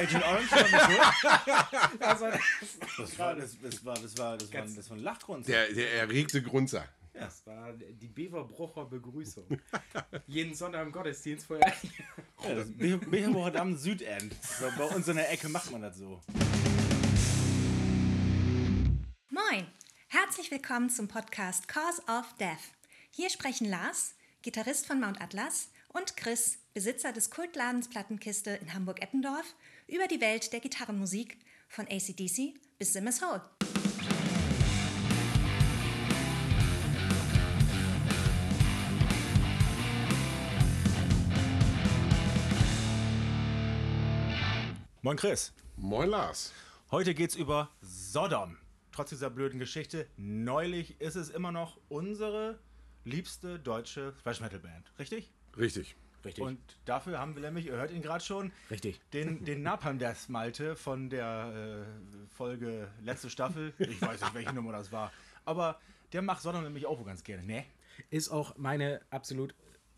Agent Orange war mit schuld. Das war, das, das, war, das, war, das, war, das war ein Lachgrund. Der, der erregte Grunzer. Das war die Beverbrucher Begrüßung. Jeden Sonntag im Gottesdienst vorher. Ja, das Beverbrucher am Südend. So, bei uns in der Ecke macht man das so. Moin! Herzlich willkommen zum Podcast Cause of Death. Hier sprechen Lars, Gitarrist von Mount Atlas, und Chris, Besitzer des Kultladens Plattenkiste in Hamburg-Eppendorf, über die Welt der Gitarrenmusik von ACDC bis Simmers Hole. Moin Chris. Moin Lars. Heute geht's über Sodom. Trotz dieser blöden Geschichte, neulich ist es immer noch unsere liebste deutsche Thrash Metal Band, richtig? Richtig. Richtig. Und dafür haben wir nämlich, ihr hört ihn gerade schon, Richtig. den, den Napalm Death Malte von der äh, Folge letzte Staffel. Ich weiß nicht, welche Nummer das war. Aber der macht Sodom nämlich auch wohl ganz gerne, ne? Ist auch meine absolut,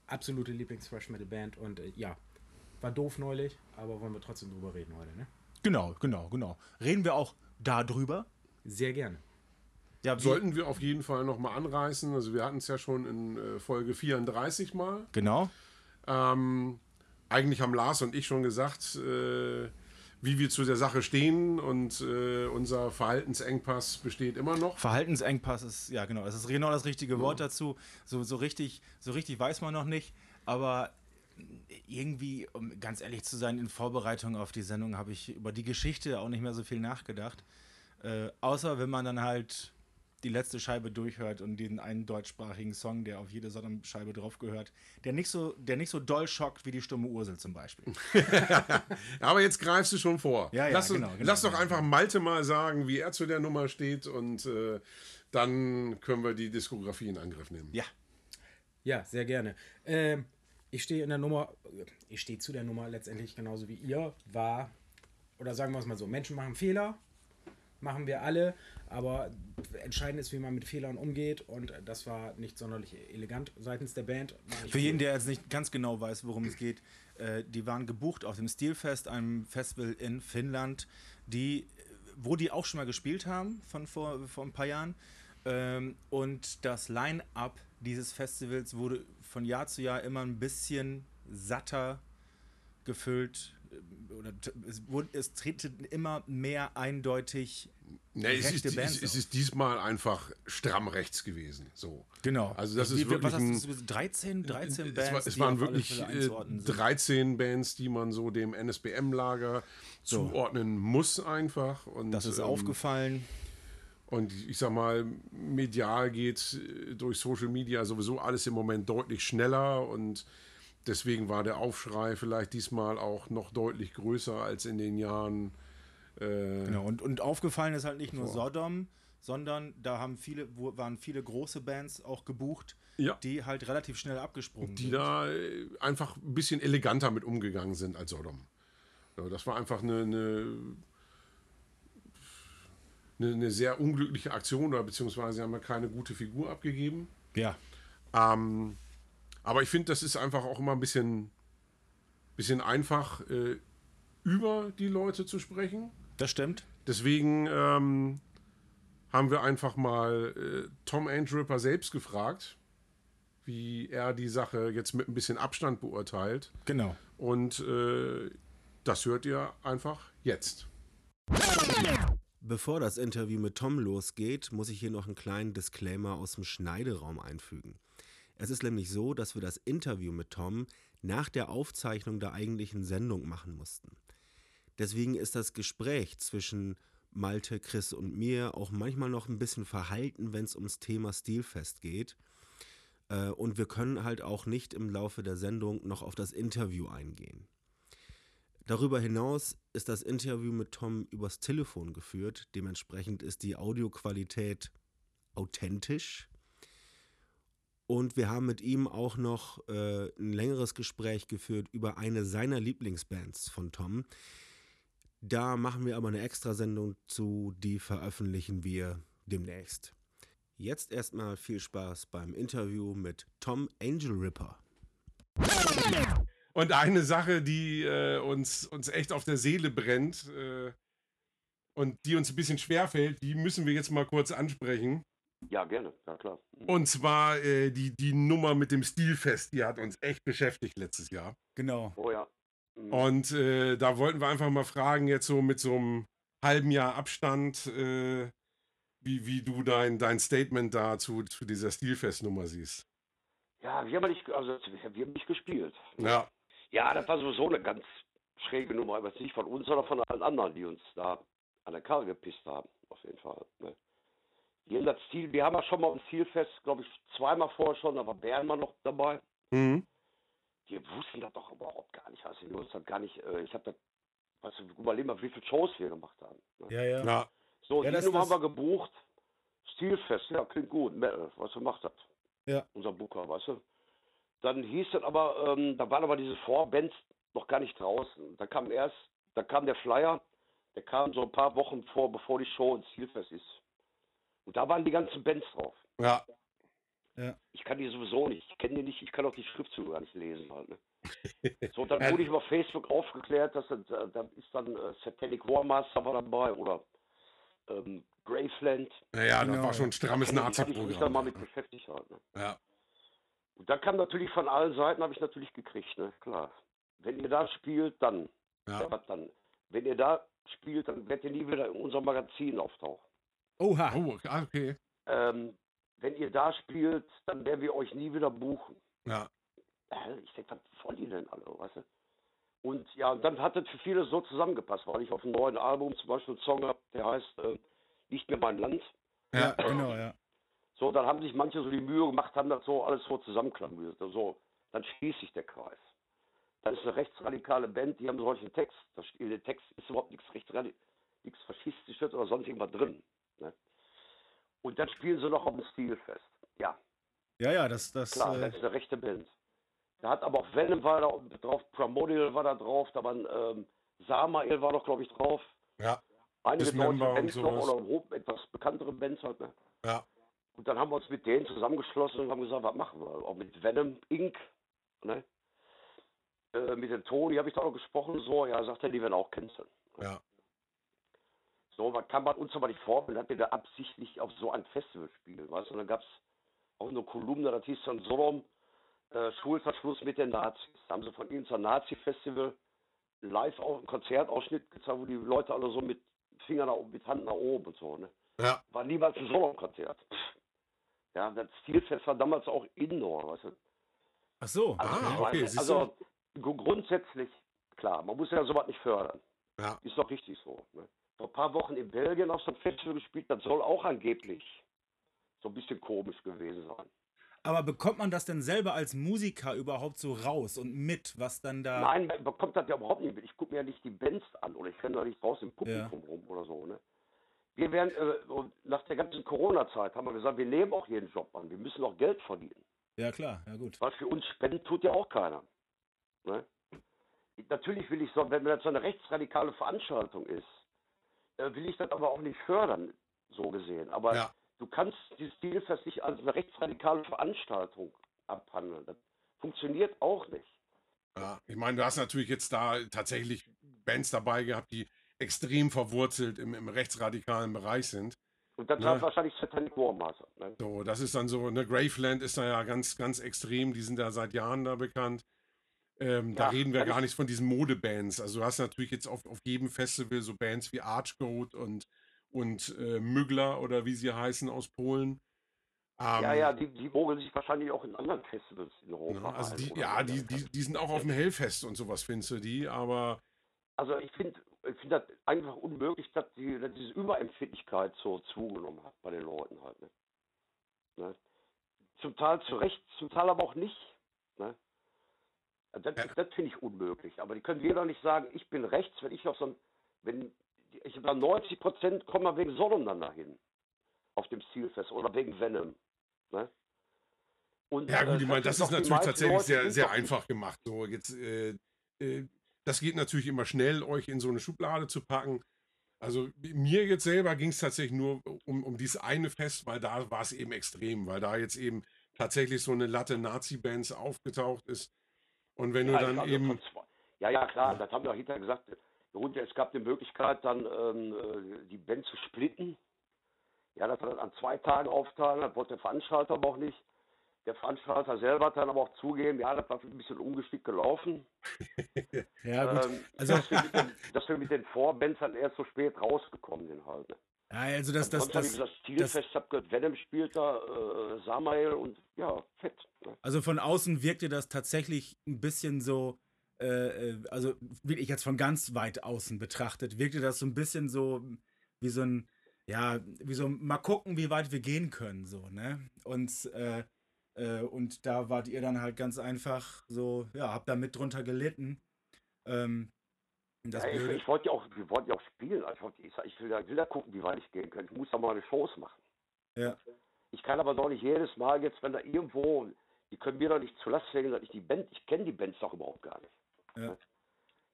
absolute Lieblings-Thrash-Metal-Band und äh, ja, war doof neulich, aber wollen wir trotzdem drüber reden heute, ne? Genau, genau, genau. Reden wir auch darüber? Sehr gerne. Ja, Sollten wir auf jeden Fall nochmal anreißen. Also wir hatten es ja schon in äh, Folge 34 mal. Genau. Ähm, eigentlich haben Lars und ich schon gesagt, äh, wie wir zu der Sache stehen und äh, unser Verhaltensengpass besteht immer noch. Verhaltensengpass ist, ja genau, das ist genau das richtige Wort dazu. So, so, richtig, so richtig weiß man noch nicht, aber irgendwie, um ganz ehrlich zu sein, in Vorbereitung auf die Sendung habe ich über die Geschichte auch nicht mehr so viel nachgedacht. Äh, außer wenn man dann halt die letzte Scheibe durchhört und den einen deutschsprachigen Song, der auf jede Sonnenscheibe drauf gehört, der nicht so, der nicht so doll schockt wie die stumme Ursel zum Beispiel. Aber jetzt greifst du schon vor. Ja, ja, lass, genau, genau, lass doch genau. einfach Malte mal sagen, wie er zu der Nummer steht und äh, dann können wir die Diskografie in Angriff nehmen. Ja. Ja, sehr gerne. Ähm, ich stehe in der Nummer, ich stehe zu der Nummer letztendlich genauso wie ihr, war, oder sagen wir es mal so, Menschen machen Fehler, machen wir alle, aber entscheidend ist, wie man mit Fehlern umgeht und das war nicht sonderlich elegant seitens der Band. Für jeden, der jetzt nicht ganz genau weiß, worum es geht, äh, die waren gebucht auf dem Stilfest, einem Festival in Finnland, die, wo die auch schon mal gespielt haben von vor, vor ein paar Jahren. Ähm, und das Line-up dieses Festivals wurde von Jahr zu Jahr immer ein bisschen satter gefüllt. Äh, Oder es, wurde, es treten immer mehr eindeutig Nee, es, rechte ist, Bands es, es ist diesmal einfach stramm rechts gewesen. So. Genau. Also das ist Wie- wirklich was hast du, 13, 13 es, Bands, war, es waren wirklich Fälle äh, einzuordnen sind. 13 Bands, die man so dem NSBM-Lager So. zuordnen muss einfach. Und, Das ist ähm, aufgefallen. Und ich sag mal, medial geht äh, durch Social Media sowieso alles im Moment deutlich schneller und deswegen war der Aufschrei vielleicht diesmal auch noch deutlich größer als in den Jahren. Äh, Genau, und, und aufgefallen ist halt nicht nur Sodom, sondern da haben viele, waren viele große Bands auch gebucht, Ja. die halt relativ schnell abgesprungen die sind. da äh, einfach ein bisschen eleganter mit umgegangen sind als Sodom. Das war einfach eine, eine, eine, eine sehr unglückliche Aktion, oder beziehungsweise haben wir keine gute Figur abgegeben. Ja. Ähm, aber ich finde, das ist einfach auch immer ein bisschen, bisschen einfach, äh, über die Leute zu sprechen. Das stimmt. Deswegen ähm, haben wir einfach mal äh, Tom Andripper selbst gefragt, wie er die Sache jetzt mit ein bisschen Abstand beurteilt. Genau. Und äh, das hört ihr einfach jetzt. Bevor das Interview mit Tom losgeht, muss ich hier noch einen kleinen Disclaimer aus dem Schneideraum einfügen. Es ist nämlich so, dass wir das Interview mit Tom nach der Aufzeichnung der eigentlichen Sendung machen mussten. Deswegen ist das Gespräch zwischen Malte, Chris und mir auch manchmal noch ein bisschen verhalten, wenn es ums Thema Stilfest geht. Äh, Und wir können halt auch nicht im Laufe der Sendung noch auf das Interview eingehen. Darüber hinaus ist das Interview mit Tom übers Telefon geführt. Dementsprechend ist die Audioqualität authentisch. Und wir haben mit ihm auch noch äh, ein längeres Gespräch geführt über eine seiner Lieblingsbands von Tom. Da machen wir aber eine Extrasendung zu, die veröffentlichen wir demnächst. Jetzt erstmal viel Spaß beim Interview mit Tom Angel Ripper. Und eine Sache, die äh, uns, uns echt auf der Seele brennt äh, und die uns ein bisschen schwerfällt, die müssen wir jetzt mal kurz ansprechen. Ja, gerne, ja klar. Und zwar äh, die, die Nummer mit dem Stilfest, die hat uns echt beschäftigt letztes Jahr. Genau. Oh ja. Mhm. Und äh, da wollten wir einfach mal fragen, jetzt so mit so einem halben Jahr Abstand, äh, wie, wie du dein, dein Statement da zu, zu dieser Stilfest-Nummer siehst. Ja, wir haben nicht, also wir haben nicht gespielt. Ja, Ja, das war sowieso eine ganz schräge Nummer, aber nicht von uns, sondern von allen anderen, die uns da an der Karre gepisst haben, auf jeden Fall. Ne? Die haben das Ziel, wir haben ja schon mal im Zielfest, glaube ich, zweimal vorher schon, da war Bernmann noch dabei. mhm. Die wussten das doch überhaupt gar nicht. Also, wir das gar nicht, äh, ich habe das, weißt du, überleg mal, wie viele Shows wir gemacht haben. Ne? Ja, ja. ja, So, Ja, die das- Nummer das- haben wir gebucht. Stilfest, ja, klingt gut. Metal, was macht das? Ja. Unser Booker, weißt du? Dann hieß es aber, ähm, da waren aber diese Vorbands noch gar nicht draußen. Da kam erst, da kam der Flyer, der kam so ein paar Wochen vor, bevor die Show ins Stilfest ist. Und da waren die ganzen Bands drauf. ja. Ich kann die sowieso nicht. Ich kenne die nicht. Ich kann auch die Schriftzüge gar nicht lesen halt. Ne? So, dann Ja. wurde ich über Facebook aufgeklärt, dass das, äh, da ist dann äh, Satanic Warmaster war dabei oder ähm, Graveland. Naja, das Genau. war schon ein strammes Da hab ich mich da mal mit Nazi-Programm. beschäftigt halt. Ne? Ja, Und da kam natürlich von allen Seiten, habe ich natürlich gekriegt, ne? Klar. Wenn ihr da spielt, dann. ja. Ja, dann? Wenn ihr da spielt, dann werdet ihr nie wieder in unserem Magazin auftauchen. Oha. Oh, ah, okay. Ähm, wenn ihr da spielt, dann werden wir euch nie wieder buchen. Ja, Hä? Ich denke, was wollen die denn alle, weißt du? Und ja, und dann hat das für viele so zusammengepasst, weil ich auf einem neuen Album zum Beispiel einen Song habe, der heißt äh, Nicht mehr mein Land. Ja, genau, ja. So, dann haben sich manche so die Mühe gemacht, haben das so alles so zusammenklamüsert. So, dann schließt sich der Kreis. Dann ist eine rechtsradikale Band, die haben solchen Text. In dem Text ist überhaupt nichts rechtsradikales, nichts faschistisches oder sonst irgendwas drin. Ne? Und dann spielen sie noch auf dem Stilfest. Ja, Ja, ja, das, das, klar, äh, das ist eine rechte Band. Da hat aber auch Venom war da drauf, Primordial war da drauf, da waren ähm, Samael war doch, glaube ich, drauf. ja, Einige deutsche Bands noch oder etwas bekanntere Bands halt. Ne? ja. Und dann haben wir uns mit denen zusammengeschlossen und haben gesagt, was machen wir? Auch mit Venom Inc. Ne? Äh, mit dem Toni habe ich da auch gesprochen, so, ja, sagt er, die werden auch canceln. Ja. So, man kann man uns aber nicht vorstellen, dass wir da absichtlich auf so ein Festival spielen, weißt du? Und dann gab es auch eine Kolumne, das hieß dann Sodom, äh, Schulverschluss mit den Nazis. Da haben sie von ihnen zum Nazi-Festival live auch einen Konzertausschnitt gezeigt, wo die Leute alle so mit Fingern nach, oben, mit Hand nach oben und so, ne? Ja, War niemals ein Sodom-Konzert. Ja, das Stilfest war damals auch Indoor, weißt du? ach so. Also, Ah, okay, du? also gru- grundsätzlich, klar, man muss ja sowas nicht fördern. ja. Ist doch richtig so. Ne? Vor ein paar Wochen in Belgien auf so einem Festival gespielt, das soll auch angeblich so ein bisschen komisch gewesen sein. Aber bekommt man das denn selber als Musiker überhaupt so raus und mit, was dann da. Nein, man bekommt das ja überhaupt nicht mit. Ich gucke mir ja nicht die Bands an oder ich renne da nicht draußen im Publikum rum oder so. Ne? Wir werden, äh, nach der ganzen Corona-Zeit haben wir gesagt, wir nehmen auch jeden Job an. Wir müssen auch Geld verdienen. Ja, klar, ja gut. Weil für uns spenden tut ja auch keiner. Ne? Natürlich will ich so, wenn das so eine rechtsradikale Veranstaltung ist, will ich das aber auch nicht fördern, so gesehen. Aber Ja. du kannst dieses Stilfest nicht als eine rechtsradikale Veranstaltung abhandeln. Das funktioniert auch nicht. Ja, ich meine, du hast natürlich jetzt da tatsächlich Bands dabei gehabt, die extrem verwurzelt im, im rechtsradikalen Bereich sind. Und das Ne? wahrscheinlich Satanic Warmaster. Ne? So, das ist dann so, ne, Graveland ist da ja ganz, ganz extrem, die sind da seit Jahren da bekannt. Ähm, da reden wir gar ich- nicht von diesen Modebands. Also du hast natürlich jetzt auf, auf jedem Festival so Bands wie Archgoat und, und äh, Müggler oder wie sie heißen aus Polen. Ähm, Ja, ja, die, die mogeln sich wahrscheinlich auch in anderen Festivals in Europa. ne, also die, ja, die, die, die sind auch auf dem Hellfest und sowas, findest du die, aber Also ich finde ich find das einfach unmöglich, dass, die, dass diese Überempfindlichkeit so zugenommen hat bei den Leuten halt. Ne? Ne? Zum Teil zu Recht, zum Teil aber auch nicht. Ne? Das, Ja. das finde ich unmöglich. Aber die können wir doch nicht sagen, ich bin rechts, wenn ich auf so ein, wenn ich über 90 Prozent kommen wir wegen Sodom dann dahin. Auf dem Zielfest oder wegen Venom. Ne? Und, Ja, gut, äh, ich meine, das sind ist natürlich tatsächlich Leute, sehr, sehr einfach gemacht. So, jetzt, äh, äh, das geht natürlich immer schnell, euch in so eine Schublade zu packen. Also mir jetzt selber ging es tatsächlich nur um, um dieses eine Fest, weil da war es eben extrem, weil da jetzt eben tatsächlich so eine Latte Nazi-Bands aufgetaucht ist. Und wenn du Ja, ich dann glaube, eben. ja, ja, klar, das haben wir auch hinterher gesagt. Und es gab die Möglichkeit, dann ähm, äh, die Band zu splitten. Ja, das hat dann an zwei Tagen aufteilen, das wollte der Veranstalter aber auch nicht. Der Veranstalter selber hat dann aber auch zugegeben, ja, das war ein bisschen ungeschickt gelaufen. Ja, gut. Ähm, Also- dass, wir mit den, dass wir mit den Vorbands dann erst so spät rausgekommen sind halt. Ja, also das, das, das, ich das, Stilfest, ich hab gehört, Venom spielt da, äh, Samael und ja, fett. Ne? also von außen wirkte das tatsächlich ein bisschen so, äh, äh, also wirklich jetzt von ganz weit außen betrachtet, wirkte das so ein bisschen so wie so ein, ja, wie so mal gucken, wie weit wir gehen können, so, ne? Und, äh, äh, und da wart ihr dann halt ganz einfach so, ja, habt da mit drunter gelitten. Ähm, das Ja, ich, ich wollte ja auch, wir wollten ja auch spielen. Also ich, ich, will, da, will da gucken, wie weit ich gehen kann. Ich muss da mal eine Shows machen. ja. Ich kann aber doch nicht jedes Mal jetzt, wenn da irgendwo, die können mir doch nicht zu Last legen, dass ich die Band, ich kenne die Bands doch überhaupt gar nicht. Ja.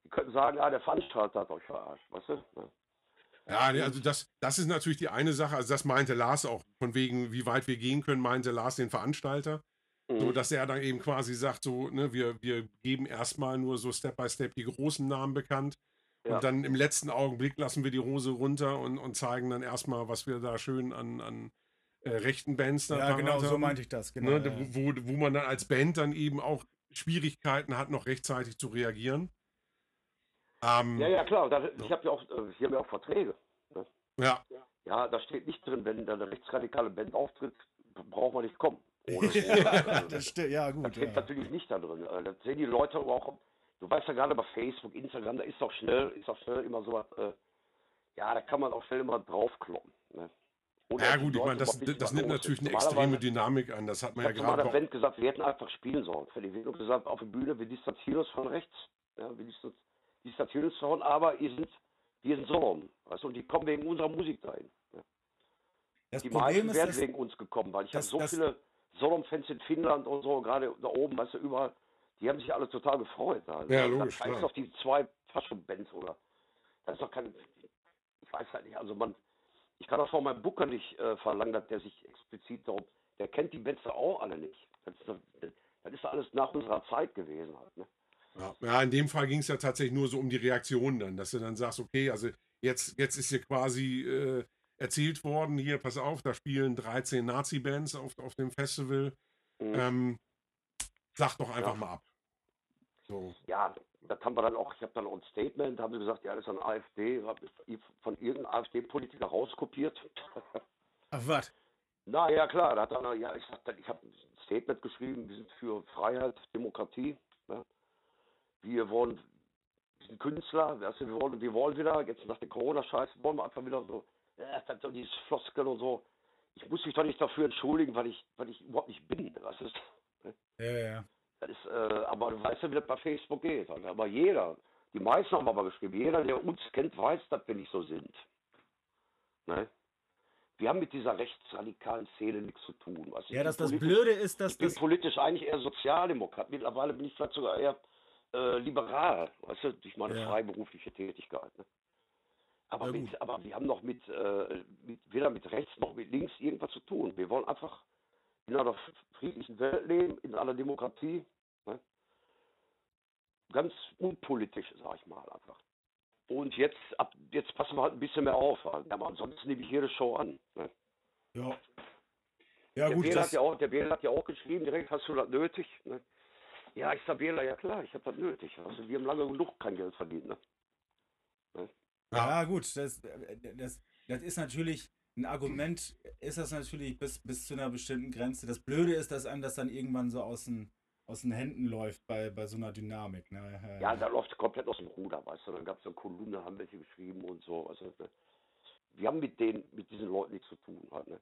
Die könnten sagen, ah, der Veranstalter hat euch verarscht, weißt du? Ne? Ja, nee, also das, das ist natürlich die eine Sache. Also das meinte Lars auch, von wegen, wie weit wir gehen können, meinte Lars den Veranstalter. So, Mhm. dass er dann eben quasi sagt, so, ne, wir, wir geben erstmal nur so Step by Step die großen Namen bekannt. Ja. Und dann im letzten Augenblick lassen wir die Hose runter und, und zeigen dann erstmal, was wir da schön an, an äh, rechten Bands da ja, genau, so haben. meinte ich das, genau. ne, ja. wo, wo man dann als Band dann eben auch Schwierigkeiten hat, noch rechtzeitig zu reagieren. Ähm, Ja, ja, klar. Da, ich habe ja auch, äh, hier haben ja auch Verträge. Ne? ja. Ja, da steht nicht drin, wenn da eine rechtsradikale Band auftritt, braucht man nicht kommen. Oder, das stimmt, ja, gut. Das Ja. natürlich nicht da drin. Das sehen die Leute auch. Du weißt ja gerade bei Facebook, Instagram, da ist doch schnell, ist doch schnell immer so was, äh, ja, da kann man auch schnell immer draufkloppen. Ne? Oder Ja die gut, ich meine, das, das nimmt natürlich eine extreme Dynamik an. Das hat man Ich ja habe gerade der bei Band gesagt, wir hätten einfach spielen sollen. Fertig. Wir haben gesagt, auf der Bühne, wir distanzieren uns von rechts. Ja, wir distan- distanzieren uns davon, aber ihr sind, wir sind Sorum. Weißt du, und die kommen wegen unserer Musik dahin. Ja. Das Die Problem meisten ist, wären dass, wegen uns gekommen, weil ich habe das- so das- viele Sorum-Fans in Finnland und so, gerade da oben, weißt du, überall, die haben sich alle total gefreut. Also, Ja, logisch, scheiß klar. auf die zwei Fasching-Bands oder. Das ist doch kein. Ich weiß halt nicht, also man. Ich kann auch von meinem Booker nicht äh, verlangen, dass der sich explizit darum. Der kennt die Bands doch auch alle nicht. Das ist, doch- das ist doch alles nach unserer Zeit gewesen halt. Ne? Ja, ja, in dem Fall ging es ja tatsächlich nur so um die Reaktion dann, dass du dann sagst, okay, also jetzt, jetzt ist hier quasi äh, erzählt worden, hier, pass auf, da spielen 13 Nazi-Bands auf, auf dem Festival. Mhm. Ähm, sag doch einfach Ja. mal ab. So. Ja, das haben wir dann auch, ich habe dann auch ein Statement, haben sie gesagt, ja, das ist ein AfD, von irgendeinem AfD-Politiker rauskopiert. ach was, Na ja, klar, da hat einer, ja, ich dann, ich habe ein Statement geschrieben, wir sind für Freiheit, Demokratie. Ne? Wir wollen, wir sind Künstler, weißt du, wir wollen, wir wollen wieder, jetzt nach der Corona-Scheiße, wollen wir einfach wieder so, das so dieses Floskeln und so. Ich muss mich doch nicht dafür entschuldigen, weil ich, weil ich überhaupt nicht bin. Das ist, ja, ja. das ist, äh, aber du weißt ja, wie das bei Facebook geht. halt. Aber jeder, die meisten haben aber geschrieben, jeder, der uns kennt, weiß, dass wir nicht so sind. Ne? Wir haben mit dieser rechtsradikalen Szene nichts zu tun. Du. Ja, Ich das, bin Blöde ist, dass Ich bin das. politisch eigentlich eher Sozialdemokrat. Mittlerweile bin ich vielleicht sogar eher äh, liberal, weißt du, durch meine Ja. freiberufliche Tätigkeit. Ne? Aber, mit, aber wir haben noch mit, äh, mit, weder mit rechts noch mit links irgendwas zu tun. Wir wollen einfach in einer friedlichen Welt leben, in einer Demokratie. Ne? Ganz unpolitisch, sag ich mal einfach. Und jetzt, ab, jetzt passen wir halt ein bisschen mehr auf. Aber ansonsten nehme ich jede Show an. Ne? Ja, ja der, gut, das, hat ja auch, der Bela hat ja auch geschrieben, direkt hast du das nötig. Ne? Ja, ich sag Bela, ja klar, ich habe das nötig. Also wir haben lange genug kein Geld verdient. Ne? Ja, gut, das, das, das ist natürlich ein Argument, ist das natürlich bis, bis zu einer bestimmten Grenze. Das Blöde ist, dass einem das dann irgendwann so aus den, aus den Händen läuft bei, bei so einer Dynamik. Ne? Ja, da läuft komplett aus dem Ruder, weißt du. Dann gab es so Kolumne, haben welche geschrieben und so. Also, ne? Wir haben mit denen, mit diesen Leuten nichts zu tun halt, ne?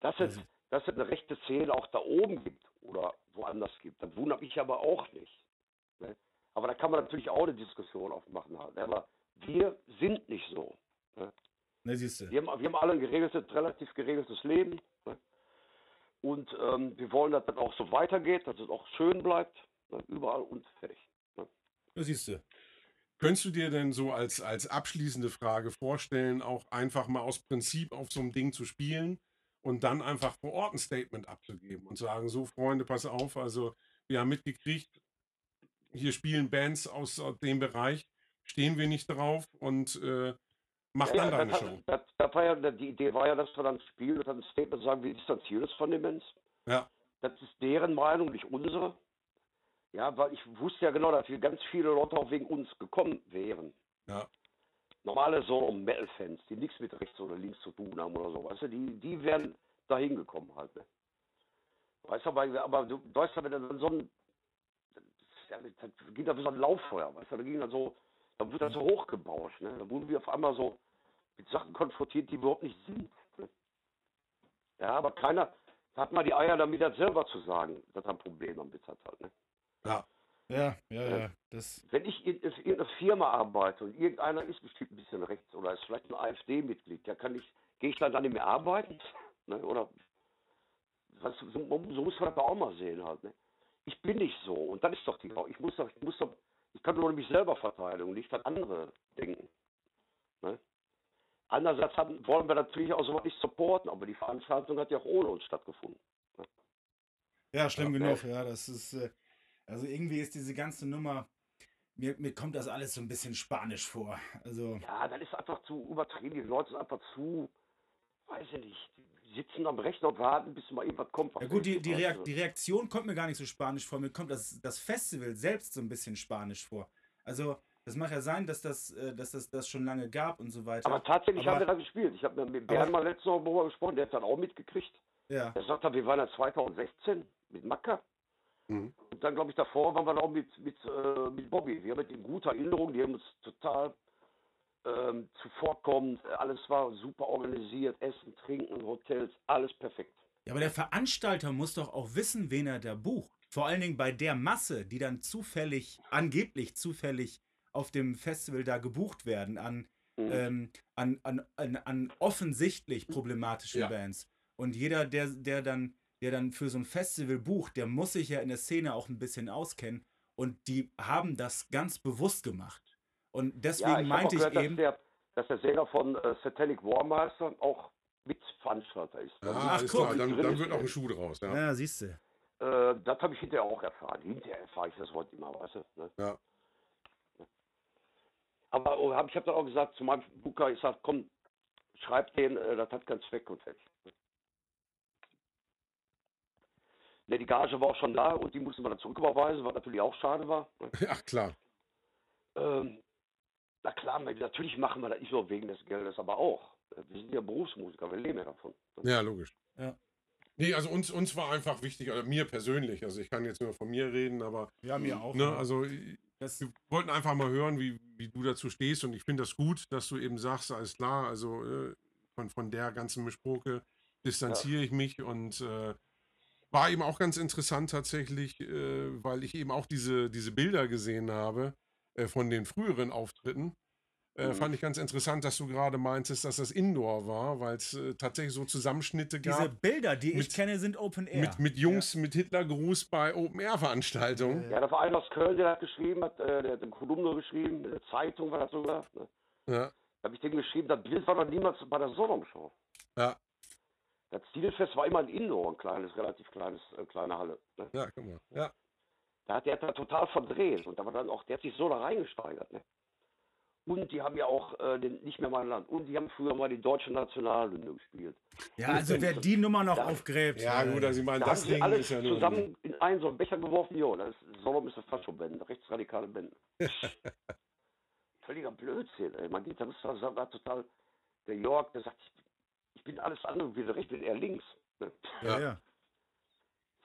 Dass es, Also- dass es eine rechte Szene auch da oben gibt oder woanders gibt, das wundert mich aber auch nicht. Ne? Aber da kann man natürlich auch eine Diskussion aufmachen halt. ne? Aber wir sind nicht so. ne, siehst du. Wir haben, wir haben alle ein geregeltes, relativ geregeltes Leben. Ne? Und ähm, wir wollen, dass das auch so weitergeht, dass es auch schön bleibt. Ne? Überall und fertig. Ja, siehst du. Könntest du dir denn so als, als abschließende Frage vorstellen, auch einfach mal aus Prinzip auf so einem Ding zu spielen und dann einfach vor Ort ein Statement abzugeben und sagen, so Freunde, pass auf, also wir haben mitgekriegt, hier spielen Bands aus dem Bereich, stehen wir nicht drauf und äh, mach dann deine das, Show. Das, das war ja, die Idee war ja, dass wir dann spielen und dann ein Statement sagen, wir distanzieren uns von den Bands. Ja, Das ist deren Meinung, nicht unsere. Ja, weil ich wusste ja genau, dass wir ganz viele Leute auch wegen uns gekommen wären. ja, Normale so Metal-Fans, die nichts mit rechts oder links zu tun haben oder so, weißt du, die, die wären da hingekommen halt. Ne? Weißt du, aber, aber du weißt ja, wenn dann so ein, das, ja, das ging da wie so ein Lauffeuer, weißt du, da ging dann so, da wurde das so hochgebauscht, ne? Da wurden wir auf einmal so mit Sachen konfrontiert, die überhaupt nicht sind. Ne? Ja, aber keiner hat mal die Eier damit, das selber zu sagen, dass er ein Problem damit hat halt, ne? ja. Ja, ja, ja. Das, Wenn ich in, in irgendeiner Firma arbeite und irgendeiner ist bestimmt ein bisschen rechts oder ist vielleicht ein AfD-Mitglied, ja kann ich, gehe ich dann dann nicht mehr arbeiten? Ne? Oder was, so, so muss man das auch mal sehen halt. Ne? Ich bin nicht so und dann ist doch die ich muss doch, ich muss doch, ich kann nur mich selber verteidigen und nicht an andere denken. Ne? Andererseits haben, wollen wir natürlich auch sowas nicht supporten, aber die Veranstaltung hat ja auch ohne uns stattgefunden. ja, schlimm Ja, genug, ja. Das ist, äh, also irgendwie ist diese ganze Nummer, mir, mir kommt das alles so ein bisschen spanisch vor. Also, Ja, das ist einfach zu übertrieben. Die Leute sind einfach zu, weiß ich nicht, sitzen am Rechner und warten, bis mal irgendwas kommt. ja gut, die, die, Reak die Reaktion kommt mir gar nicht so spanisch vor. Mir kommt das, das Festival selbst so ein bisschen spanisch vor. Also, das mag ja sein, dass das, äh, dass das, das schon lange gab und so weiter. Aber tatsächlich Aber- haben wir da gespielt. Ich habe mit Bernd mal letzte Woche darüber gesprochen, der hat dann auch mitgekriegt. Ja. Er sagt, wir waren ja 2016 mit Macker. Mhm. Und dann, glaube ich, davor waren wir auch mit, mit, äh, mit Bobby. Wir haben mit in guter Erinnerung, die haben uns total ähm, zuvorkommend, alles war super organisiert, Essen, Trinken, Hotels, alles perfekt. Ja, aber der Veranstalter muss doch auch wissen, wen er da bucht. Vor allen Dingen bei der Masse, die dann zufällig, angeblich zufällig auf dem Festival da gebucht werden, an, Mhm. ähm, an, an, an, an offensichtlich problematischen Ja. Bands. Und jeder, der, der, dann, der dann für so ein Festival bucht, der muss sich ja in der Szene auch ein bisschen auskennen. Und die haben das ganz bewusst gemacht. Und deswegen ja, ich meinte ich gehört, dass eben, der, dass der Sänger von äh, Satanic Warmaster auch Mitveranstalter ist. Ja, Ach, guck, klar, dann, dann ist, wird auch ein Schuh draus. Ja. ja, siehst du. Äh, das habe ich hinterher auch erfahren. Hinterher erfahre ich das heute immer, weißt du? Ne? Ja. Aber oh, hab, ich habe dann auch gesagt zu meinem Booker, ich sag, komm, schreib den, äh, das hat keinen Zweck und fertig. Ne, die Gage war auch schon da und die mussten wir dann zurücküberweisen, was natürlich auch schade war. ne? ja, klar. Ähm, na klar, natürlich machen wir das nicht nur wegen des Geldes, aber auch. Wir sind ja Berufsmusiker, wir leben ja davon. Ja, logisch. Ja. Nee, also uns, uns war einfach wichtig, also mir persönlich, also ich kann jetzt nur von mir reden, aber Ja, mir auch. ne, also das, wir wollten einfach mal hören, wie, wie du dazu stehst und ich finde das gut, dass du eben sagst, alles klar, also äh, von, von der ganzen Mischproke distanziere ich mich und äh, war eben auch ganz interessant tatsächlich, äh, weil ich eben auch diese, diese Bilder gesehen habe äh, von den früheren Auftritten. Äh, Mhm. Fand ich ganz interessant, dass du gerade meintest, dass das Indoor war, weil es äh, tatsächlich so Zusammenschnitte gab. diese Bilder, die ich mit- kenne, sind Open Air. mit, mit Jungs mit Hitlergruß bei Open-Air-Veranstaltungen. Ja, da war einer aus Köln, der hat geschrieben, hat, äh, der hat eine Kolumne geschrieben, in der Zeitung war das sogar. Ne? Ja, Da habe ich dem geschrieben, das Bild war doch niemals bei der Sodom-Show. ja, Das Stilfest war immer ein Indoor, ein kleines, relativ kleines, äh, kleine Halle. Ne? ja, guck mal. Ja, Da hat der hat da total verdreht und da war dann auch, der hat sich so da reingesteigert. Ne? Und die haben ja auch äh, den, nicht mehr mein Land. Und die haben früher mal die deutsche Nationalhymne gespielt. ja, also wer die Nummer noch Ja. aufgräbt. ja gut, also ich meine, Da das haben Ding alles ist ja nur. zusammen in einen so einen Becher geworfen. Jo, das ist, Sodom ist eine Faschoband, rechtsradikale Band. Völliger Blödsinn. Ey. Man geht, da ist da total, der Jörg, der sagt, ich, ich bin alles andere, wieder rechts, bin eher links. Ne? ja, ja.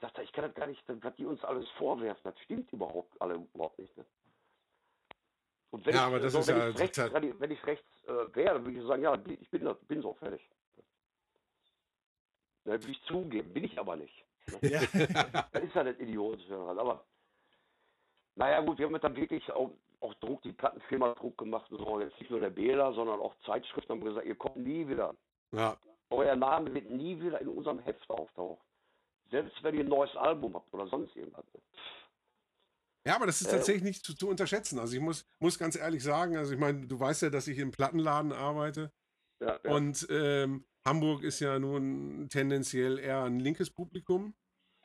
Sagt er, ich kann das gar nicht, was die uns alles vorwerfen, das stimmt überhaupt alle überhaupt nicht. Ne? Und wenn Ja, ich, aber das so, ist wenn ja ich rechts, total- radi- wenn ich rechts äh, wäre, würde ich sagen, ja, ich bin, bin so fertig. Da würde ich zugeben, bin ich aber nicht. ja. Das ist ja Idiotische daran. Aber naja gut, wir haben dann wirklich auch, auch Druck, die Plattenfirma Druck gemacht und so. Jetzt nicht nur der Bela, sondern auch Zeitschriften haben gesagt, ihr kommt nie wieder. Ja, Euer Name wird nie wieder in unserem Heft auftauchen. Selbst wenn ihr ein neues Album habt oder sonst irgendwas. Ja, aber das ist Äh, tatsächlich nicht zu, zu unterschätzen. Also ich muss, muss ganz ehrlich sagen, also ich meine, du weißt ja, dass ich im Plattenladen arbeite Ja, ja. und ähm, Hamburg ist ja nun tendenziell eher ein linkes Publikum.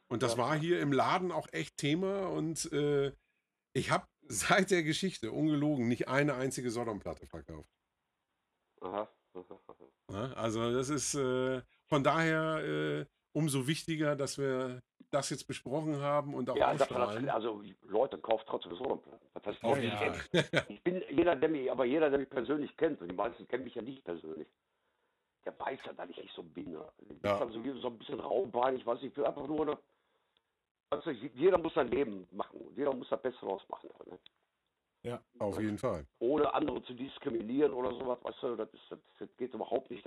Und das Ja. war hier im Laden auch echt Thema und äh, Ich habe seit der Geschichte, ungelogen, nicht eine einzige Sodom-Platte verkauft. Aha. Also das ist äh, von daher äh, umso wichtiger, dass wir das jetzt besprochen haben und auch Ja, ausstrahlen. also Leute, kauft trotzdem Sodom-Platten. Das heißt, Oh, ich, ja. ich bin jeder, der mich, aber jeder, der mich persönlich kennt, und die meisten kennen mich ja nicht persönlich, der weiß ja, dass ich nicht so bin. Ne? Bin Ja. dann so, so ein bisschen raubein, ich weiß nicht, ich will einfach nur, also jeder muss sein Leben machen und jeder muss das Beste draus machen. Ne? Auf jeden Fall. Ohne andere zu diskriminieren oder sowas, weißt du, das, ist, das geht überhaupt nicht.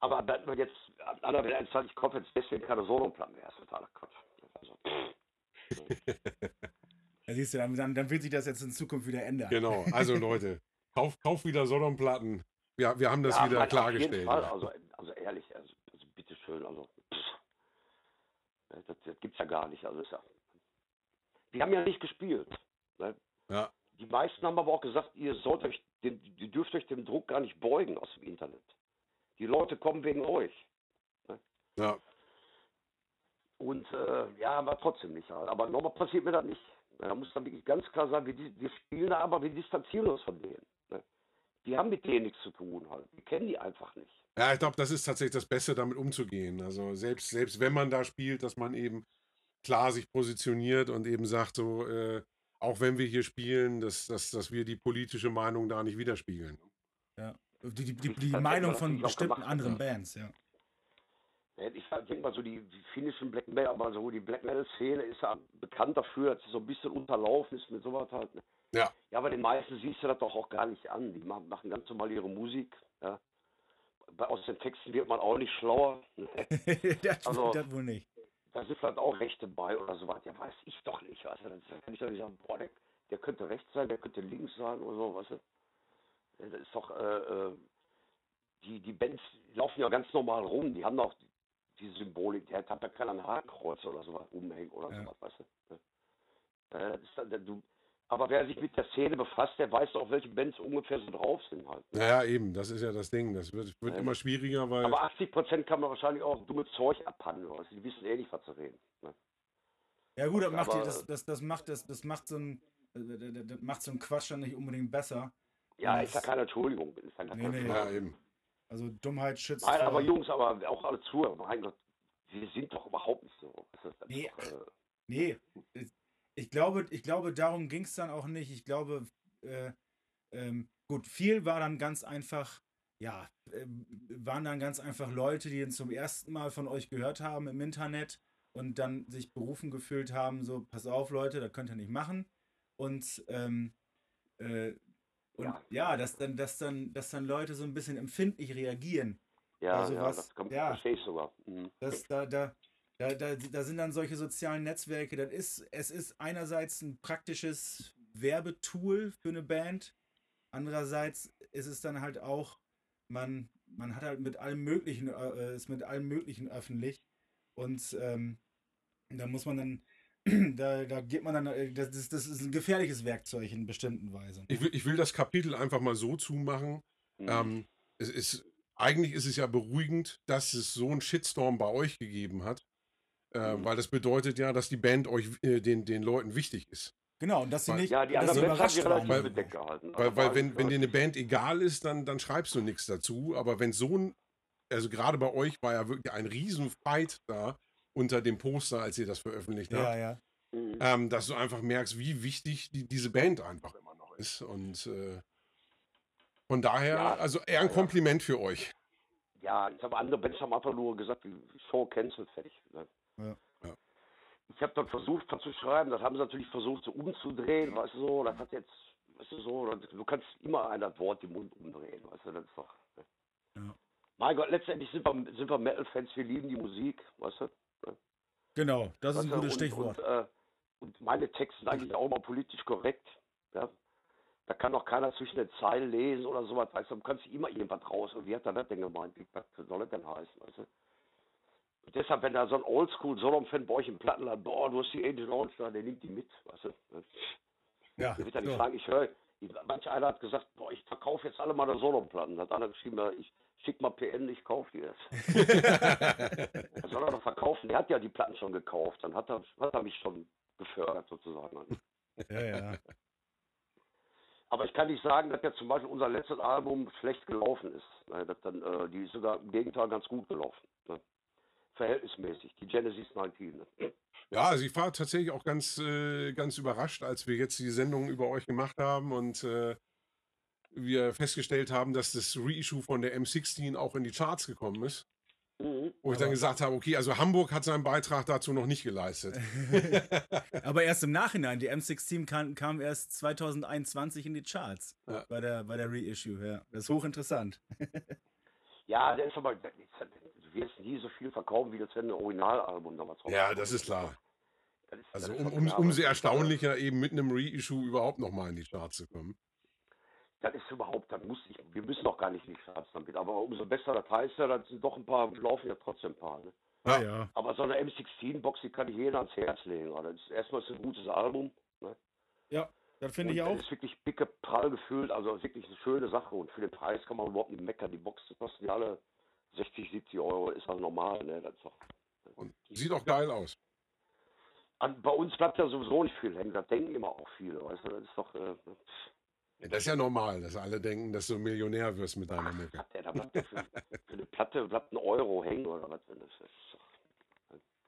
Aber wenn man jetzt, Stelle sagt, ich kaufe jetzt deswegen keine Solo-Platten mehr, ist totaler Quatsch. Also, Da siehst du, dann, dann, dann wird sich das jetzt in Zukunft wieder ändern. Genau. Also Leute, kauf, kauf wieder Sodom-Platten. Ja, wir haben das Ja, wieder klargestellt. Auf jeden Fall, also, also ehrlich, also, also bitteschön, also pff, das, das gibt's ja gar nicht. Also ist ja, die haben ja nicht gespielt. Ne? Ja. Die meisten haben aber auch gesagt, ihr sollt euch, dem, ihr dürft euch dem Druck gar nicht beugen aus dem Internet. Die Leute kommen wegen euch. Ja. Und äh, ja, aber trotzdem nicht halt. Aber nochmal passiert mir das nicht. Da muss dann wirklich ganz klar sein, wir, wir spielen da, aber wir distanzieren uns von denen. Ne? Die haben mit denen nichts zu tun halt. Wir kennen die einfach nicht. Ja, ich glaube, das ist tatsächlich das Beste, damit umzugehen. Also selbst, selbst wenn man da spielt, dass man eben klar sich positioniert und eben sagt, so, äh, auch wenn wir hier spielen, dass, dass, dass wir die politische Meinung da nicht widerspiegeln. Ja. Die, die, die, die Das Meinung von bestimmten anderen ja. Bands, ja. Ich denke mal so, die, die finnischen Black Metal, aber so die Black Metal-Szene ist ja bekannt dafür, dass sie so ein bisschen unterlaufen ist mit sowas halt. Ne? Ja. Ja, aber den meisten siehst du das doch auch gar nicht an. Die ma- machen ganz normal ihre Musik. Ja. Aus den Texten wird man auch nicht schlauer. Ne? das, Also- das wohl nicht. Da sind vielleicht auch Rechte bei oder sowas. Ja, weiß ich doch nicht. Weißt du? Da kann ich doch nicht sagen, boah, der, der könnte rechts sein, der könnte links sein oder so, weißt du. Das ist doch, äh, äh, die, die Bands laufen ja ganz normal rum. Die haben doch die, die Symbolik. Der hat ja keinen Hakenkreuz oder sowas umhängen oder Ja. sowas, weißt du. Ja, das ist dann, du, aber wer sich mit der Szene befasst, der weiß auch, welche Bands ungefähr so drauf sind halt. Naja, eben, das ist ja das Ding. Das wird, wird Ja. immer schwieriger, weil. Aber 80 Prozent kann man wahrscheinlich auch dumme Zeug abhandeln. Also die wissen eh nicht, was zu reden. Ne? Ja gut, das macht, Aber- das, das, das macht das, das macht so ein äh, das das macht so ein Quatsch dann nicht unbedingt besser. Ja, ist ja keine Entschuldigung. Ist ja Nee, nee. ja, eben. Also Dummheit schützt. Nein, aber Jungs, aber auch alle Zuhörer, mein Gott, wir sind doch überhaupt nicht so. Das ist das Nee. doch, äh, Nee, ich glaube, ich glaube, darum ging es dann auch nicht. Ich glaube, äh, ähm, gut, viel war dann ganz einfach, ja, ähm, waren dann ganz einfach Leute, die zum ersten Mal von euch gehört haben im Internet und dann sich berufen gefühlt haben, so, pass auf, Leute, das könnt ihr nicht machen. Und, ähm, äh, und ja, Ja. dass dann, dass dann, dass dann Leute so ein bisschen empfindlich reagieren. ja, Also ja, was- das kann, ja. verstehe ich sogar. Mhm. Das, da, da, da, da, da sind dann solche sozialen Netzwerke. Das ist, es ist einerseits ein praktisches Werbetool für eine Band. Andererseits ist es dann halt auch, man, man hat halt mit allem Möglichen, äh, ist mit allem Möglichen öffentlich. Und ähm, da muss man dann, da, da geht man dann, äh, das, ist- das ist ein gefährliches Werkzeug in bestimmten Weisen. Ich will, ich will das Kapitel einfach mal so zumachen. Mhm. Ähm, es ist, eigentlich ist es ja beruhigend, dass es so einen Shitstorm bei euch gegeben hat. Äh, Mhm. Weil das bedeutet ja, dass die Band euch äh, den, den Leuten wichtig ist. Genau, und dass sie Weil- nicht, ja, die anderen Bands haben relativ waren. bedeckt gehalten. Weil, weil war wenn, wenn dir eine Band egal ist, dann, dann schreibst du nichts dazu. Aber wenn so ein, also gerade bei euch war ja wirklich ein Riesenfight da unter dem Poster, als ihr das veröffentlicht habt. Ja, ja. Mhm. ähm, dass du einfach merkst, wie wichtig die, diese Band einfach immer noch ist. Und äh, von daher, Ja. also eher ein Ja. Kompliment für euch. Ja, ich habe andere Bands haben einfach nur gesagt, die Show cancelled, fertig. Ne? Ja. Ja. Ich habe dann versucht, was zu schreiben, das haben sie natürlich versucht, so umzudrehen, weißt du so, das hat jetzt, weißt du so, du kannst immer ein Wort im Mund umdrehen, weißt du, das ist doch. Ne? Ja. Mein Gott, letztendlich sind wir, sind wir Metal-Fans, wir lieben die Musik, weißt du? Genau, das ist ein du, gutes und, Stichwort. Und, äh, und meine Texte sind eigentlich auch mal politisch korrekt. Ja? Da kann doch keiner zwischen den Zeilen lesen oder sowas. Weißt du, du kannst immer irgendwas raus. Und wie hat er das denn gemeint? Wie, was soll das denn heißen? Weißt du? Und deshalb, wenn da so ein Oldschool-Solom-Fan bei euch im Plattenland, boah, du hast die Angel Orange da, der nimmt die mit. Weißt du? Ja, nicht so. ich höre. Manch einer hat gesagt, boah, ich verkaufe jetzt alle meine Solo-Platten. Hat einer geschrieben, ich schick mal PN, ich kaufe die jetzt. Das soll er doch verkaufen. Der hat ja die Platten schon gekauft. Dann hat er, hat er mich schon gefördert sozusagen. Ja, ja. Aber ich kann nicht sagen, dass jetzt zum Beispiel unser letztes Album schlecht gelaufen ist. Ne, das dann, äh, die ist sogar im Gegenteil ganz gut gelaufen. Ne? Verhältnismäßig. Die Genesis 19. Ne? Ja, also ich war tatsächlich auch ganz, äh, ganz überrascht, als wir jetzt die Sendung über euch gemacht haben und äh, wir festgestellt haben, dass das Reissue von der M16 auch in die Charts gekommen ist. Mhm. Wo ich dann gesagt habe, okay, also Hamburg hat seinen Beitrag dazu noch nicht geleistet. Aber erst im Nachhinein. Die M6 kam, kam erst 2021 in die Charts. Ja. Bei der, bei der Reissue, ja. Das ist hochinteressant. Ja, der ist aber, du wirst nie so viel verkaufen wie das ein Originalalbum damals Ja, das ist klar. Das ist- Also das ist um, um, umso erstaunlicher, eben mit einem Reissue überhaupt nochmal in die Charts zu kommen. Das ist überhaupt, das muss ich, wir müssen doch gar nicht in die Charts damit, aber umso besser das heißt ja, das sind doch ein paar, laufen ja trotzdem ein paar. Ne? Ja. ja. Aber so eine M16-Box, die kann ich jedem ans Herz legen. Oder? Das ist erstmal ist ein gutes Album. Ne? Ja, das finde ich das auch. ist wirklich picke, prall gefüllt, also wirklich eine schöne Sache. Und für den Preis kann man überhaupt nicht meckern. Die Boxen kosten ja alle 60, 70 Euro, ist auch normal. Ne? Das ist doch, Und sieht auch geil aus. an, bei uns bleibt ja sowieso nicht viel hängen, das denken immer auch viele. Weißt du? Das ist doch, äh, Ja, das ist ja normal, dass alle denken, dass du Millionär wirst mit deiner Mucke. hat der da ja für, für eine Platte bleibt ein Euro hängen oder was? Das, ist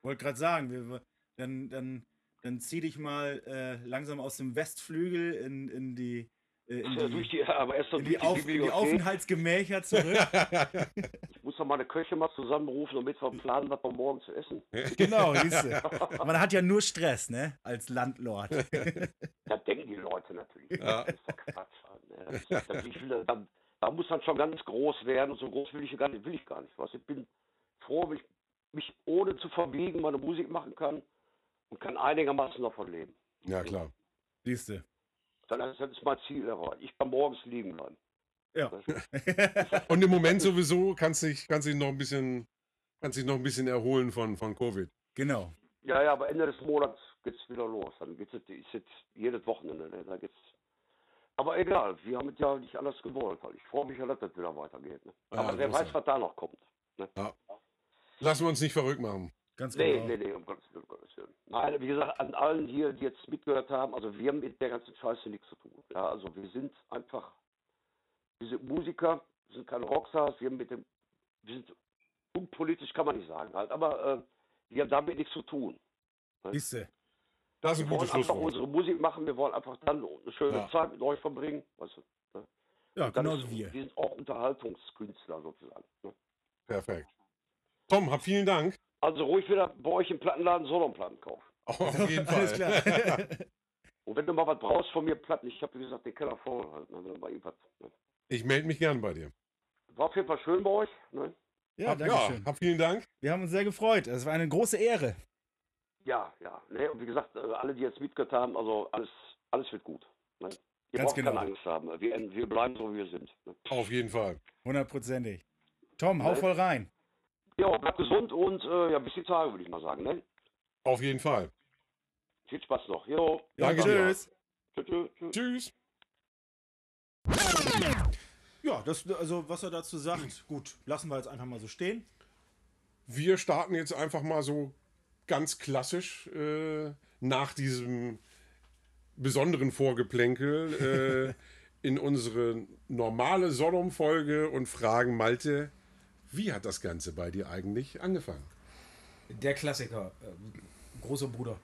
Wollte gerade sagen, wir, dann, dann, dann zieh dich mal äh, langsam aus dem Westflügel in, in die, äh, in die, die, in die, Auf, in die. Aufenthaltsgemächer zurück. Ich muss doch meine Köche mal zusammenrufen, damit wir planen, was wir morgen zu essen. genau, siehst du. Man hat ja nur Stress, ne? Als Landlord. Da denken die Leute natürlich. Ja. Das ist doch Quatsch. Ne? Das ist, das, ich will, da, da muss dann schon ganz groß werden und so groß will ich gar nicht, will ich gar nicht. Was? Ich bin froh, wenn ich mich ohne zu verbiegen meine Musik machen kann und kann einigermaßen davon leben. Ja, klar. Siehst du. Dann ist, das ist mein Ziel erreicht. Ich kann morgens liegen bleiben. Ja. Und im Moment sowieso kannst du dich, kannst dich noch ein bisschen, kannst dich noch ein bisschen erholen von, von Covid. Genau. Ja, ja, aber Ende des Monats geht's wieder los. Dann geht's jetzt, ist jetzt jedes Wochenende. Ne? Da geht's. Aber egal, wir haben es ja nicht anders gewollt. Halt. Ich freue mich ja, dass das wieder weitergeht. Ne? Ja, Aber wer großartig. weiß, was da noch kommt. Ne? Lassen wir uns nicht verrückt machen. Ganz Nee, genau. nee, nee, um Gottes Willen, um Gottes Willen. Nein, wie gesagt, an allen hier, die jetzt mitgehört haben, also wir haben mit der ganzen Scheiße nichts zu tun. Ja, also wir sind einfach, wir sind Musiker, wir sind keine Rockstars, wir haben mit dem, wir sind unpolitisch, kann man nicht sagen halt, aber äh, wir haben damit nichts zu tun. Siehst du. Das ist ein Wir wollen einfach unsere Musik machen, wir wollen einfach dann eine schöne Ja. Zeit mit euch verbringen. Weißt du, Ja, dann genau ist, wie wir. Wir sind auch Unterhaltungskünstler sozusagen. Ne? Perfekt. Tom, hab vielen Dank. Also ruhig wieder bei euch im Plattenladen Sodom-Platten kaufen. Auf jeden Alles Fall. klar. Und wenn du mal was brauchst von mir, Platten, ich habe wie gesagt den Keller voll halt, ne, irgendwas. Ne? Ich melde mich gern bei dir. War auf jeden Fall schön bei euch. Ne? ja, hab, danke ja, schön. hab vielen Dank. Wir haben uns sehr gefreut. Es war eine große Ehre. Ja, ja. Ne? Und wie gesagt, äh, alle, die jetzt mitgehört haben, also alles, alles wird gut. Ne? Ihr Ganz braucht genau. keine Angst haben. Wir, wir bleiben so, wie wir sind. Ne? Auf jeden Fall. Hundertprozentig. Tom, hau Ne? voll rein. Ja, bleibt gesund und äh, ja, bis die Tage, würde ich mal sagen. Ne? Auf jeden Fall. Viel Spaß noch. Jo. Ja, Danke tschüss. Tschüss. tschüss, tschüss. Tschüss. Ja, das, also was er dazu sagt, gut, lassen wir jetzt einfach mal so stehen. Wir starten jetzt einfach mal so ganz klassisch äh, nach diesem besonderen Vorgeplänkel äh, in unsere normale Sodom-Folge und fragen Malte, wie hat das Ganze bei dir eigentlich angefangen? Der Klassiker, äh, großer Bruder.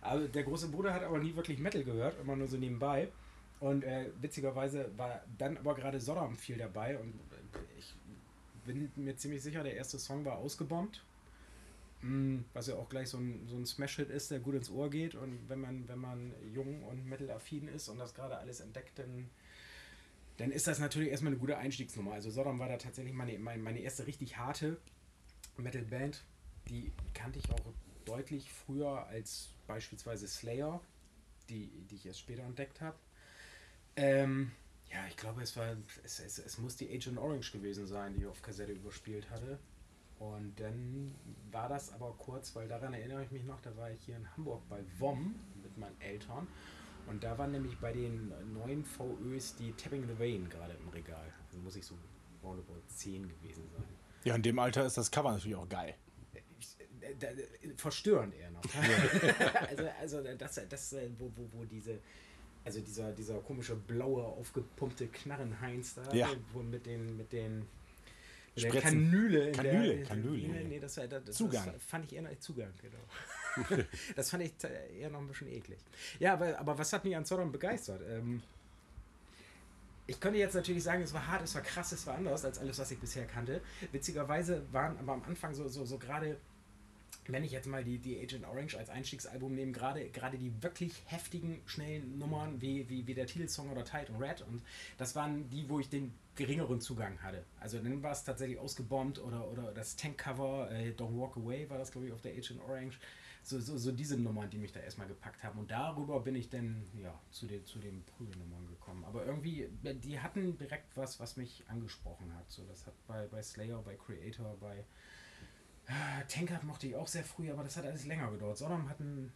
aber der große Bruder hat aber nie wirklich Metal gehört, immer nur so nebenbei. Und äh, witzigerweise war dann aber gerade Sodom viel dabei und äh, ich bin mir ziemlich sicher, der erste Song war ausgebombt. Mm, Was ja auch gleich so ein, so ein Smash-Hit ist, der gut ins Ohr geht. Und wenn man, wenn man jung und metal-affin ist und das gerade alles entdeckt, dann, dann ist das natürlich erstmal eine gute Einstiegsnummer. Also Sodom war da tatsächlich meine, meine, meine erste richtig harte Metal-Band. Die kannte ich auch deutlich früher als beispielsweise Slayer, die, die ich erst später entdeckt habe. Ähm, ja, ich glaube, es war, es, es, es muss die Agent Orange gewesen sein, die ich auf Kassette überspielt hatte. Und dann war das aber kurz, weil daran erinnere ich mich noch, da war ich hier in Hamburg bei WOM mit meinen Eltern. Und da waren nämlich bei den neuen VÖs die Tapping the Vein gerade im Regal. Also muss ich so roundabout 10 gewesen sein. Ja, in dem Alter ist das Cover natürlich auch geil. da, verstörend eher noch. also, also das, das wo, wo, wo diese, also dieser, dieser komische blaue, aufgepumpte Knarrenheinz da, Ja. wo mit den, mit den mit. Kanüle. Kanüle, der, Kanüle. Nee, nee, das, das, das, Zugang. Das fand ich eher noch, Zugang, genau. das fand ich eher noch ein bisschen eklig. Ja, aber, aber was hat mich an Sodom begeistert? Ähm, ich könnte jetzt natürlich sagen, es war hart, es war krass, es war anders als alles, was ich bisher kannte. Witzigerweise waren aber am Anfang so, so, so gerade, wenn ich jetzt mal die, die Agent Orange als Einstiegsalbum nehme, gerade, gerade die wirklich heftigen, schnellen Nummern wie, wie, wie der Titelsong oder Tide und Red. Und das waren die, wo ich den geringeren Zugang hatte. Also dann war es tatsächlich ausgebombt oder, oder das Tankcover, äh, Don't Walk Away war das, glaube ich, auf der Agent Orange. So, so, so diese Nummern, die mich da erstmal gepackt haben. Und darüber bin ich dann ja, zu, den, zu den Prügelnummern gekommen. Aber irgendwie, die hatten direkt was, was mich angesprochen hat. So, das hat bei, bei Slayer, bei Creator, bei äh, Tankard mochte ich auch sehr früh, aber das hat alles länger gedauert. Sodom hatten,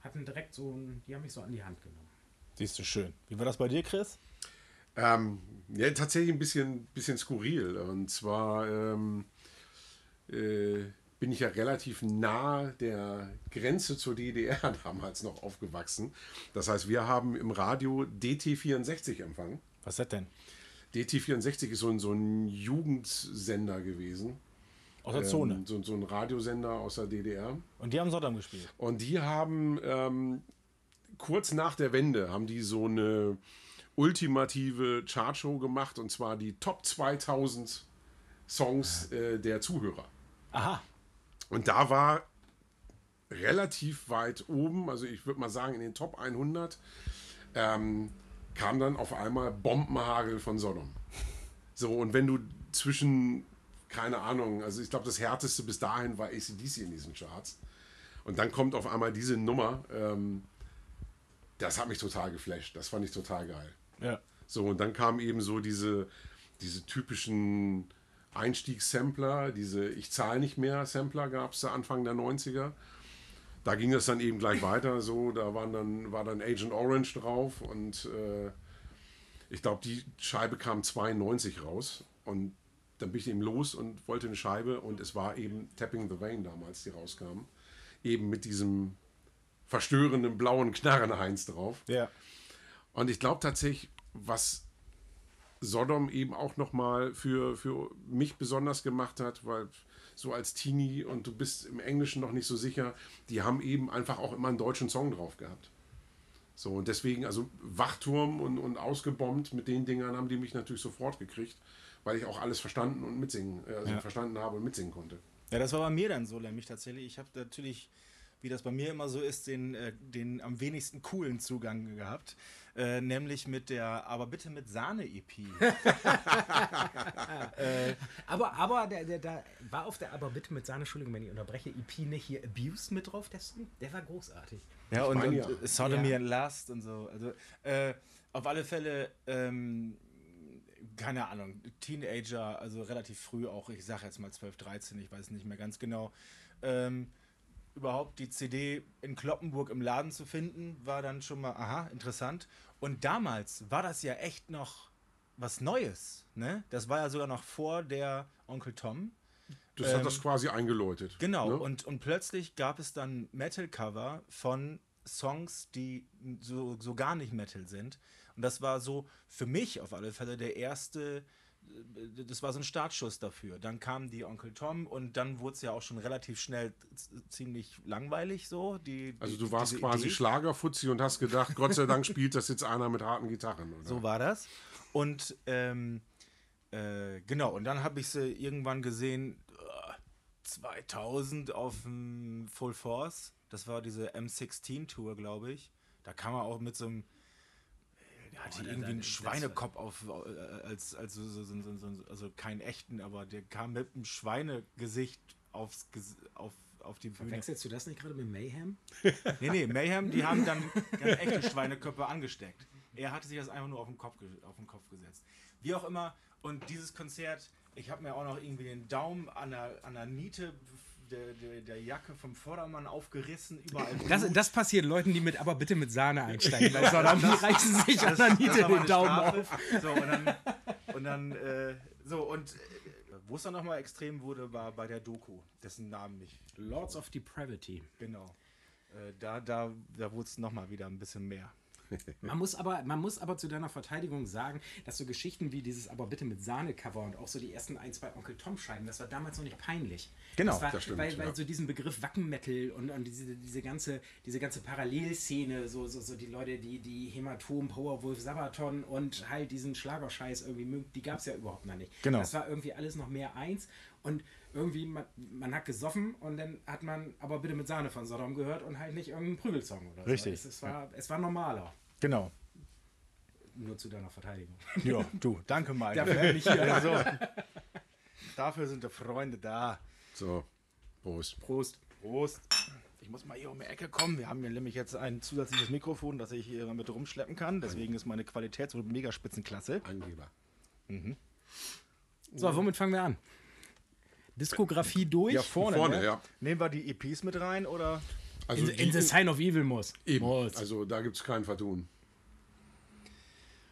hatten direkt so ein, die haben mich so an die Hand genommen. Siehst du schön. Wie war das bei dir, Chris? Ähm, ja, tatsächlich ein bisschen, bisschen skurril. Und zwar ähm, äh, bin ich ja relativ nah der Grenze zur DDR damals noch aufgewachsen. Das heißt, wir haben im Radio DT64 empfangen. Was ist das denn? DT64 ist so ein, so ein Jugendsender gewesen. Aus der Zone. Ähm, so, so ein Radiosender aus der DDR. Und die haben Sodom gespielt. Und die haben ähm, kurz nach der Wende haben die so eine ultimative Chartshow gemacht und zwar die Top 2000 Songs äh, der Zuhörer. Aha. Und da war relativ weit oben, also ich würde mal sagen in den Top 100, ähm, kam dann auf einmal Bombenhagel von Sodom. So, und wenn du zwischen, keine Ahnung, also ich glaube, das härteste bis dahin war ACDC in diesen Charts. Und dann kommt auf einmal diese Nummer, ähm, das hat mich total geflasht. Das fand ich total geil. Ja. So, und dann kamen eben so diese, diese typischen Einstiegssampler, diese Ich zahle nicht mehr Sampler gab es Anfang der 90er. Da ging es dann eben gleich weiter, so, da waren dann, war dann Agent Orange drauf und äh, ich glaube, die Scheibe kam 92 raus und dann bin ich eben los und wollte eine Scheibe und es war eben Tapping the Vein damals, die rauskam. Eben mit diesem verstörenden blauen Knarrenheinz drauf. Ja. Und ich glaube tatsächlich, was Sodom eben auch nochmal für, für mich besonders gemacht hat, weil so als Teenie und du bist im Englischen noch nicht so sicher, die haben eben einfach auch immer einen deutschen Song drauf gehabt. So, und deswegen, also Wachturm und, und ausgebombt mit den Dingern haben die mich natürlich sofort gekriegt, weil ich auch alles verstanden und mitsingen, äh, also Ja. verstanden habe und mitsingen konnte. Ja, das war bei mir dann so nämlich tatsächlich. Ich habe natürlich, wie das bei mir immer so ist, den, äh, den am wenigsten coolen Zugang gehabt. Äh, nämlich mit der Aber bitte mit Sahne-EP. Aber, aber der, der, da war auf der Aber bitte mit Sahne, Entschuldigung, wenn ich unterbreche, EP nicht hier Abused mit drauf, der? Der war großartig. Ja, und, und ja. äh, Sodomy Ja. and Lust und so. Also, äh, auf alle Fälle, ähm, keine Ahnung, Teenager, also relativ früh auch, ich sage jetzt mal 12, 13, ich weiß nicht mehr ganz genau. Ähm, überhaupt die CD in Kloppenburg im Laden zu finden, war dann schon mal, aha, interessant. Und damals war das ja echt noch was Neues. Ne? Das war ja sogar noch vor der Onkel Tom. Das Ähm, hat das quasi eingeläutet. Genau, ne? und, und plötzlich gab es dann Metal-Cover von Songs, die so, so gar nicht Metal sind. Und das war so für mich auf alle Fälle der erste, das war so ein Startschuss dafür. Dann kam die Onkel Tom und dann wurde es ja auch schon relativ schnell ziemlich langweilig so. Die, Also du warst quasi Idee. Schlagerfuzzi und hast gedacht, Gott sei Dank spielt das jetzt einer mit harten Gitarren. Oder? So war das. Und ähm, äh, genau, und dann habe ich sie irgendwann gesehen, äh, 2000 auf dem Full Force. Das war diese M16-Tour, glaube ich. Da kam er auch mit so einem. Der hatte da- irgendwie einen Schweinekopf auf, äh, als, als so, so, so, so, so, also keinen echten, aber der kam mit einem Schweinegesicht aufs, auf, auf die Bühne. Wechselst du das nicht gerade mit Mayhem? Nee, nee, Mayhem, die haben dann ganz echte Schweineköpfe angesteckt. Er hatte sich das einfach nur auf den Kopf, auf den Kopf gesetzt. Wie auch immer, und dieses Konzert, ich habe mir auch noch irgendwie den Daumen an der, an der Niete der, der, der Jacke vom Vordermann aufgerissen, überall. Das, das passiert Leuten, die mit Aber bitte mit Sahne einsteigen. Bei Sodom, die reißen sich an der Das war den Daumen Strafe. auf. So, und dann, und dann äh, so, und äh, Wo es dann nochmal extrem wurde, war bei der Doku, dessen Namen ich. Lords of Depravity. Genau. Äh, da da, da wurde es nochmal wieder ein bisschen mehr. Man muss, aber, man muss aber zu deiner Verteidigung sagen, dass so Geschichten wie dieses aber bitte mit Sahne-Cover und auch so die ersten ein, zwei Onkel Tom-Scheiben, das war damals noch nicht peinlich. Genau, das war, das stimmt, Weil, weil ja. so diesen Begriff Wackenmetal und, und diese, diese, ganze, diese ganze Parallelszene, so, so, so die Leute, die, die Hämatom, Powerwolf, Sabaton und halt diesen Schlagerscheiß irgendwie mögen, die gab es ja überhaupt noch nicht. Genau. Das war irgendwie alles noch mehr eins und irgendwie, man, man hat gesoffen und dann hat man aber bitte mit Sahne von Sodom gehört und halt nicht irgendeinen Prügelsong oder so. Richtig, Es, es, war, es war normaler. Genau. Nur zu deiner Verteidigung. Ja, du, danke mal. Dafür bin ich hier. Also, dafür sind die Freunde da. So, Prost. Prost. Prost. Ich muss mal hier um die Ecke kommen. Wir haben hier nämlich jetzt ein zusätzliches Mikrofon, das ich hier mit rumschleppen kann. Deswegen ist meine Qualität so mega spitzenklasse. Angeber. So, womit fangen wir an? Diskografie durch. Ja, vorne. Vorne, ne? ja. Nehmen wir die EPs mit rein oder? Also in, in The Sign of Evil muss. eben. Muss. Also da gibt es kein Vertun.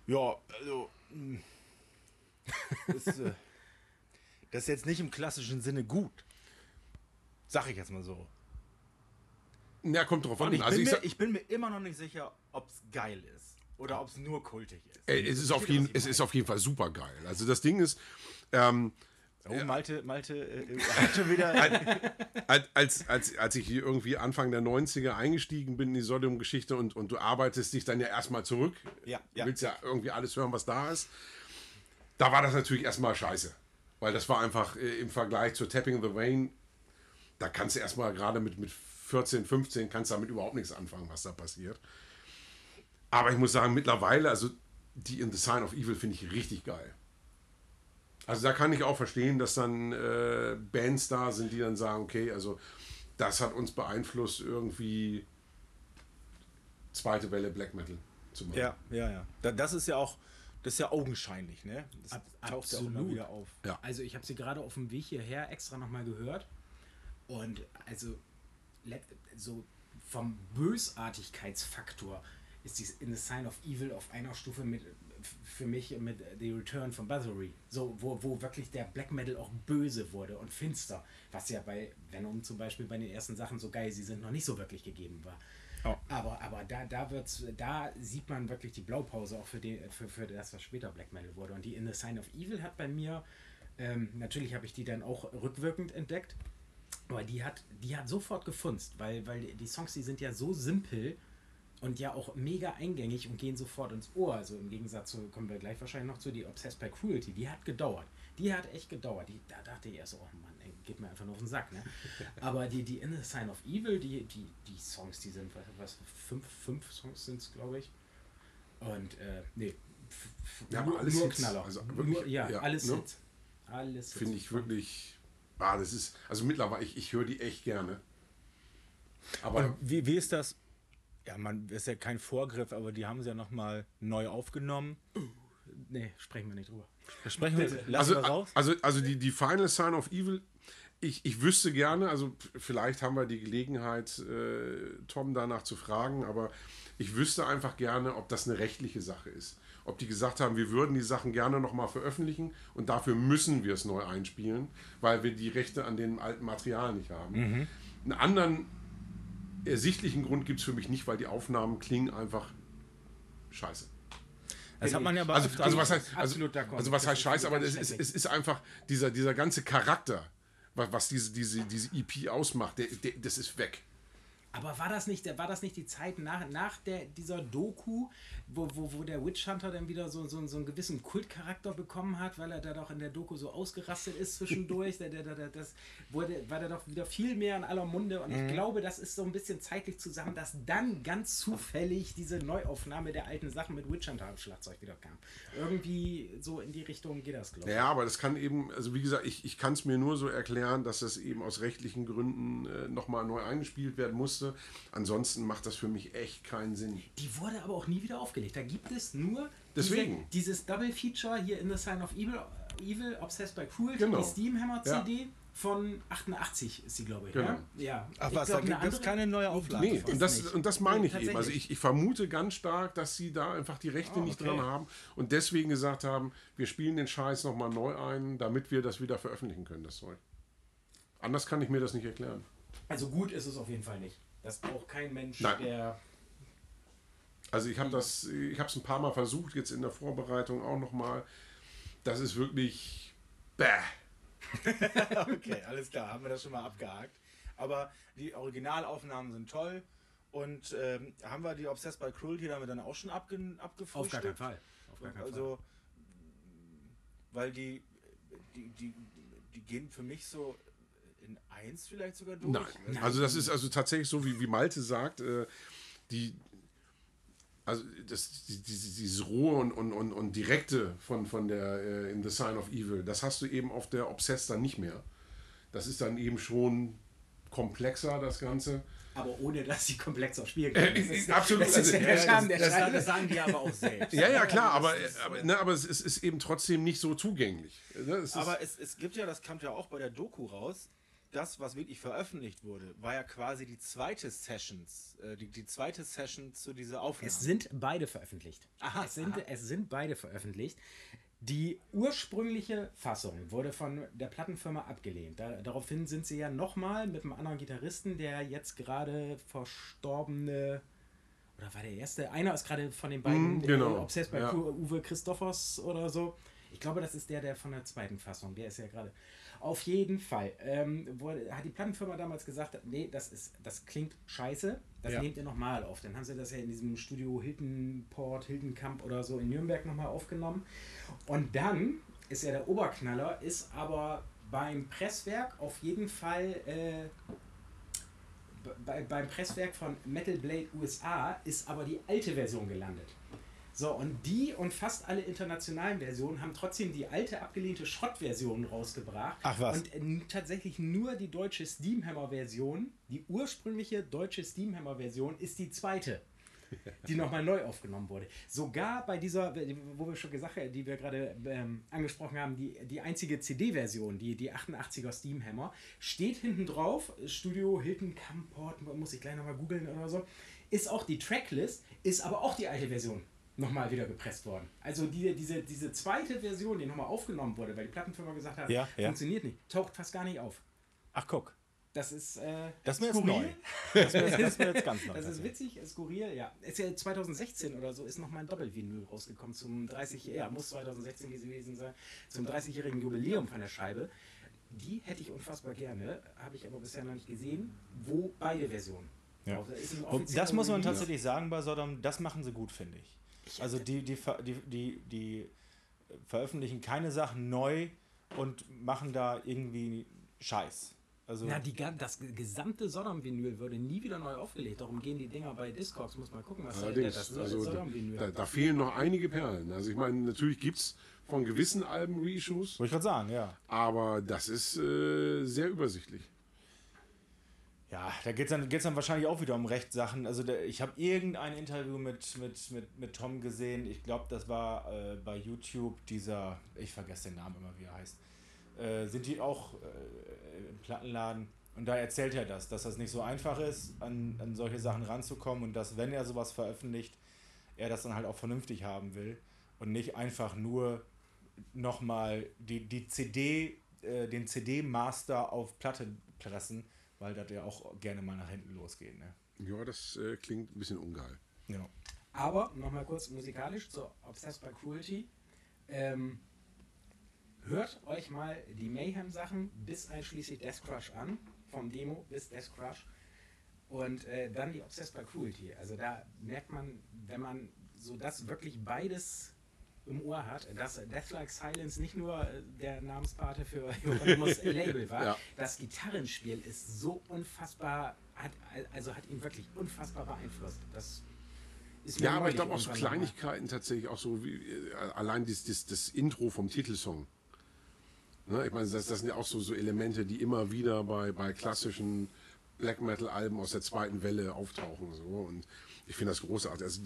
Ja, also. mh. Das, äh, das ist jetzt nicht im klassischen Sinne gut. Sag ich jetzt mal so. Ja, kommt drauf Und an. ich, Also bin ich mir, ich bin mir immer noch nicht sicher, ob es geil ist. Oder ob es nur kultig ist. ey, es, ist auf jeden, es ist auf jeden Fall super geil. Also das Ding ist, ähm, Oh, Malte, Malte äh, hat schon wieder. als, als, als, als ich hier irgendwie Anfang der 90er eingestiegen bin in die Sodom-Geschichte und, und du arbeitest dich dann ja erstmal zurück, Ja, du ja. willst ja irgendwie alles hören, was da ist, da war das natürlich erstmal scheiße. Weil das war einfach äh, im Vergleich zu Tapping the Vein, da kannst du erstmal gerade mit, mit 14, 15 kannst du damit überhaupt nichts anfangen, was da passiert. Aber ich muss sagen, mittlerweile, also die in The Sign of Evil finde ich richtig geil. Also da kann ich auch verstehen, dass dann äh, Bands da sind, die dann sagen, okay, also das hat uns beeinflusst, irgendwie zweite Welle Black Metal zu machen. ja, ja, ja. Da, das ist ja auch, das ist ja augenscheinlich, ne? Das Ab- taucht ja auch immer absolut. wieder auf. Ja. Also ich habe sie gerade auf dem Weg hierher extra nochmal gehört. Und also so vom Bösartigkeitsfaktor ist dies In the Sign of Evil auf einer Stufe mit für mich mit The Return von Bathory. So, wo, wo wirklich der Black Metal auch böse wurde und finster. Was ja bei Venom zum Beispiel bei den ersten Sachen so geil, sie sind noch nicht so wirklich gegeben war. Oh. Aber, aber da, da, wird's, da sieht man wirklich die Blaupause auch für, den, für, für das, was später Black Metal wurde. Und die In the Sign of Evil hat bei mir, ähm, natürlich habe ich die dann auch rückwirkend entdeckt, aber die hat, die hat sofort gefunzt, weil, weil die Songs, die sind ja so simpel und ja auch mega eingängig und gehen sofort ins Ohr. Also im Gegensatz zu, kommen wir gleich wahrscheinlich noch zu die Obsessed by Cruelty, die hat gedauert. Die hat echt gedauert. Die, da dachte ich erst, so, oh Mann, ey, geht mir einfach nur auf den Sack. Ne? Aber die, die In the Sign of Evil, die, die, die Songs, die sind, was, was fünf, fünf Songs sind es, glaube ich. Und, äh, nee, Ja, aber nur, alles nur Hits. Knaller. Also wirklich, nur, ja, ja, alles ne? Hits. Alles Finde ich wirklich, ah, das ist, also mittlerweile, ich, ich höre die echt gerne. Aber Und wie, wie ist das? Ja, man ist ja kein Vorgriff, aber die haben sie ja nochmal neu aufgenommen. Nee, sprechen wir nicht drüber. Sprechen wir, lassen also, wir raus. also, also die, die Final Sign of Evil, ich, ich wüsste gerne, also vielleicht haben wir die Gelegenheit, äh, Tom danach zu fragen, aber ich wüsste einfach gerne, ob das eine rechtliche Sache ist. Ob die gesagt haben, wir würden die Sachen gerne nochmal veröffentlichen und dafür müssen wir es neu einspielen, weil wir die Rechte an dem alten Material nicht haben. Einen anderen ersichtlichen Grund gibt es für mich nicht, weil die Aufnahmen klingen einfach scheiße. Das hat man ja bei Also, also was heißt, also, also was heißt scheiße, aber es ist, es ist einfach dieser, dieser ganze Charakter, was, was diese, diese, diese EP ausmacht, der, der, das ist weg. Aber war das nicht, war das nicht die Zeit nach, nach der, dieser Doku, wo, wo, wo der Witch Hunter dann wieder so, so, so einen gewissen Kultcharakter bekommen hat, weil er da doch in der Doku so ausgerastet ist zwischendurch? der, der, der, das wurde, war der doch wieder viel mehr in aller Munde und ich glaube, das ist so ein bisschen zeitlich zusammen, dass dann ganz zufällig diese Neuaufnahme der alten Sachen mit Witch Hunter am Schlagzeug wieder kam. Irgendwie so in die Richtung geht das, glaube ich. Ja, aber das kann eben, also wie gesagt, ich, ich kann es mir nur so erklären, dass das eben aus rechtlichen Gründen äh, nochmal neu eingespielt werden musste. Ansonsten macht das für mich echt keinen Sinn. Die wurde aber auch nie wieder aufgelegt. Da gibt es nur Deswegen. Diese, dieses Double Feature hier in The Sign of Evil, Evil Obsessed by Cruelty, Genau. die Steamhammer CD von 88 ist sie, glaube ich. Genau. Ne? Ja. Ach Ich was, glaub, da gibt es keine neue Auflage. Nee, und das, nicht. und das meine Nee, ich eben. Also ich, ich vermute ganz stark, dass sie da einfach die Rechte nicht okay. dran haben und deswegen gesagt haben, wir spielen den Scheiß nochmal neu ein, damit wir das wieder veröffentlichen können, das Zeug. Anders kann ich mir das nicht erklären. Also gut ist es auf jeden Fall nicht. Das braucht kein Mensch, Nein. der. Also ich habe das, ich habe es ein paar Mal versucht, jetzt in der Vorbereitung auch nochmal. Das ist wirklich bäh. Okay, alles klar, haben wir das schon mal abgehakt. Aber die Originalaufnahmen sind toll. Und ähm, haben wir die Obsessed by Cruelty damit dann auch schon abge abgefrühstückt? Auf gar keinen Fall. Auf gar keinen Fall. Also, weil die, die, die, die gehen für mich so in eins vielleicht sogar durch. Nein. Also das ist also tatsächlich so, wie, wie Malte sagt, äh, die, also das, die- dieses, dieses rohe und, und, und, und direkte von, von der äh, in The Sign of Evil, das hast du eben auf der Obsessed dann nicht mehr. Das ist dann eben schon komplexer, das Ganze. Aber ohne dass sie komplexer spielen können. Das ist, absolut. Das ist Also, der ja, Charme der das, Scheibe. das sagen die aber auch selbst. Ja, ja, klar, aber, aber, ne, aber es ist, ist eben trotzdem nicht so zugänglich. Ne, es ist, Aber es, es gibt ja, das kam ja auch bei der Doku raus, das, was wirklich veröffentlicht wurde, war ja quasi die zweite Sessions, äh, die, die zweite Session zu dieser Aufnahme. Es sind beide veröffentlicht. Aha, es, sind, aha. es sind beide veröffentlicht. Die ursprüngliche Fassung wurde von der Plattenfirma abgelehnt. Da, daraufhin sind sie ja nochmal mit einem anderen Gitarristen, der jetzt gerade verstorbene, oder war der erste? Einer ist gerade von den beiden Mm, genau. äh, Obsessed by Ja. Cru- Uwe Christophers oder so. Ich glaube, das ist der, der von der zweiten Fassung. Der ist ja gerade. Auf jeden Fall. Ähm, wo, hat die Plattenfirma damals gesagt, nee, das ist, das klingt scheiße. Das Ja. nehmt ihr nochmal auf. Dann haben sie das ja in diesem Studio Hiltonport, Hiltonkamp oder so in Nürnberg nochmal aufgenommen. Und dann ist ja der Oberknaller, ist aber beim Presswerk auf jeden Fall äh, bei, beim Presswerk von Metal Blade USA ist aber die alte Version gelandet. So, und die und fast alle internationalen Versionen haben trotzdem die alte abgelehnte Schrottversion rausgebracht. Ach was. Und äh, tatsächlich nur die deutsche Steamhammer-Version, die ursprüngliche deutsche Steamhammer-Version, ist die zweite, die nochmal neu aufgenommen wurde. Sogar bei dieser, wo wir schon gesagt haben, die wir gerade ähm, angesprochen haben, die, die einzige CD-Version, die, die 88er Steamhammer, steht hinten drauf, Studio Hilton Camport, muss ich gleich nochmal googeln oder so, ist auch die Tracklist, ist aber auch die alte Version nochmal wieder gepresst worden. Also die, diese, diese zweite Version, die nochmal aufgenommen wurde, weil die Plattenfirma gesagt hat, Ja, ja. funktioniert nicht, taucht fast gar nicht auf. Ach, guck. Das ist, äh, Das ist jetzt neu. Das ist mir jetzt ganz neu. Das ist witzig, skurril, ja. Ist ja 2016 oder so ist nochmal ein Doppelvinyl rausgekommen zum 30, ja, muss 2016 gewesen sein, zum 30-jährigen Jubiläum von der Scheibe. Die hätte ich unfassbar gerne, habe ich aber bisher noch nicht gesehen, wo beide Versionen. Ja. das muss man tatsächlich sagen bei Sodom, das machen sie gut, finde ich. Also die, die, die, die, die veröffentlichen keine Sachen neu und machen da irgendwie Scheiß. Also Na, die, das gesamte Sodom-Vinyl würde nie wieder neu aufgelegt. Darum gehen die Dinger bei Discogs. Muss mal gucken, was da Allerdings, das also da, Sodom-Vinyl da, da fehlen noch einige Perlen. Also ich meine, natürlich gibt es von gewissen Alben Reissues, wollte ich gerade sagen, ja. aber das ist äh, sehr übersichtlich. Ja, da geht es dann, geht's dann wahrscheinlich auch wieder um Rechtssachen. Also der, ich habe irgendein Interview mit, mit, mit, mit Tom gesehen. Ich glaube, das war äh, bei YouTube dieser, ich vergesse den Namen immer, wie er heißt. Äh, sind die auch äh, im Plattenladen? Und da erzählt er das, dass das nicht so einfach ist, an, an solche Sachen ranzukommen und dass, wenn er sowas veröffentlicht, er das dann halt auch vernünftig haben will und nicht einfach nur nochmal die, die CD, äh, den CD-Master auf Platte pressen, weil das ja auch gerne mal nach hinten losgeht. Ne? Ja, das äh, klingt ein bisschen ungeil. Ja. Aber nochmal kurz musikalisch zur Obsessed by Cruelty. Ähm, hört euch mal die Mayhem-Sachen bis einschließlich Death Crush an. Vom Demo bis Death Crush. Und äh, dann die Obsessed by Cruelty. Also da merkt man, wenn man so das wirklich beides im Ohr hat, dass Death Like Silence nicht nur äh, der Namenspate für Hieronymus Label war. Ja. Das Gitarrenspiel ist so unfassbar, hat, also hat ihn wirklich unfassbar beeinflusst. Das Ja, aber ich glaube auch so Kleinigkeiten tatsächlich, auch so wie äh, allein das, das, das Intro vom Titelsong. Ne, ich meine, das, das sind ja auch so, so Elemente, die immer wieder bei, bei klassischen Black Metal-Alben aus der zweiten Welle auftauchen. So. Und ich finde das großartig. Also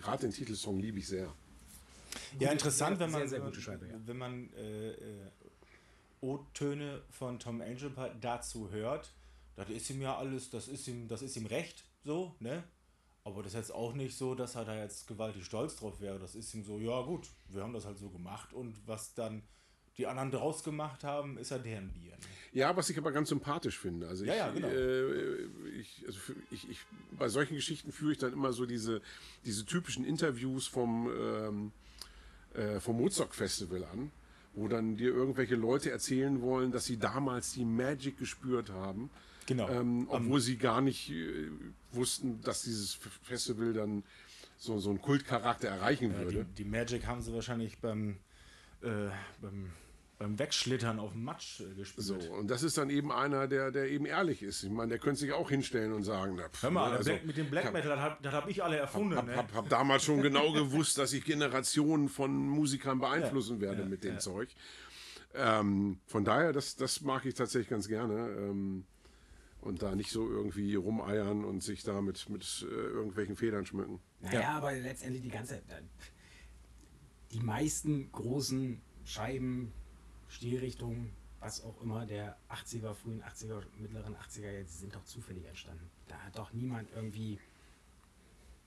gerade den Titelsong liebe ich sehr. Ja, interessant, wenn sehr, man, sehr gute Scheibe, ja. wenn man äh, äh, O-Töne von Tom Angelpart dazu hört, das ist ihm ja alles, das ist ihm, das ist ihm recht, so, ne? Aber das ist jetzt auch nicht so, dass er da jetzt gewaltig stolz drauf wäre. Das ist ihm so, ja gut, wir haben das halt so gemacht und was dann die anderen draus gemacht haben, ist ja deren Bier. Ne? Ja, was ich aber ganz sympathisch finde. Also Ja, ich, ja, genau. äh, ich, also ich, ich, bei solchen Geschichten führe ich dann immer so diese, diese typischen Interviews vom, ähm, äh, vom Woodstock Festival an, wo dann dir irgendwelche Leute erzählen wollen, dass sie damals die Magic gespürt haben. Genau. Ähm, obwohl sie gar nicht äh, wussten, dass dieses Festival dann so, so einen Kultcharakter erreichen Ja, würde. die, die Magic haben sie wahrscheinlich beim, äh, beim, beim Wegschlittern auf dem Matsch äh, gespielt. So, und das ist dann eben einer, der, der eben ehrlich ist. Ich meine, der könnte sich auch hinstellen und sagen, na, pff, Hör mal, ne, also, mit dem Black Metal, das habe hab ich alle erfunden. hab, ne? hab, hab damals schon genau gewusst, dass ich Generationen von Musikern beeinflussen werde ja, mit dem ja. Zeug. Ähm, von daher, das, das mag ich tatsächlich ganz gerne. Ähm, und da nicht so irgendwie rumeiern und sich da mit, mit äh, irgendwelchen Federn schmücken. Naja, aber letztendlich die ganze. äh, Die meisten großen Scheiben, Stilrichtungen, was auch immer, der 80er, frühen 80er, mittleren 80er, die sind doch zufällig entstanden. Da hat doch niemand irgendwie.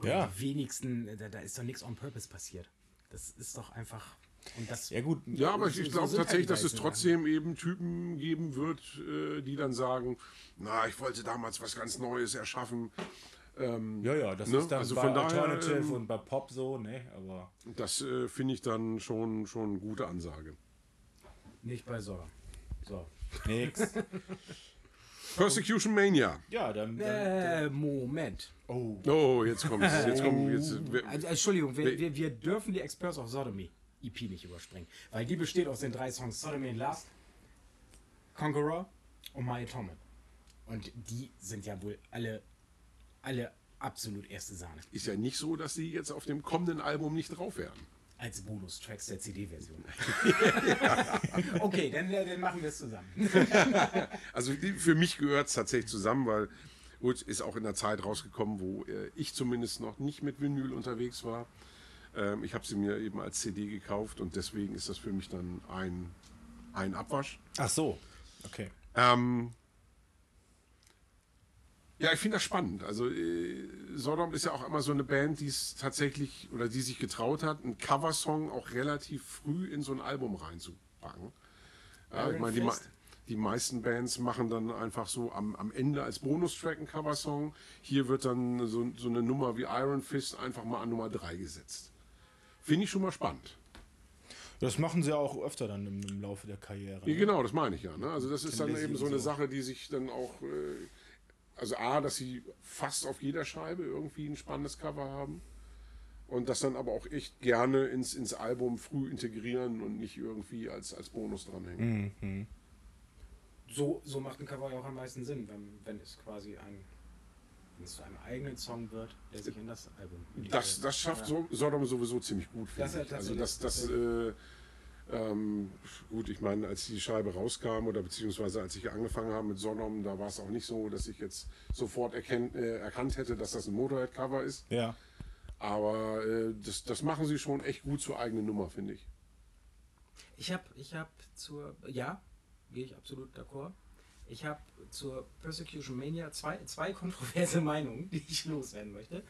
Ja. Die wenigsten, da, da ist doch nichts on purpose passiert. Das ist doch einfach. Und das, Ja gut, Ja, aber ich, so- ich so glaube sind halt tatsächlich, dass es trotzdem eben Typen geben wird, äh, die dann sagen, na, ich wollte damals was ganz Neues erschaffen. Ähm, ja, ja, das Ne? ist dann Also bei von daher, Alternative ähm, und bei Pop so, ne? Aber Das äh, finde ich dann schon, schon eine gute Ansage. Nicht bei Sodom. So. nix. Persecution Mania. ja, dann, dann Äh, Moment. oh, Oh, jetzt kommt's. Jetzt kommt, jetzt, wer- Also, Entschuldigung, wir, wir, wir dürfen die Experts of Sodomy EP nicht überspringen, weil die besteht aus den drei Songs Sodomy and Lust, Conqueror und My Atonement. Und die sind ja wohl alle, alle absolut erste Sahne. ist ja nicht so, dass sie jetzt auf dem kommenden Album nicht drauf wären. Als Bonustracks der CD-Version. okay, dann, äh, dann machen wir es zusammen. Also für mich gehört es tatsächlich zusammen, weil gut, ist auch in der Zeit rausgekommen, wo äh, ich zumindest noch nicht mit Vinyl unterwegs war. Ähm, ich habe sie mir eben als CD gekauft und deswegen ist das für mich dann ein, ein Abwasch. ach so, okay. Ähm, ja, ich finde das spannend. Also äh, Sodom ist ja auch immer so eine Band, die es tatsächlich oder die sich getraut hat, einen Coversong auch relativ früh in so ein Album reinzupacken. Ja, ich meine, die, die meisten Bands machen dann einfach so am, am Ende als Bonustrack einen Coversong. Hier wird dann so, so eine Nummer wie Iron Fist einfach mal an Nummer 3 gesetzt. Finde ich schon mal spannend. Das machen sie auch öfter dann im, im Laufe der Karriere. Ja, ne? genau, das meine ich ja. Ne? Also das ist dann eben so eine. Sache, die sich dann auch, äh, also A, dass sie fast auf jeder Scheibe irgendwie ein spannendes Cover haben und das dann aber auch echt gerne ins, ins Album früh integrieren und nicht irgendwie als, als Bonus dranhängen. So, so macht ein Cover ja auch am meisten Sinn, wenn, wenn es quasi ein, wenn es zu einem eigenen Song wird, der sich in das Album. Das, das schafft so, Sodom sowieso ziemlich gut. Das finde ich. Also tatsächlich- das, das äh, ähm, gut, ich meine, als die Scheibe rauskam oder beziehungsweise als ich angefangen habe mit Sodom, da war es auch nicht so, dass ich jetzt sofort erkennt, äh, erkannt hätte, dass das ein Motorhead-Cover ist. Ja. Aber äh, das, das machen sie schon echt gut zur eigenen Nummer, finde ich. Ich habe ich hab zur, ja, gehe ich absolut d'accord. Ich habe zur Persecution Mania zwei, zwei kontroverse Meinungen, die ich loswerden möchte.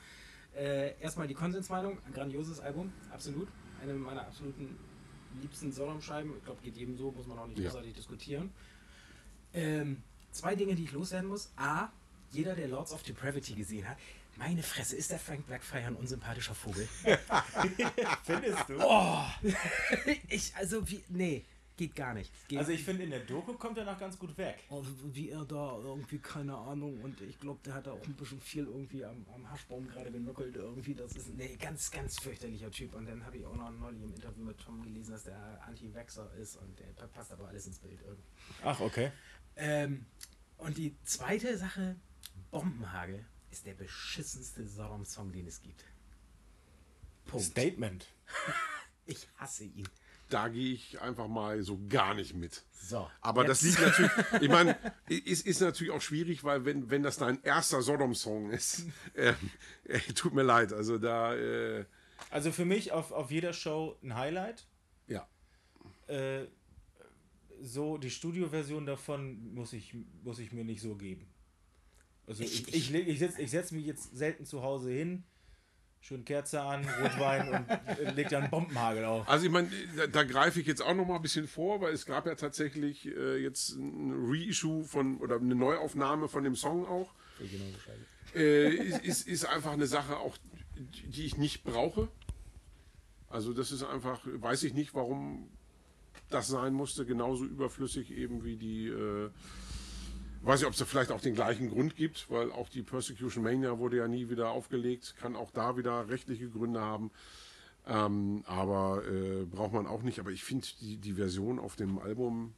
Äh, erstmal die Konsensmeinung, ein grandioses Album, absolut. Eine meiner absoluten liebsten Sodom-Scheiben. Ich glaube, geht jedem so, muss man auch nicht Ja. großartig diskutieren. Ähm, zwei Dinge, die ich loswerden muss. A, jeder, der Lords of Depravity gesehen hat, meine Fresse, ist der Frank Blackfire ein unsympathischer Vogel? Findest du? ich, also, wie, nee, geht gar nicht. Geht Also ich finde, in der Doku kommt er noch ganz gut weg. Also wie er da irgendwie, keine Ahnung, und ich glaube, der hat da auch ein bisschen viel irgendwie am, am Haschbaum gerade genuckelt irgendwie. Das ist ein nee, ganz, ganz fürchterlicher Typ. Und dann habe ich auch noch neulich im Interview mit Tom gelesen, dass der Anti-Vaxxer ist und der pa- passt aber alles ins Bild irgendwie. Ach, okay. Ähm, und die zweite Sache, Bombenhagel ist der beschissenste Sodom-Song, den es gibt. Punkt. Statement. Ich hasse ihn. Da gehe ich einfach mal so gar nicht mit. So. Aber das jetzt- liegt natürlich, ich meine, ist, ist natürlich auch schwierig, weil wenn, wenn das dein erster Sodom-Song ist, äh, äh, tut mir leid, also da, äh, Also für mich auf, auf jeder Show ein Highlight. ja. Äh, so, die Studioversion davon muss ich, muss ich mir nicht so geben. Also Ich- ich, ich, ich, ich setze ich setz mich jetzt selten zu Hause hin, schön Kerze an, Rotwein und äh, leg dann Bombenhagel auf. Also ich meine, da, da greife ich jetzt auch noch mal ein bisschen vor, weil es gab ja tatsächlich äh, jetzt ein Reissue von oder eine Neuaufnahme von dem Song auch. Äh, ist, ist, ist einfach eine Sache auch, die ich nicht brauche. Also das ist einfach, weiß ich nicht, warum das sein musste, genauso überflüssig eben wie die, äh, weiß ich, ob es vielleicht auch den gleichen Grund gibt, weil auch die Persecution Mania wurde ja nie wieder aufgelegt, kann auch da wieder rechtliche Gründe haben. Ähm, aber äh, braucht man auch nicht. Aber ich finde die, die Version auf dem Album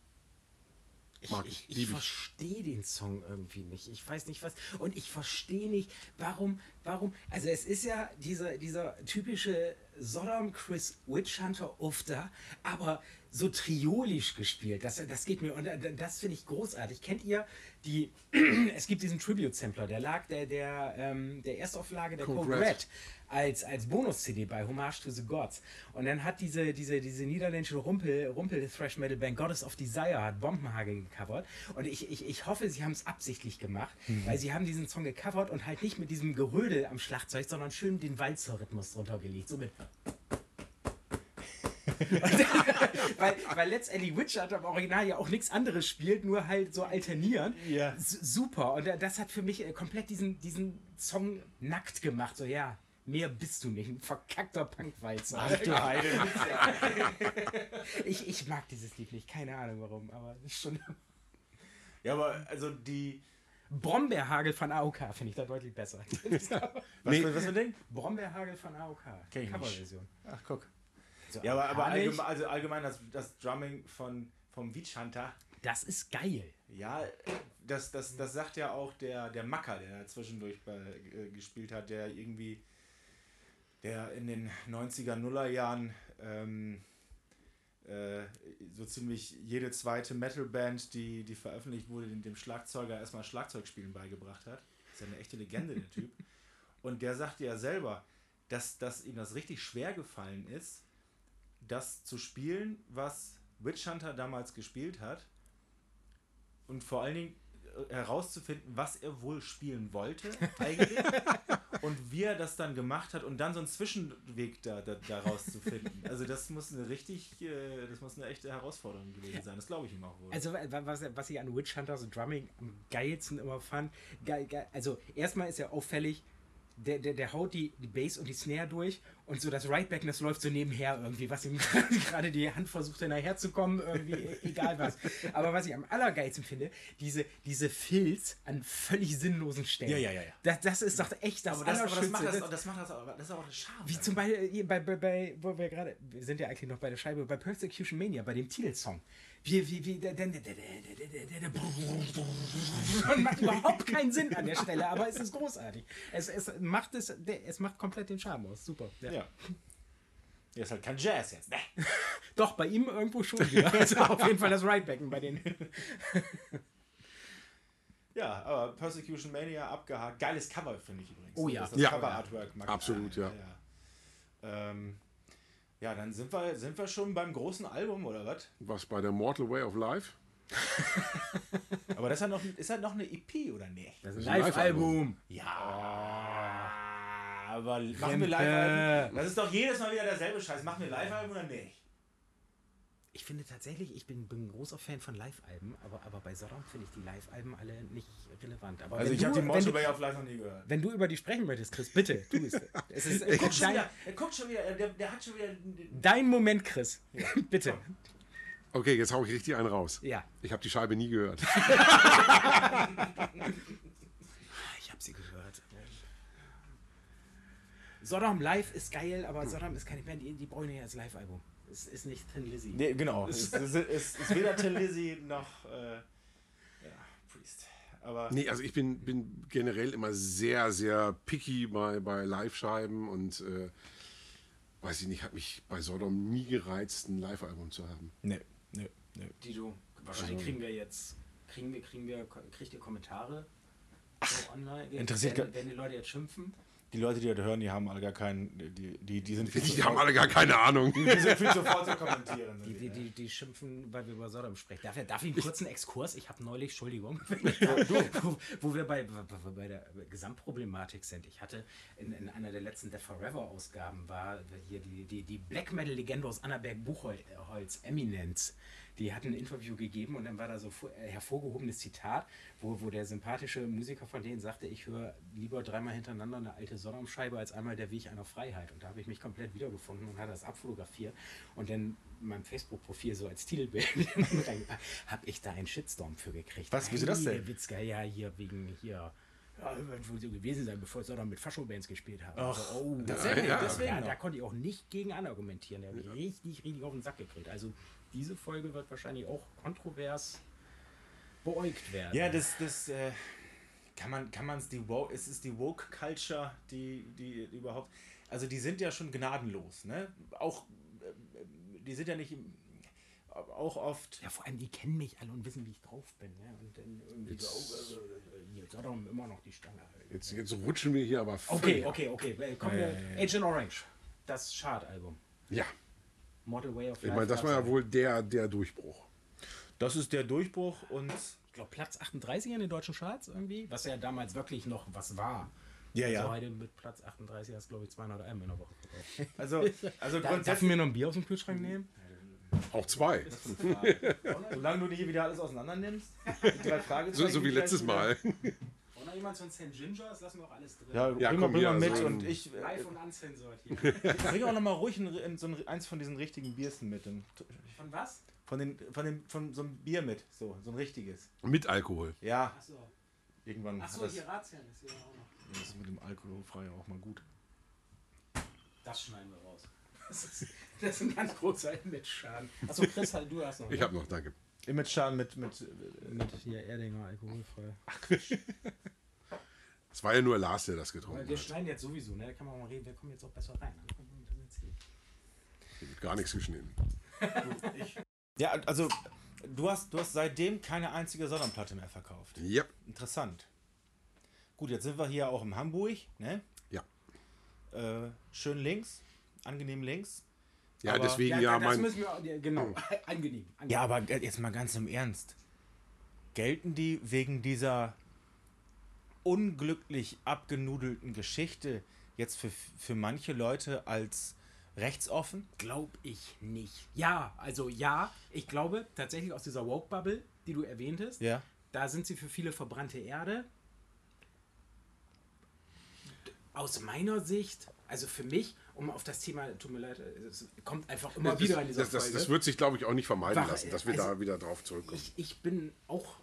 mag ich, ich, ich, ich. verstehe den Song irgendwie nicht. Ich weiß nicht was. Und ich verstehe nicht, warum, warum. Also es ist ja dieser, dieser typische Sodom Chris Witch Hunter Ufter, aber so triolisch gespielt. Das, das geht mir. Und das finde ich großartig. Kennt ihr die. es gibt diesen Tribute-Sampler, der lag der, der, ähm, der Erstauflage der Code Code, Red. Red als, als Bonus-CD bei Homage to the Gods. Und dann hat diese, diese, diese niederländische Rumpel, Rumpel Thrash Metal Band Goddess of Desire hat Bombenhagel gecovert. Und ich, ich, ich hoffe, sie haben es absichtlich gemacht, weil sie haben diesen Song gecovert und halt nicht mit diesem Gerödel am Schlagzeug, sondern schön den Walzer-Rhythmus drunter gelegt. So mit. weil, weil letztendlich Witcher im Original ja auch nichts anderes spielt, nur halt so alternieren. Ja. Super. Und äh, das hat für mich äh, komplett diesen, diesen Song nackt gemacht. So, ja, mehr bist du nicht. Ein verkackter Punkwalzer. Ach du Heide. Ich, ich mag dieses Lied nicht. Keine Ahnung warum, aber es ist schon. Ja, aber also die. Brombeerhagel von AOK finde ich da deutlich besser. Was, für, was für ein Ding? Brombeerhagel von AOK. Kenn ich nicht. Coverversion. Ach, guck. So, Ja, aber, aber allgemein, also allgemein das, das Drumming von, vom Witch Hunter, Das ist geil. ja, das, das, das sagt ja auch der, der Macker, der da zwischendurch bei, äh, gespielt hat, der irgendwie, der in den 90er, Nuller Jahren ähm, äh, so ziemlich jede zweite Metalband, die, die veröffentlicht wurde, dem, dem Schlagzeuger erstmal Schlagzeugspielen beigebracht hat. Ist ja eine echte Legende, der Typ. Und der sagte ja selber, dass, dass ihm das richtig schwer gefallen ist, das zu spielen, was Witch Hunter damals gespielt hat. Und vor allen Dingen äh, herauszufinden, was er wohl spielen wollte eigentlich. Und wie er das dann gemacht hat und dann so einen Zwischenweg da, da, daraus zu finden. Also das muss eine richtig, äh, das muss eine echte Herausforderung gewesen sein. Das glaube ich ihm auch wohl. Also wa- was, was ich an Witch Hunters Drumming am geilsten immer fand, geil, geil, also erstmal ist ja auffällig, der, der, der haut die, die Bass und die Snare durch und so das Rightback, das läuft so nebenher irgendwie, was ihm gerade die Hand versucht hinterherzukommen, irgendwie, e- egal was. Aber was ich am allergeilsten finde, diese, diese Filz an völlig sinnlosen Stellen. Ja, ja, ja, ja. Das, das ist doch echt das aber das, aber das macht Allerschönste. das, das macht das, auch- das ist auch der Charme. Wie zum Beispiel bei, bei, bei wo wir gerade, wir sind ja eigentlich noch bei der Scheibe, bei Persecution Mania, bei dem Titelsong wie, wie, wie, und macht überhaupt keinen Sinn an der Stelle, aber es ist großartig. Es, es macht es, es macht komplett den Charme aus. Super. Ja. ja. Der ist halt kein Jazz jetzt. Ne? Doch, bei ihm irgendwo schon wieder. Also auf jeden Fall das Ridebacken bei denen. ja, aber Persecution Mania abgehakt. Geiles Cover, finde ich übrigens. Oh ja. Das, das ja, Cover-Artwork. Ja. Absolut, ja. ja. Ähm, ja, dann sind wir, sind wir schon beim großen Album, oder was? Was bei der Mortal Way of Life? Aber das ist ja noch, ist ja noch eine EP, oder nicht? Das ist ein Live-Album. Ja. Aber machen wir. Live-Album? Das ist doch jedes Mal wieder derselbe Scheiß. Machen wir Live-Album oder nicht? Ich finde tatsächlich, ich bin, bin ein großer Fan von Live-Alben, aber, aber bei Sodom finde ich die Live-Alben alle nicht relevant. Aber Also ich habe die Way of Life noch nie gehört. Wenn du über die sprechen möchtest, Chris, bitte, tu es. es ist, Er guckt, guck, schon dein, wieder, er guckt schon wieder, der, der hat schon wieder... dein Moment, Chris. bitte. Okay, jetzt hau ich richtig einen raus. Ja. Ich habe die Scheibe nie gehört. Ich habe sie gehört. Sodom Live ist geil, aber Sodom ist keine Band, die, die brauchen ja als Live-Album. Es ist nicht Thin Lizzy. Nee, genau. es, es, es ist weder Till Lizzy noch äh, ja, Priest. Aber Nee, also ich bin, bin generell immer sehr, sehr picky bei, bei Live-Scheiben und äh, weiß ich nicht, hat mich bei Sodom nie gereizt, ein Live-Album zu haben. nee, nee, nee. Dido, wahrscheinlich kriegen wir jetzt, kriegen wir, kriegen wir, kriegt ihr Kommentare so online? interessiert werden, werden die Leute jetzt schimpfen? Die Leute, die das hören, die haben alle gar keinen, die, die, die sind viel Die zu haben alle gar keine Ahnung. die sind viel zu faul zu kommentieren. Die, die, die, die schimpfen, weil wir über Sodom sprechen. Darf, darf ich einen kurzen Exkurs? Ich habe neulich, Entschuldigung, wo, wo wir bei, bei, der Gesamtproblematik sind. Ich hatte in, in einer der letzten Death Forever Ausgaben war hier die, die, die Black Metal Legende aus Annaberg-Buchholz, Eminence. Die hat ein Interview gegeben und dann war da so äh, hervorgehobenes Zitat, wo, wo der sympathische Musiker von denen sagte, ich höre lieber dreimal hintereinander eine alte Sodom-Scheibe als einmal der Weg einer Freiheit. Und da habe ich mich komplett wiedergefunden und hatte das abfotografiert und dann in meinem Facebook-Profil so als Titelbild habe ich da einen Shitstorm für gekriegt. Was? Wieso das denn? Witzka, ja, hier wegen hier. Ja, wohl so gewesen sein, bevor ich Sodom mit Fascho-Bands gespielt habe. Ach, also, oh, deswegen- ja, deswegen ja, noch. da konnte ich auch nicht gegen argumentieren. Der hat mich richtig, richtig auf den Sack gekriegt. Also diese Folge wird wahrscheinlich auch kontrovers beäugt werden. Ja, das, das äh, kann man, kann man es die woke, ist es die woke Culture, die, die überhaupt, also die sind ja schon gnadenlos, ne? Auch, äh, die sind ja nicht, im- auch oft. Ja, vor allem, die kennen mich alle und wissen, wie ich drauf bin. Ne? Und dann irgendwie so, oh, also, äh, hier, Sodom immer noch die Stange halten. Jetzt, jetzt rutschen wir hier aber Okay, okay, okay. Äh, Kommen wir. Agent Orange. Das Chart-Album. Ja, Model Way of ich meine, das war ja wohl der, der Durchbruch. Das ist der Durchbruch und Ich glaube, Platz 38 in den deutschen Charts irgendwie. Was ja damals wirklich noch was war. Ja, ja. Also heute mit Platz 38 hast glaube ich 200 Alben in der Woche verkauft. also, also Da, darf mir noch ein Bier aus dem Kühlschrank nehmen? Auch zwei. solange du nicht hier wieder alles auseinander nimmst, So, so wie letztes Mal. Jemand so ein St. Gingers? Lassen wir auch alles drin. Ja, Ja, bring mal, komm, bring mal mit so und ich äh, Live und uncensored hier. bring auch noch mal ruhig ein, ein, so ein, eins von diesen richtigen Biersen mit. Und, Von was? von, den, von, dem, von so einem Bier mit, so, so ein richtiges. Mit Alkohol. Ja, Achso. irgendwann Achso, hier Razian ist hier auch noch. das ist mit dem Alkoholfrei auch mal gut. Das schneiden wir raus. Das ist, das ist ein ganz großer Image-Schaden. Achso, Chris, halt, du hast noch. Ich ne? habe noch, danke. Image-Schaden mit, mit äh, mit hier Erdinger alkoholfrei. Es war ja nur Lars, der das getrunken wir hat. schneiden jetzt sowieso, ne? Da kann man auch mal reden, wir kommen jetzt auch besser rein. Wir. Gar nichts geschnitten. Ja, also du hast, du hast seitdem keine einzige Sonnenplatte mehr verkauft. Ja, Interessant. Gut, jetzt sind wir hier auch in Hamburg, ne? ja. Äh, schön links, angenehm links. Ja, Aber- deswegen Ja, ja, das mein. müssen wir, ja, genau, angenehm. angenehm. Ja, aber jetzt mal ganz im Ernst. Gelten die wegen dieser unglücklich abgenudelten Geschichte jetzt für, für manche Leute als rechtsoffen? Glaub ich nicht. Ja, also ja, ich glaube tatsächlich aus dieser Woke-Bubble, die du erwähntest, Ja. da sind sie für viele verbrannte Erde. Aus meiner Sicht, also für mich, um auf das Thema, tut mir leid, es kommt einfach immer Das, wieder in dieser das, das, Folge. das wird sich, glaube ich, auch nicht vermeiden Wache- lassen, dass wir also, da wieder drauf zurückkommen. ich, ich bin auch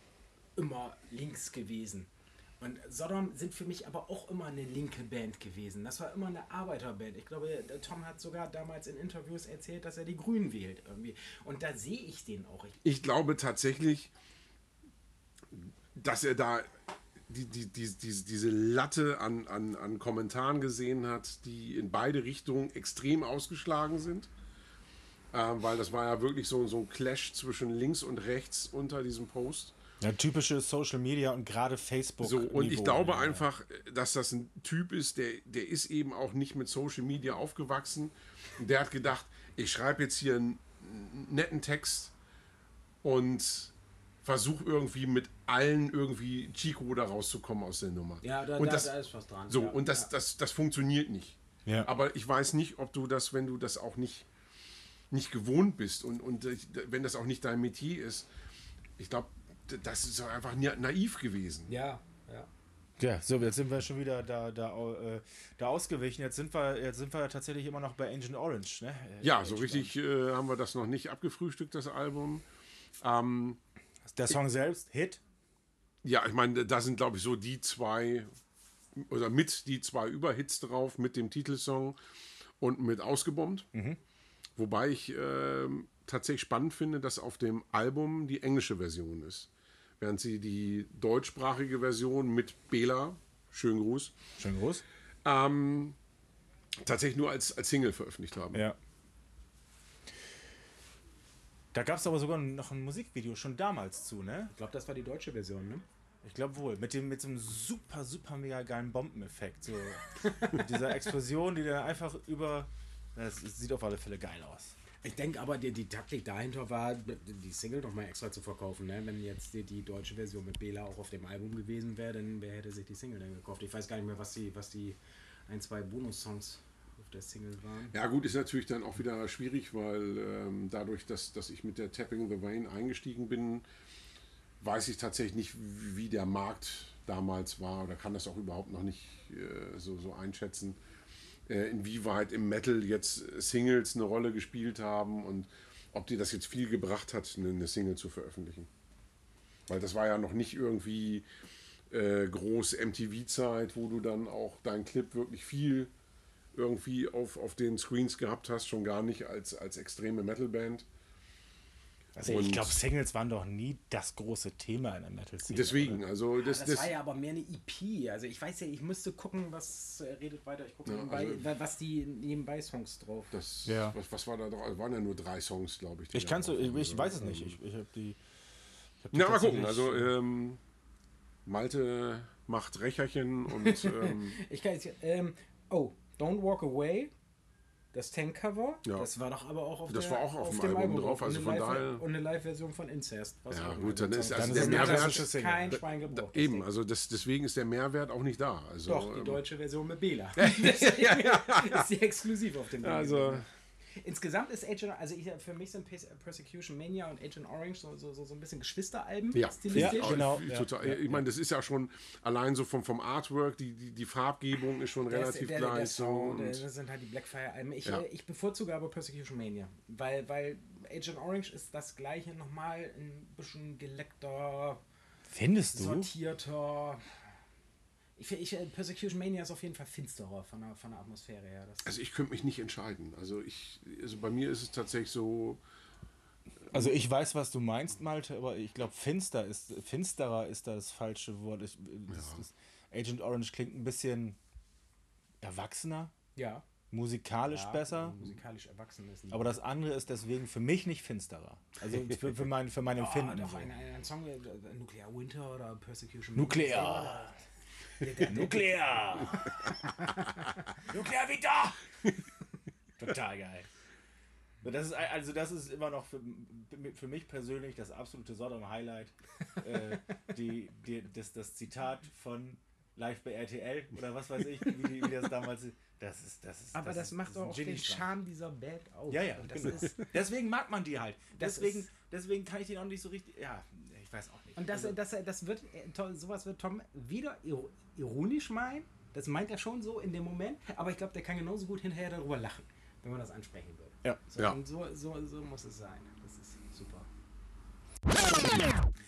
immer links gewesen. Und Sodom sind für mich aber auch immer eine linke Band gewesen. Das war immer eine Arbeiterband. Ich glaube, Tom hat sogar damals in Interviews erzählt, dass er die Grünen wählt irgendwie. Und da sehe ich den auch. Ich glaube tatsächlich, dass er da die, die, die, die, diese Latte an, an, an Kommentaren gesehen hat, die in beide Richtungen extrem ausgeschlagen sind. Ähm, weil das war ja wirklich so, so ein Clash zwischen links und rechts unter diesem Post. Ja, typische Social Media und gerade Facebook. So, und ich glaube Ja. einfach, dass das ein Typ ist, der, der ist eben auch nicht mit Social Media aufgewachsen. Und der hat gedacht, ich schreibe jetzt hier einen netten Text und versuche irgendwie mit allen irgendwie Chico da rauszukommen aus der Nummer. ja, da, und da, das, da ist was dran. so, ja, und das, ja. das, das funktioniert nicht. Ja. Aber ich weiß nicht, ob du das, wenn du das auch nicht, nicht gewohnt bist und, und äh, wenn das auch nicht dein Metier ist, ich glaube, das ist einfach na- naiv gewesen. Ja, ja. Ja, so, jetzt sind wir schon wieder da, da, äh, da ausgewichen. Jetzt sind wir, jetzt sind wir tatsächlich immer noch bei Agent Orange, ne? Äh, Ja, so Agent richtig äh, haben wir das noch nicht abgefrühstückt, das Album. Ähm. Der Song selbst, Hit. ja, ich meine, da sind, glaube ich, so die zwei, oder mit die zwei Überhits drauf, mit dem Titelsong und mit Ausgebombt. Wobei ich ähm, tatsächlich spannend finde, dass auf dem Album die englische Version ist. Während sie die deutschsprachige Version mit Bela, schönen Gruß, Schön groß. ähm, tatsächlich nur als, als Single veröffentlicht haben. Ja. Da gab es aber sogar noch ein Musikvideo schon damals zu, ne? Ich glaube, das war die deutsche Version, ne? Ich glaube wohl. Mit dem mit so einem super, super mega geilen Bombeneffekt. So. mit dieser Explosion, die dann einfach über. Das sieht auf alle Fälle geil aus. Ich denke aber, die, die Taktik dahinter war, die Single noch mal extra zu verkaufen. Ne? Wenn jetzt die, die deutsche Version mit Bela auch auf dem Album gewesen wäre, dann wer hätte sich die Single dann gekauft? Ich weiß gar nicht mehr, was die, was die ein, zwei Bonus-Songs auf der Single waren. Ja gut, ist natürlich dann auch wieder schwierig, weil ähm, dadurch, dass, dass ich mit der Tapping the Vein eingestiegen bin, weiß ich tatsächlich nicht, wie der Markt damals war oder kann das auch überhaupt noch nicht äh, so, so einschätzen, äh, inwieweit im Metal jetzt Singles eine Rolle gespielt haben und ob dir das jetzt viel gebracht hat, eine, eine Single zu veröffentlichen. Weil das war ja noch nicht irgendwie äh, groß MTV-Zeit, wo du dann auch deinen Clip wirklich viel irgendwie auf, auf den Screens gehabt hast, schon gar nicht als, als extreme Metalband. Also ich glaube, Singles waren doch nie das große Thema in der Metal-Szene. Deswegen, also das, Das, das, war ja aber mehr eine EP. Also ich weiß ja, ich müsste gucken, was äh, redet weiter. Ich gucke Ja, nebenbei, also- wa- was die nebenbei Songs drauf. das Ja. was, was war da drauf? Es waren ja nur drei Songs, glaube ich. Ich kann's, ich, ich weiß es nicht. Ich, ich habe die. Hab die Ja, mal gucken. Also ähm, Malte macht Rächerchen und ähm, Ich kann jetzt, ähm, oh, Don't Walk Away, das Tank-Cover, Ja. das war doch aber auch auf, Das der, war auch auf dem Album drauf, also und von eine Live- daher- Und eine Live-Version von Incest. Ja, gut, dann ist also der eine Mehrwert- kein Schwein gebraucht. eben, also das, deswegen ist der Mehrwert auch nicht da. Also, Doch, die ähm, deutsche Version mit Bela. Deswegen ist sie exklusiv auf dem Ding. Also- Insgesamt ist Agent, also ich, für mich sind Pers- Persecution Mania und Agent Orange so, so, so, so ein bisschen Geschwisteralben. Ja, stilistisch. Ja, genau. Ich, total, ja, ich meine, das ist ja schon allein so vom, vom Artwork, die, die, die Farbgebung ist schon Der ist- relativ der, gleich. Der so das sind halt die Blackfire-Alben. Ich, Ja. ich bevorzuge aber Persecution Mania, weil, weil Agent Orange ist das gleiche nochmal ein bisschen geleckter, Findest du? sortierter. Ich, ich, äh, Persecution Mania ist auf jeden Fall finsterer von der, von der Atmosphäre her. Das, Also ich könnte mich nicht entscheiden. Also ich, also bei mir ist es tatsächlich so, Also ich weiß, was du meinst, Malte, aber ich glaube, finster ist, finsterer ist da das falsche Wort. Ich, das, das Agent Orange klingt ein bisschen erwachsener, ja. musikalisch ja, besser. Musikalisch erwachsen ist. Aber das andere ist deswegen für mich nicht finsterer. Also für, für, mein, für mein Oh, Empfinden. doch, so. ein, ein, Song, äh, Nuclear Winter oder Persecution Nuklear. Mania. Nuklear! Nuklear wieder! Total geil. Das ist, also das ist immer noch für, für mich persönlich das absolute Sodom-Highlight. äh, die, die, das, das Zitat von Live bei RTL oder was weiß ich, wie, die, wie das damals ist. Das ist, das ist, Aber das, ist- macht ist ein auch den. Charme dieser Band aus. Ja, ja, das genau. Deswegen mag man die halt. Das Deswegen, deswegen kann ich den auch nicht so richtig. Ja, weiß auch nicht. Und das, Also- das, das wird, äh, Tom- sowas wird Tom wieder iro- ironisch meinen. Das meint er schon so in dem Moment. Aber ich glaube, der kann genauso gut hinterher darüber lachen, wenn man das ansprechen würde. Ja. So, Ja. Und so, so, so muss es sein. Das ist super.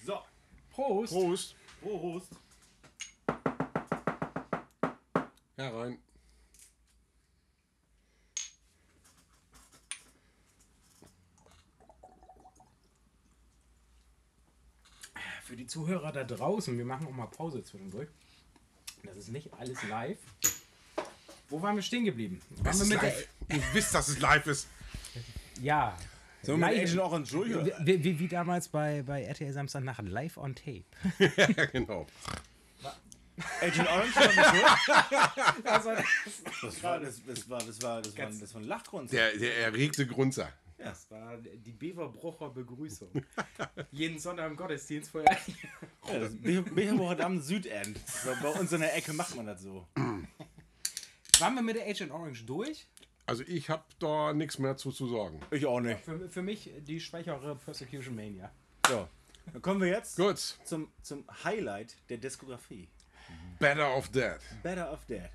So, Prost! Prost, Prost. herein. Für die Zuhörer da draußen, wir machen auch mal Pause zwischendurch. Das ist nicht alles live. Wo waren wir stehen geblieben? Waren wir mit live. Ihr wisst, dass es live ist. ja. Wir mit Agent Orange oder? Wie, wie, wie damals bei, bei RTL Samstagnacht, live on tape. ja, genau. Agent Orange Das war, das, das war, das war, das war, das war ein Lachgrund. Der, der erregte Grunzer. Das war die Beverbrucher Begrüßung. Jeden Sonntag im Gottesdienst vorher. Ja, das Becherbuch am Südend. So, bei uns in der Ecke macht man das so. Waren wir mit der Agent Orange durch? Also ich habe da nichts mehr zu, zu sagen. Ich auch nicht. Für, für mich die schwächere Persecution Mania. So, dann kommen wir jetzt Gut. zum, zum Highlight der Diskografie. Better of Dead. Better of Dead.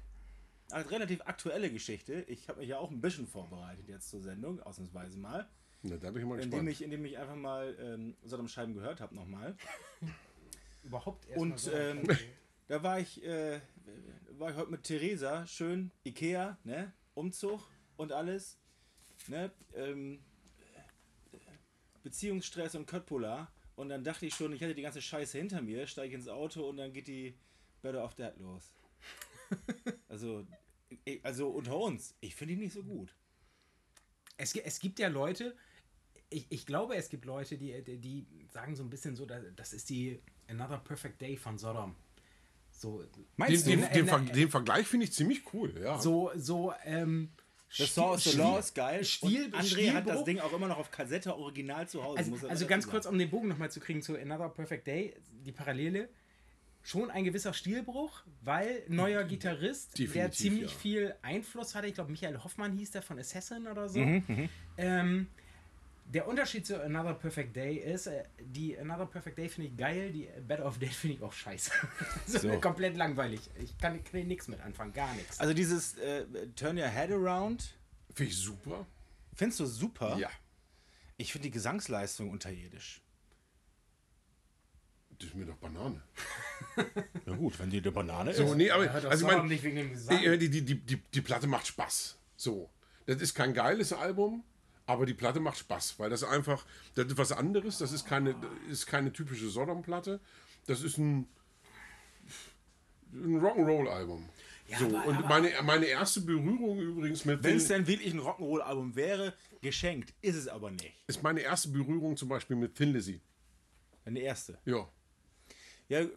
Eine relativ aktuelle Geschichte. Ich habe mich ja auch ein bisschen vorbereitet jetzt zur Sendung, ausnahmsweise mal. Na, da bin ich mal Indem gespannt. ich, indem ich einfach mal ähm, Sodom Scheiben gehört habe nochmal. Überhaupt erst Und mal so. ähm, da war ich, äh, war ich heute mit Theresa, schön Ikea, ne? Umzug und alles. Ne? Ähm, Beziehungsstress und Köttbullar. Und dann dachte ich schon, ich hätte die ganze Scheiße hinter mir, steige ins Auto und dann geht die Better of Dead los. Also, also unter uns, ich finde die nicht so gut. es, es gibt ja Leute, ich, ich glaube, es gibt Leute, die, die, die sagen so ein bisschen so, da- das ist die Another Perfect Day von Sodom. So, Den, Meinst den, du? den, Äh, Ver den Vergleich finde ich ziemlich cool, ja. so, so, ähm, The Saw of the Law ist geil. Stil, und André hat das Stilbruch. Ding auch immer noch auf Kassette original zu Hause. Also, muss also ganz kurz, um den Bogen nochmal zu kriegen zu Another Perfect Day, die Parallele. Schon ein gewisser Stilbruch, weil neuer Gitarrist, der Definitiv, ziemlich ja. viel Einfluss hatte. Ich glaube, Michael Hoffmann hieß der von Assassin oder so. Mhm, ähm, der Unterschied zu Another Perfect Day ist, äh, die Another Perfect Day finde ich geil, die Better of Dead finde ich auch scheiße. so, So. Komplett langweilig. Ich kann, kann nichts mit anfangen, gar nichts. Also dieses äh, Turn Your Head Around, Finde ich super. findest du super? Ja. Ich finde die Gesangsleistung unterirdisch. Das ist mir doch Banane. Na gut, wenn die eine Banane So, nee, aber, das also ich meine, nicht wegen dem Gesang. die, die, die, die, die Platte macht Spaß. So. Das ist kein geiles Album, aber die Platte macht Spaß, weil das einfach, das ist was anderes. Das ist keine, das ist keine typische Sodom-Platte. Das ist ein, ein Rock'n'Roll-Album. so, aber- und aber- meine, meine erste Berührung übrigens mit Wenn es denn wirklich ein Rock'n'Roll-Album wäre, geschenkt, ist es aber nicht. ist meine erste Berührung zum Beispiel mit Thin Lizzy. Eine erste. Ja. Ja, äh,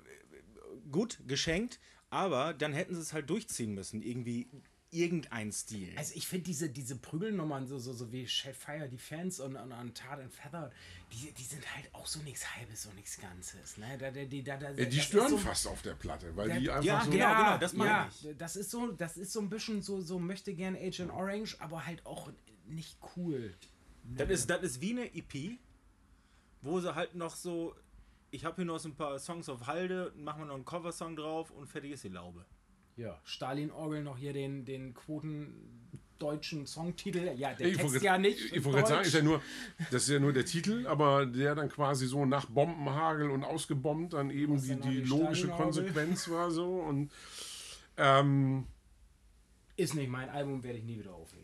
gut, geschenkt, aber dann hätten sie es halt durchziehen müssen. Irgendwie irgendein Stil. Also ich finde diese, diese Prügelnummern, so, so, so wie Shell Fire Defense und, und, und Tar and Feather, die, die sind halt auch so nichts Halbes und nichts Ganzes. Ne? Da, da, die, da, da, Ja, die stören so, fast auf der Platte, weil Ja, die einfach ja, so. genau, genau, das meine ja, ich. Das ist so, das ist so ein bisschen so, so möchte gern Agent Orange, aber halt auch nicht cool. Das ist, das ist wie eine EP, wo sie halt noch so, ich habe hier noch so ein paar Songs auf Halde, machen wir noch einen Coversong drauf und fertig ist die Laube. Ja, Stalin Orgel noch hier den, den quotendeutschen Songtitel. Ja, der Ich Text ja nicht. ich wollte gerade sagen, ist ja nur, das ist ja nur der Titel, aber der dann quasi so nach Bombenhagel und ausgebombt dann eben die, die die logische Stalinorgel. Konsequenz war so und ähm, Ist nicht mein Album, werde ich nie wieder auflegen.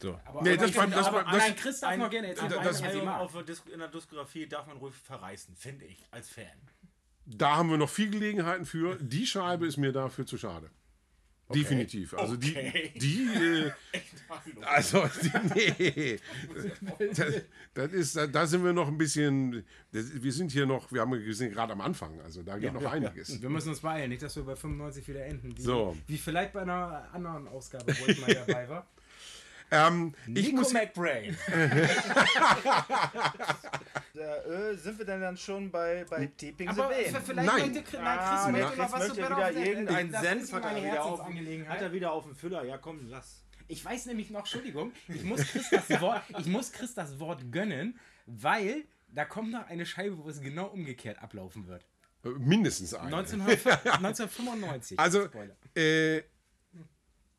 So. Aber, Nee, aber, das war- das aber war- das- Nein, Chris darf noch gerne erzählen. das- das- Album mag. auf in der Diskografie darf man ruhig verreißen, finde ich, als Fan. da haben wir noch viel Gelegenheiten für. Die Scheibe ist mir dafür zu schade. Definitiv. Also Okay. die, die äh, also die, nee, das, das ist, da, da sind wir noch ein bisschen, das, wir sind hier noch, wir haben wir sind gerade am Anfang, also da geht noch einiges. Wir müssen uns beeilen, nicht, dass wir bei 95 wieder enden. Wie, So. wie vielleicht bei einer anderen Ausgabe, wo ich mal dabei war. Ähm, ich Nico muss, McBrain. da, äh, sind wir denn dann schon bei, bei Tipping Aber vielleicht Nein. möchte Chris, Ah, nein, Chris möchte möchte wieder of the Dead. irgendein Senf hat er, wieder auf, hat er wieder auf dem Füller. Ja, komm, lass. Ich weiß nämlich noch, Entschuldigung, ich muss Chris das Wort, ich muss Chris das Wort gönnen, weil da kommt noch eine Scheibe, wo es genau umgekehrt ablaufen wird. äh, mindestens eine. 1900, 1995. Also, äh,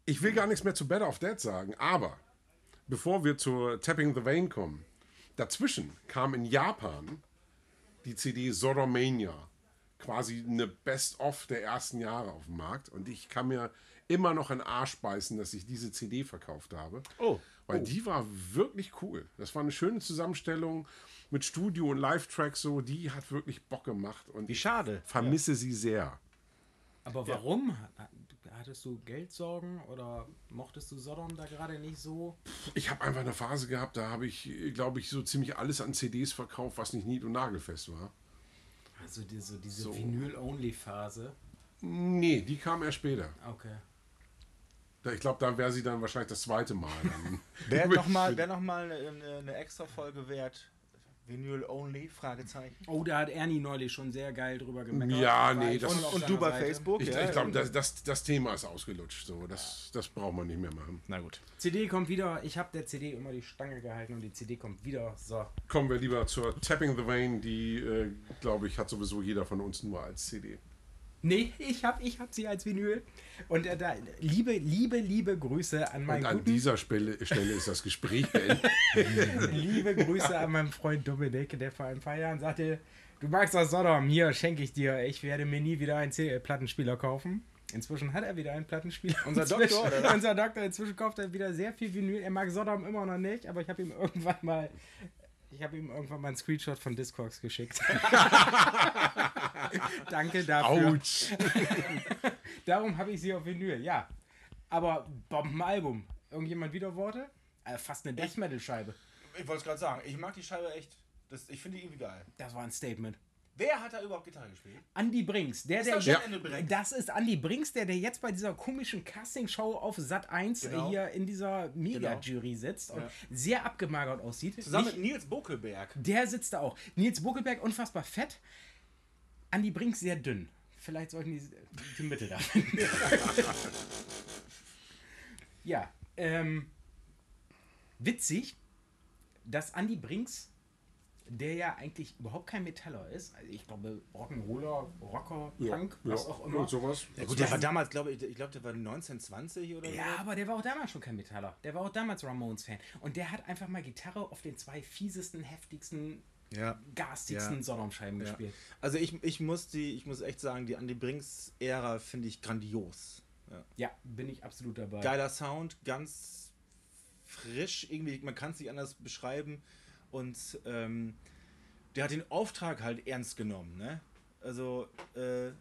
ich will gar nichts mehr zu Better of Dead sagen, aber bevor wir zur Tapping the Vein kommen, dazwischen kam in Japan die CD Sodomania, quasi eine Best-of der ersten Jahre auf dem Markt und ich kann mir immer noch einen Arsch beißen, dass ich diese CD verkauft habe. Oh. Weil die war wirklich cool. Das war eine schöne Zusammenstellung mit Studio und Live-Tracks so, die hat wirklich Bock gemacht und Wie ich schade. vermisse sie sehr. Aber warum? Hattest du Geldsorgen oder mochtest du Sodom da gerade nicht so? Ich habe einfach eine Phase gehabt, da habe ich, glaube ich, so ziemlich alles an CDs verkauft, was nicht nied- und nagelfest war. Also diese, diese Vinyl-Only-Phase. Nee, die kam erst später. Okay. Ich glaube, da wäre sie dann wahrscheinlich das zweite Mal. Wäre nochmal wär noch mal eine, eine, eine extra Folge wert. Vinyl only? Fragezeichen. Oh, da hat Ernie neulich schon sehr geil drüber gemeckert. Ja, nee, das- Und seiner du bei Seite. Facebook? Ich, ja, ich glaube, das, das, das Thema ist ausgelutscht. So. Das, das braucht man nicht mehr machen. Na gut. CD kommt wieder. Ich habe der CD immer die Stange gehalten und die CD kommt wieder. So. Kommen wir lieber zur Tapping the Vein, die, äh, glaube ich, hat sowieso jeder von uns nur als CD. Nee, ich hab, ich hab sie als Vinyl. Und äh, da, liebe, liebe, liebe Grüße an Und meinen an guten, dieser Stelle, Stelle ist das Gespräch beendet. liebe Grüße an meinen Freund Dominik, der vor ein paar Jahren sagte, du magst das Sodom, hier schenke ich dir. Ich werde mir nie wieder einen C- Plattenspieler kaufen. Inzwischen hat er wieder einen Plattenspieler. Unser Doktor, oder? Unser Doktor. Inzwischen kauft er wieder sehr viel Vinyl. Er mag Sodom immer noch nicht, aber ich habe ihm irgendwann mal ich habe ihm irgendwann mal einen Screenshot von Discogs geschickt. Danke dafür. Autsch! Darum habe ich sie auf Vinyl, ja. Aber Bombenalbum. Irgendjemand wieder Worte? Äh, fast eine Death Metal Scheibe. Ich wollte es gerade sagen, ich mag die Scheibe echt. Das, ich finde die irgendwie geil. Das war ein Statement. Wer hat da überhaupt Gitarre gespielt? Andy Brinks, der, Ist der das Andy Brinks? das ist Andy Brinks, der, der jetzt bei dieser komischen Castingshow auf Sat 1 Genau. hier in dieser Mega-Jury sitzt und Ja. sehr abgemagert aussieht. Zusammen Nicht- mit Nils Bokelberg. Der sitzt da auch. Nils Buckelberg unfassbar fett. Andy Brinks sehr dünn. Vielleicht sollten die die Mitte da finden. ja, ähm, witzig, dass Andy Brinks, der ja eigentlich überhaupt kein Metaller ist, also ich glaube Rock'n'Roller, Rocker, Punk, was auch immer. Und sowas. Ja, gut, der war damals, glaube ich, ich glaube, der war 1920 oder Ja, aber der war auch damals schon kein Metaller. Der war auch damals Ramones-Fan. Und der hat einfach mal Gitarre auf den zwei fiesesten, heftigsten, Ja. garstigsten Ja. Sodom-Scheiben Ja. gespielt. Also ich, ich muss die, ich muss echt sagen, die Andy Brinks-Ära finde ich grandios. Ja. Ja, bin ich absolut dabei. Geiler Sound, ganz frisch, irgendwie, man kann es nicht anders beschreiben. Und ähm, der hat den Auftrag halt ernst genommen, ne? Also, äh,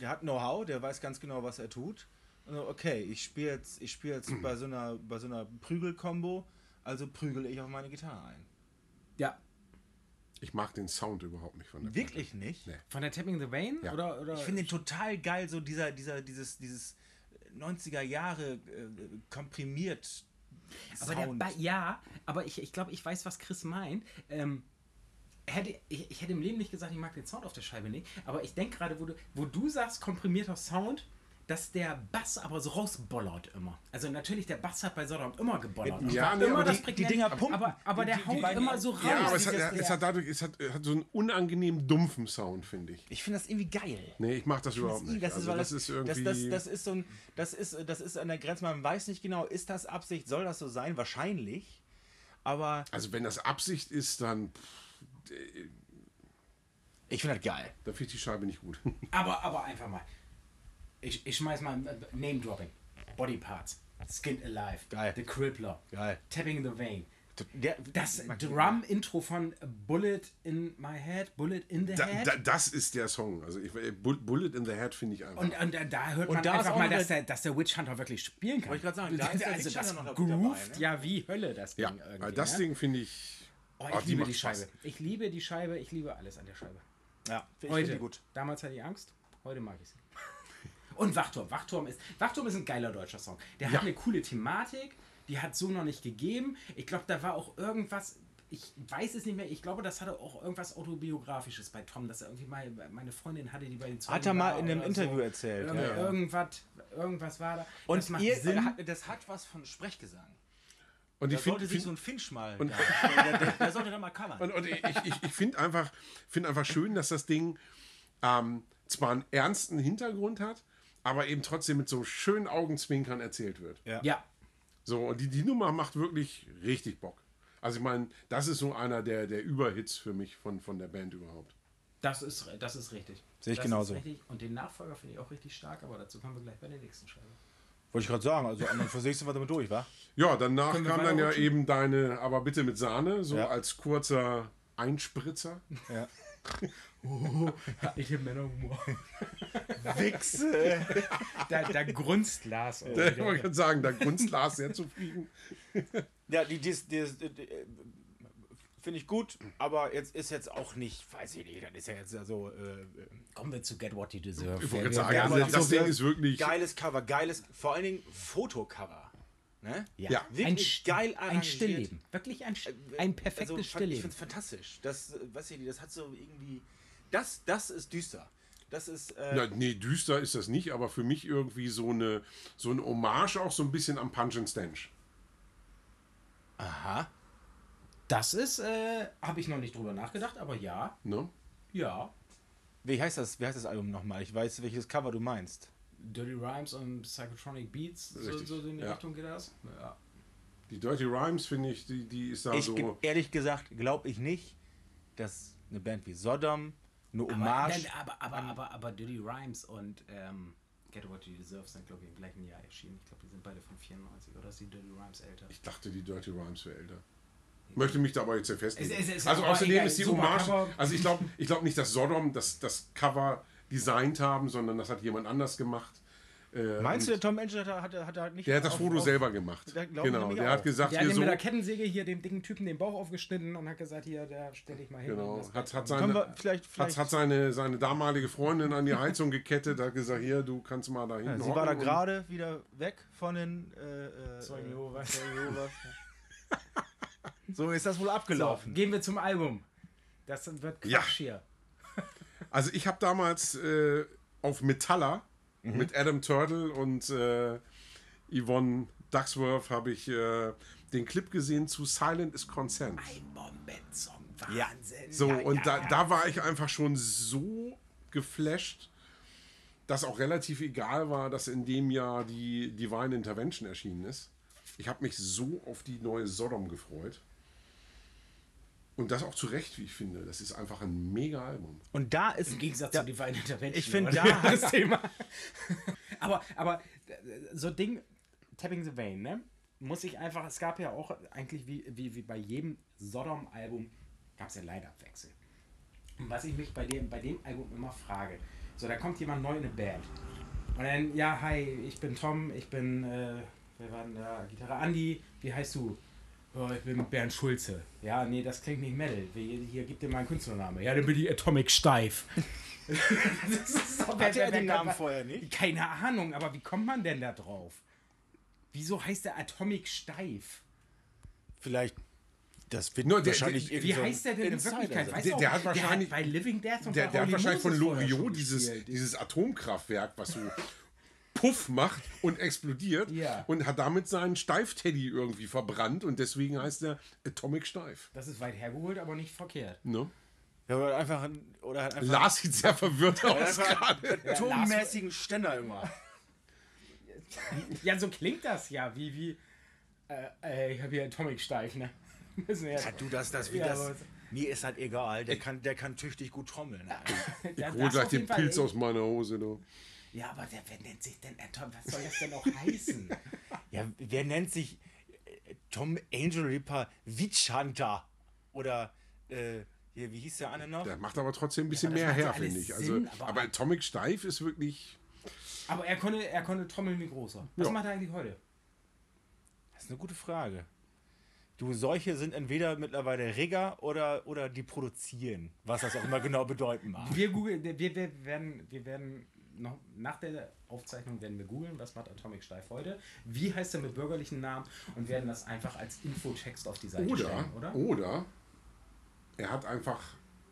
der hat Know-how, der weiß ganz genau, was er tut. Also, okay, ich spiele jetzt, ich spiele jetzt bei so einer, bei so einer Prügel-Kombo, also prügel ich auf meine Gitarre ein. Ja. Ich mag den Sound überhaupt nicht von der Wirklich nicht? Nee. Von der Tapping the Vein? Ja. Oder, oder? Ich finde den total geil, so dieser, dieser, dieses, dieses 90er Jahre äh, komprimiert. Aber der Sound. ba ja, aber ich, ich glaube, ich weiß, was Chris meint. Ähm, hätte, ich, ich hätte im Leben nicht gesagt, ich mag den Sound auf der Scheibe nicht, aber ich denke gerade, wo du, wo du sagst, komprimierter Sound, dass der Bass aber so rausbollert immer. Also natürlich, der Bass hat bei Sodom immer gebollert. Ja, nee, immer aber das die- die Dinger pumpen. Aber, aber Die- der die- die haut beiden- immer so raus. Ja, aber es hat, es hat dadurch, es hat, hat so einen unangenehm dumpfen Sound, finde ich. Ich finde das irgendwie geil. Nee, ich mag das überhaupt Das, nicht. das, ist, also weil das das, ist irgendwie. das, das, das ist so ein, das ist, das ist an der Grenze, man weiß nicht genau, ist das Absicht, soll das so sein? Wahrscheinlich. Aber also wenn das Absicht ist, dann pff, ich finde das geil. da finde ich die Scheibe nicht gut. Aber, aber einfach mal. Ich, ich schmeiß mal äh, Name Dropping. Body Parts. Skinned Alive. Geil. The Crippler. Geil. Tapping the Vein. Der, Das Drum-Intro von Bullet in My Head, Bullet in the Da, Head. da, das ist der Song. Also ich, Bull- Bullet in the Head finde ich einfach. und, und da- da hört Und man da einfach auch mal, dass der- dass der Witch Hunter wirklich spielen kann. Wollte ich gerade sagen, da ist der also Witch das Hunter noch dabei, groovt ne? ja wie Hölle, das Ding ja, irgendwie. weil das ne? Ding finde ich. Oh, oh, ich liebe macht die Spaß. Scheibe. Ich liebe die Scheibe, ich liebe alles an der Scheibe. ja, ich Heute. finde die gut. Damals hatte ich Angst, heute mag ich sie. Und Wachturm. Wachturm ist, Wachturm ist ein geiler deutscher Song. Der Ja. hat eine coole Thematik, die hat so noch nicht gegeben. Ich glaube, da war auch irgendwas, ich weiß es nicht mehr, ich glaube, das hatte auch irgendwas Autobiografisches bei Tom, dass er irgendwie mal, meine Freundin hatte, die bei den Zeugen Hat er mal in einem Interview erzählt, Irgend, ja, ja. Irgendwas, irgendwas war da. Und das macht ihr, das hat was von Sprechgesang. Und Da ich finde sollte sich find, so ein Finch mal. Und- da, der, der, der sollte da mal covern. und, und ich, ich, ich finde einfach, find einfach schön, dass das Ding ähm, zwar einen ernsten Hintergrund hat, aber eben trotzdem mit so schönen Augenzwinkern erzählt wird. Ja. ja, So, und die, die Nummer macht wirklich richtig Bock. Also ich meine, das ist so einer der, der Überhits für mich von, von der Band überhaupt. das ist, das ist richtig. Sehe ich das genauso. Ist richtig. Und den Nachfolger finde ich auch richtig stark, aber dazu kommen wir gleich bei der nächsten Scheibe. Wollte ich gerade sagen, also an und für sich sind wir damit durch, wa? Ja, danach Können kam dann ja eben deine, aber bitte mit Sahne, so Ja. als kurzer Einspritzer. Ja. Ich habe Männerhumor. Wichse! Da, da grunzt Lars. auch Ich wieder. wollte gerade sagen, da grunzt Lars sehr zufrieden. Ja, die, die, die, die, die finde ich gut, aber jetzt ist jetzt auch nicht, weiß ich nicht, das ist ja jetzt ja so äh, Kommen wir zu Get What You Deserve. Ich wollte wir sagen, also das so- Ding ist wirklich. geiles Cover, geiles, vor allen Dingen Fotocover. Ne? Ja, Ja. ein, Wirklich St- geil ein arrangiert. Stillleben. Wirklich ein, St- ein perfektes also, Ich Stillleben. finde es fantastisch. Das, äh, weiß ich nicht, das hat so irgendwie, das, das ist düster. Das ist, äh, Ja, nee, düster ist das nicht, aber für mich irgendwie so eine so ein Hommage auch so ein bisschen am Punch and Stench. aha. Das ist, äh, habe ich noch nicht drüber nachgedacht, aber ja, Ne? ja. Wie heißt das, wie heißt das Album nochmal? Ich weiß, welches Cover du meinst. Dirty Rhymes und Psychotronic Beats, so, Richtig, so in die ja. Richtung geht das. Ja. Die Dirty Rhymes finde ich, die, die ist da Ich, so. ehrlich gesagt, glaube ich nicht, dass eine Band wie Sodom eine Aber, Hommage. nein, aber, aber, aber, aber Dirty Rhymes und ähm, Get What You Deserve sind, glaube ich, im gleichen Jahr erschienen. Ich glaube, die sind beide von 94 oder ist die Dirty Rhymes älter? Ich dachte, die Dirty Rhymes wäre älter. Möchte mich da aber jetzt sehr festlegen. Es- es ist also aber außerdem egal, ist die Hommage. Also ich glaube ich glaub nicht, dass Sodom das, das Cover designt haben, sondern das hat jemand anders gemacht. Äh, Meinst du, der Tom Angel hat, hat, hat, hat nicht. der hat das auf- Foto auf- selber gemacht. Der ich genau, der hat gesagt, Der hat hier ihm so. mit der Kettensäge hier dem dicken Typen den Bauch aufgeschnitten und hat gesagt, hier, der stell dich mal hin. Genau, hat, hat, seine, vielleicht. hat, vielleicht hat seine, seine damalige Freundin an die Heizung gekettet, hat gesagt, hier, du kannst mal da ja, hinten sie war da gerade wieder weg von den. Äh, äh, Zeugen äh, Jehovas. So ist das wohl So, abgelaufen. gehen wir zum Album. Das wird Quatsch Ja. hier. Also ich habe damals äh, auf Metalla Mhm. mit Adam Turtle und äh, Yvonne Ducksworth habe ich äh, den Clip gesehen zu Silent is Consent. Ein Bombensong. Ja. Wahnsinn. So, Ja, und ja, da, ja. da war ich einfach schon so geflasht, dass auch relativ egal war, dass in dem Jahr die Divine Intervention erschienen ist. Ich habe mich so auf die neue Sodom gefreut. Und das auch zu Recht, wie ich finde. Das ist einfach ein mega Album. Und da ist. Im Gegensatz da, zu Divine Intervention. Ich find, oder? da- das Thema. aber, aber äh, so Ding, Tapping the Vein, ne? Muss ich einfach, es gab ja auch eigentlich wie, wie, wie bei jedem Sodom-Album, gab es ja Line-Up-Wechsel. Und was ich mich bei dem, bei dem Album immer frage, so, da kommt jemand neu in eine Band. Und dann, ja, hi, ich bin Tom, ich bin, äh, wer war denn da? Gitarre Andi, wie heißt du? Oh, ich bin Bernd Schulze. Ja, nee, das klingt nicht Metal. Hier, gib dir mal einen Künstlername. Ja, dann bin ich Atomic Steif. das ist doch, Hatte er den Namen vorher nicht? Keine Ahnung, aber wie kommt man denn da drauf? Wieso heißt der Atomic Steif? Vielleicht. Das wird Nur der- wahrscheinlich der- Wie so heißt der denn in Wirklichkeit? Weißt Der- der auch, hat wahrscheinlich- bei Living Death und Der, bei der hat wahrscheinlich von Loriot dieses, dieses Atomkraftwerk, was so Puff macht und explodiert Ja. und hat damit seinen Steifteddy irgendwie verbrannt und deswegen heißt er Atomic Steif. Das ist weit hergeholt, aber nicht verkehrt. Ne? Ja, oder einfach. ein- Oder halt einfach. Lars sieht sehr verwirrt aus gerade. atommäßigen Ständer immer. Ja, so klingt das ja, wie, wie, äh, äh, ich habe hier Atomic Steif, ne? Müssen wir Ja, du, das, das, wie Ja, das. Mir ist halt egal. Der kann, der kann tüchtig gut trommeln. Ja, Hol gleich den Pilz aus meiner Hose. Du. Ja, aber der, wer nennt sich denn Atom? Was soll das denn auch heißen? Ja, wer nennt sich äh, Tom Angel Ripper Witch Hunter? Oder, äh, hier, wie hieß der eine noch? Der macht aber trotzdem ein bisschen das mehr ja her, finde ich. Also, Sinn, aber, aber- Atomic Steif ist wirklich. Aber er konnte, er konnte trommeln wie großer. Was Ja. macht er eigentlich heute? Das ist eine gute Frage. Du, solche sind entweder mittlerweile Rigger oder, oder die produzieren, was das auch immer genau bedeuten mag. Wir, googeln, wir, wir werden, wir werden noch nach der Aufzeichnung werden wir googeln, was macht Atomic Steif heute, wie heißt er mit bürgerlichen Namen und werden das einfach als Infotext auf die Seite Oder, stellen, oder? oder er hat einfach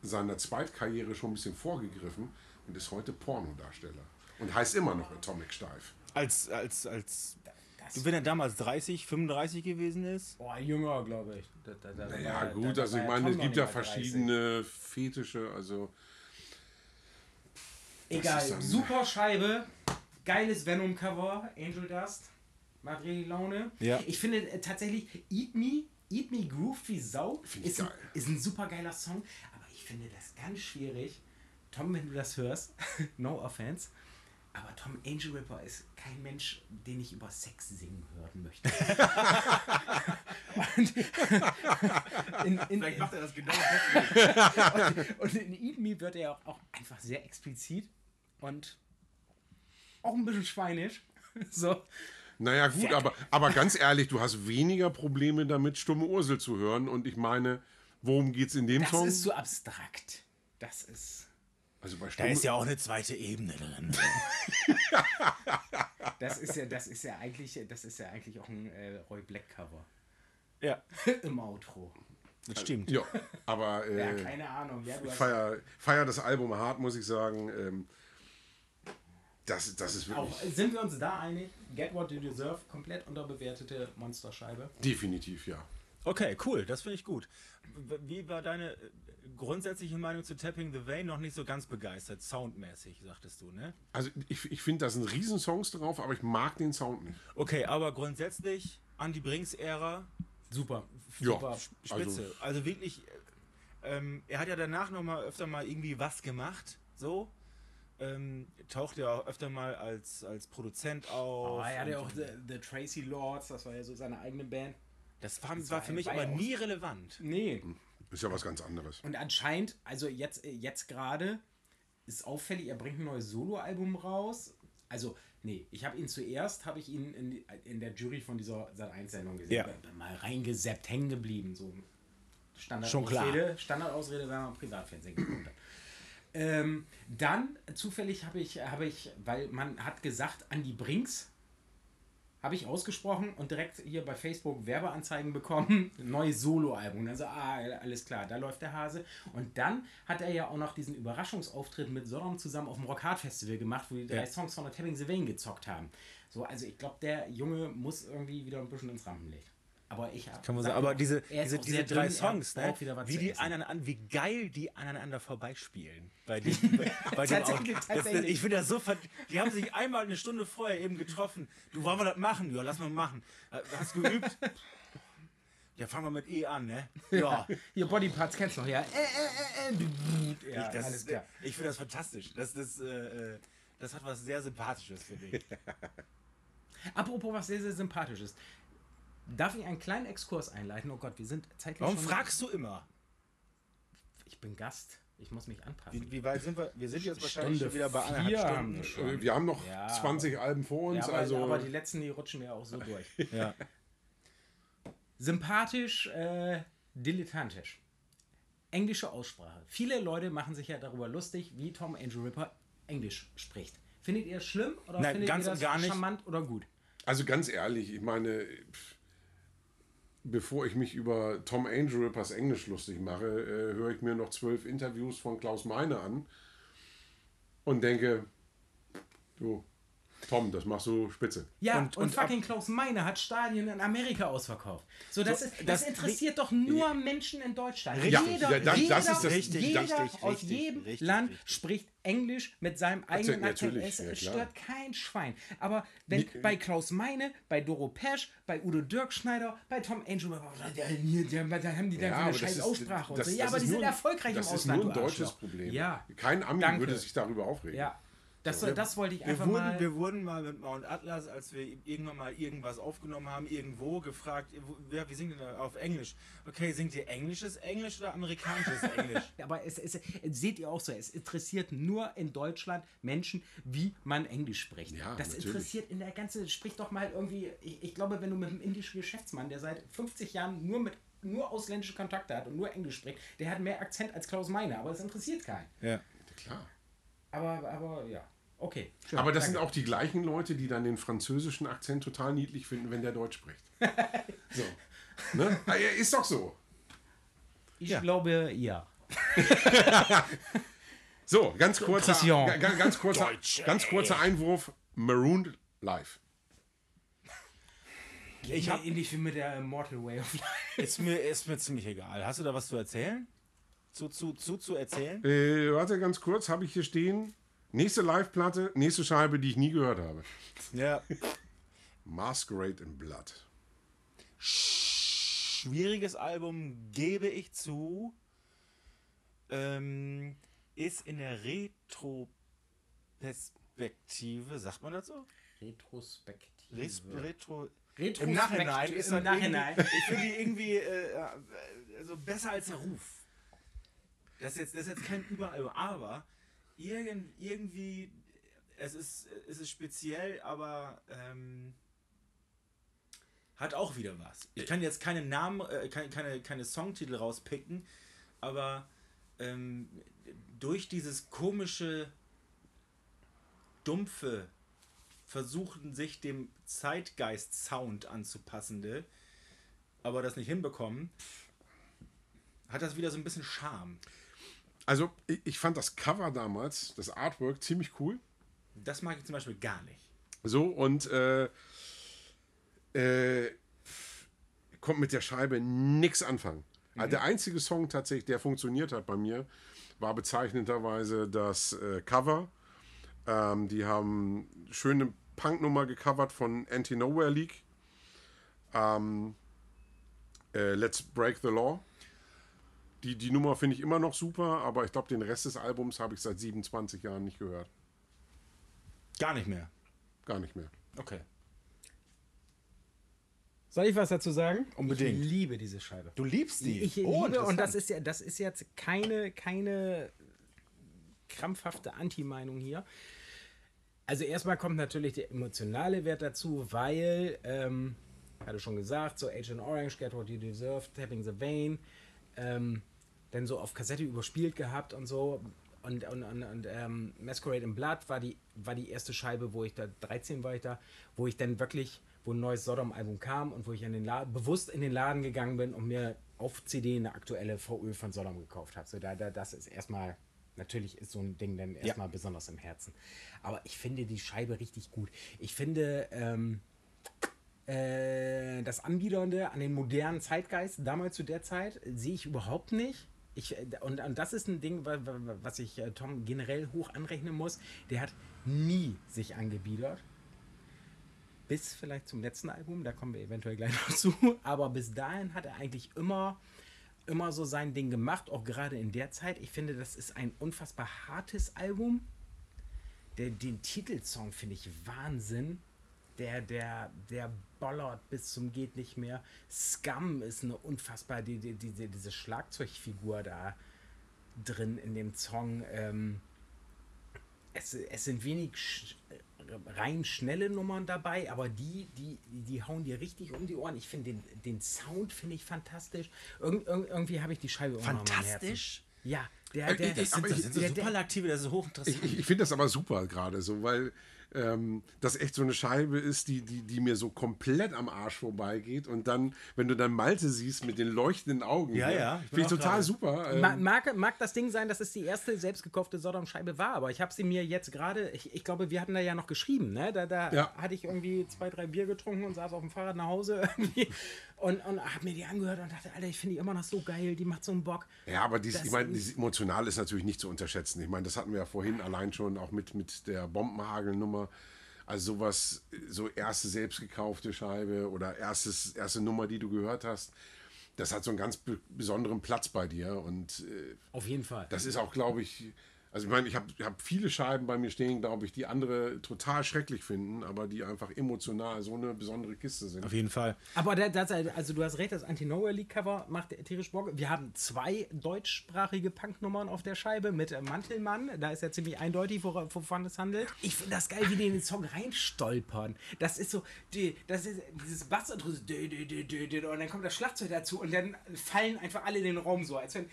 seiner Zweitkarriere schon ein bisschen vorgegriffen und ist heute Pornodarsteller. Und heißt immer noch Atomic Steif. Als, als, als, Das, du, wenn er damals 30, 35 gewesen ist, boah, jünger, glaube ich. Da, da, da, Naja, gut, da also ich meine, es gibt ja mal 30. verschiedene Fetische, also Egal, super Scheibe, geiles Venom-Cover, Angel Dust, macht richtig Laune. Ja. Ich finde äh, tatsächlich Eat Me, Eat Me Groove wie Sau ist, ein, ist ein super geiler Song, aber ich finde das ganz schwierig. Tom, wenn du das hörst, no offense, aber Tom Angel Ripper ist kein Mensch, den ich über Sex singen hören möchte. Und in, in, er das genau und in Eat Me wird er auch, auch einfach sehr explizit und auch ein bisschen schweinisch. So. Naja, gut, aber, aber ganz ehrlich, du hast weniger Probleme damit, stumme Ursel zu hören. Und ich meine, worum geht's in dem Das Song? ist so abstrakt. Das ist. also bei Da stumme, ist ja auch eine zweite Ebene drin. Das ist ja, das ist ja eigentlich, das ist ja eigentlich auch ein äh, Roy Black Cover. ja, Im Outro. das stimmt. Ja, aber Ja, äh, keine Ahnung. Ja, du hast feier, feier das Album hart, muss ich sagen. Ähm, das, das ist wirklich auch, sind wir uns da einig? Get What You Deserve, komplett unterbewertete Monsterscheibe. definitiv, ja. Okay, cool, das finde ich gut. Wie war deine grundsätzliche Meinung zu Tapping the Vein? Noch nicht so ganz begeistert, soundmäßig, sagtest du, ne? Also ich, ich finde, da sind Riesensongs drauf, aber ich mag den Sound nicht. Okay, aber grundsätzlich, Andy Brinks Ära, Super. Ja, Super. spitze. Also, wirklich, äh, ähm, er hat ja danach noch mal öfter mal irgendwie was gemacht, so. Ähm, taucht ja auch öfter mal als, als Produzent auf. Oh, er hatte ja auch The, The Tracy Lords, das war ja so seine eigene Band. das war, das war für mich aber nie relevant. Nee. Ist ja was ganz anderes. Und anscheinend, also jetzt, jetzt gerade, ist auffällig, er bringt ein neues Soloalbum raus. Also Nee, ich habe ihn zuerst, habe ich ihn in, in der Jury von dieser Sat1-Sendung gesehen. Ja. Bin Mal reingeseppt, hängen geblieben. So Standardausrede, Schon klar. Standardausrede, wenn man Privatfernsehen geguckt hat. Ähm, dann zufällig habe ich, habe ich, weil man hat gesagt, Andy Brinks habe ich ausgesprochen und direkt hier bei Facebook Werbeanzeigen bekommen. Neues Soloalbum. Also, ah, alles klar, da läuft der Hase. Und dann hat er ja auch noch diesen Überraschungsauftritt mit Sodom zusammen auf dem Rock Hard Festival gemacht, wo die drei Ja. Songs von der Tapping the Vein gezockt haben. So, also ich glaube, der Junge muss irgendwie wieder ein bisschen ins Rampenlicht. Aber ich Kann man sag sagen, aber diese, diese, diese drei er Songs, ne? wie, die aneinander, wie geil die aneinander vorbeispielen. Bei dem, bei dem Tatsächlich, das, tatsächlich. ich finde das so ver Die haben sich einmal eine Stunde vorher eben getroffen. Du, wollen wir das machen? Ja, lass mal machen. Äh, Hast du geübt? Ja, fangen wir mit E an, ne? Ja. Hier, Bodyparts kennst du noch, ja. Äh, äh, äh, äh. ja, das alles ist, klar. ich finde das fantastisch. Das, das, äh, äh, das hat was sehr Sympathisches, finde ich. Apropos was sehr, sehr sympathisch ist. Darf ich einen kleinen Exkurs einleiten? Oh Gott, wir sind zeitlich Warum schon... fragst du immer? Ich bin Gast. Ich muss mich anpassen. Wie, wie weit sind wir? Wir sind jetzt wahrscheinlich Stunde schon wieder bei anderthalb Stunden. schon. Äh, Wir haben noch Ja. 20 Alben vor uns, ja, aber, also aber die letzten, die rutschen ja auch so durch. Ja. Sympathisch, äh, dilettantisch. Englische Aussprache. Viele Leute machen sich ja darüber lustig, wie Tom Angel Ripper Englisch spricht. Findet ihr es schlimm oder Nein, findet ganz ihr das gar nicht. charmant oder gut? Also ganz ehrlich, ich meine, pff, bevor ich mich über Tom Angel Rippers Englisch lustig mache, äh, höre ich mir noch zwölf Interviews von Klaus Meine an und denke, du, Tom, das machst du spitze. Ja, Und- und, und fucking Klaus Meine hat Stadien in Amerika ausverkauft. So, das, So, ist, das, das- interessiert doch nur Menschen in Deutschland. Richtig. Jeder, Ja, das- jeder, das ist das- Richtig, jeder richtig, aus richtig, jedem richtig, Land richtig. spricht Englisch mit seinem eigenen Akzent. natürlich, Es ja, stört kein Schwein. Aber wenn bei Klaus Meine, bei Doro Pesch, bei Udo Dirkschneider, bei Tom Angel, da haben die dann so aber eine das scheiß ist- Aussprache und das- so. Ja, aber die sind nur ein- erfolgreich Das im ist Ausland. nur ein deutsches. Problem. Ja, Kein Ami Danke. würde sich darüber aufregen. ja. Das, das wollte ich Wir einfach wurden, mal... wir wurden mal mit Mount Atlas, als wir irgendwann mal irgendwas aufgenommen haben, irgendwo gefragt, wo- wer, wie singt ihr da auf Englisch? Okay, singt ihr englisches Englisch oder amerikanisches Englisch? Aber es, es, seht ihr auch so, es interessiert nur in Deutschland Menschen, wie man Englisch spricht. Ja, das natürlich. interessiert in der ganzen, sprich doch mal irgendwie, ich, ich glaube, wenn du mit einem indischen Geschäftsmann, der seit 50 Jahren nur mit nur ausländische Kontakte hat und nur Englisch spricht, der hat mehr Akzent als Klaus Meine, aber das interessiert keinen. ja. Klar. Aber, aber ja, okay. schön, Aber das danke. sind auch die gleichen Leute, die dann den französischen Akzent total niedlich finden, wenn der Deutsch spricht. So. Ne? Ah, Ist doch so. Ich Ja. glaube, ja. So, ganz kurzer, Christian. ga- ga- ganz kurzer, Deutsche, ganz kurzer Einwurf. Marooned Live. Ich habe ähnlich wie mit der Mortal Way of Life. Ist mir, ist mir ziemlich egal. Hast du da was zu erzählen? Zu, zu, zu, zu erzählen? Äh, warte ganz kurz, habe ich hier stehen. Nächste Live-Platte, nächste Scheibe, die ich nie gehört habe. Ja. Masquerade in Blood. Schwieriges Album, gebe ich zu. Ähm, ist in der Retroperspektive, sagt man das so? Retrospektive. Res Retro. Retrospekt- Im Nachhinein ist im Nachhinein. Ich finde die irgendwie äh, äh, also besser als der Ruf. Das ist jetzt, das ist jetzt kein Überall, aber irgend, irgendwie, es ist, es ist speziell, aber ähm, hat auch wieder was. Ich kann jetzt keine Namen, äh, keine, keine, keine Songtitel rauspicken, aber ähm, durch dieses komische, dumpfe, versuchen sich dem Zeitgeist-Sound anzupassende, aber das nicht hinbekommen, hat das wieder so ein bisschen Charme. Also, ich, fand das Cover damals, das Artwork, ziemlich cool. Das mag ich zum Beispiel gar nicht. So, und äh, äh, kommt mit der Scheibe nix anfangen. Also der einzige Song tatsächlich, der funktioniert hat bei mir, war bezeichnenderweise das äh, Cover. Ähm, die haben schöne Punknummer gecovert von Anti-Nowhere League. Ähm, äh, Let's Break the Law. Die, die Nummer finde ich immer noch super, aber ich glaube, den Rest des Albums habe ich seit 27 Jahren nicht gehört. Gar nicht mehr. Gar nicht mehr. Okay. Soll ich was dazu sagen? Unbedingt. Ich liebe diese Scheibe. Du liebst die. Ich Oh, liebe, und das ist ja, das ist jetzt keine, keine krampfhafte Anti-Meinung hier. Also erstmal kommt natürlich der emotionale Wert dazu, weil, ähm, hatte schon gesagt, so Agent Orange, Get What You Deserve, Tapping the Vein, ähm, dann so auf Kassette überspielt gehabt und so. Und, und, und, und ähm, Masquerade in Blood war die, war die erste Scheibe, wo ich da, 13 war ich da, wo ich dann wirklich, wo ein neues Sodom-Album kam und wo ich in den Laden, bewusst in den Laden gegangen bin und mir auf CD eine aktuelle VÖ von Sodom gekauft habe. So, da, da, das ist erstmal, natürlich ist so ein Ding dann erstmal besonders im Herzen. Aber ich finde die Scheibe richtig gut. Ich finde, ähm, äh, das Anbiedernde an den modernen Zeitgeist damals zu der Zeit sehe ich überhaupt nicht. Ich, äh, und, und das ist ein Ding, wa- wa- was ich äh, Tom generell hoch anrechnen muss. Der hat nie sich angebiedert. Bis vielleicht zum letzten Album, da kommen wir eventuell gleich noch zu. Aber bis dahin hat er eigentlich immer, immer so sein Ding gemacht, auch gerade in der Zeit. Ich finde, das ist ein unfassbar hartes Album. Der, den Titelsong finde ich Wahnsinn. Der, der, der bollert bis zum geht nicht mehr. Scum ist eine unfassbar, die, die, diese, diese Schlagzeugfigur da drin in dem Song. Ähm, es, es sind wenig sch rein schnelle Nummern dabei, aber die, die, die hauen dir richtig um die Ohren. Ich finde den, den Sound finde ich fantastisch. Irgend, irg- irgendwie habe ich die Scheibe. Fantastisch? Ja, der, Äh, der, Das sind, das sind so Superlative, das ist hochinteressant. Ich, ich finde das aber super gerade so, weil ähm, das echt so eine Scheibe ist, die, die, die mir so komplett am Arsch vorbeigeht. Und dann, wenn du dann Malte siehst mit den leuchtenden Augen, Ja, ne, ja, bin finde ich total gerade- super. Ähm, Mag, mag das Ding sein, dass es die erste selbst gekaufte Sodom-Scheibe war, aber ich habe sie mir jetzt gerade, ich, ich glaube, wir hatten da ja noch geschrieben, ne? Da, da Ja. hatte ich irgendwie zwei, drei Bier getrunken und saß auf dem Fahrrad nach Hause irgendwie und, und habe mir die angehört und dachte, Alter, ich finde die immer noch so geil, die macht so einen Bock. Ja, aber dieses, ich meine, ist- dieses Emotionale ist natürlich nicht zu unterschätzen. Ich meine, das hatten wir ja vorhin allein schon auch mit, mit der Bombenhagelnummer. Also sowas, so erste selbst gekaufte Scheibe oder erstes, erste Nummer, die du gehört hast, das hat so einen ganz be besonderen Platz bei dir. Und äh, Auf jeden Fall. das ist auch, glaube ich, also ich meine, ich habe hab viele Scheiben bei mir stehen, glaube ich, die andere total schrecklich finden, aber die einfach emotional so eine besondere Kiste sind. Auf jeden Fall. Aber da- das, also du hast recht, das Anti-Nowhere League Cover macht tierisch Bock. Wir haben zwei deutschsprachige Punknummern auf der Scheibe mit Mantelmann. Da ist ja ziemlich eindeutig, wovon es handelt. Ich finde das geil, wie die in den Song reinstolpern. Das ist so, die, das ist dieses dü- und dann kommt das Schlagzeug dazu und dann fallen einfach alle in den Raum so, als wenn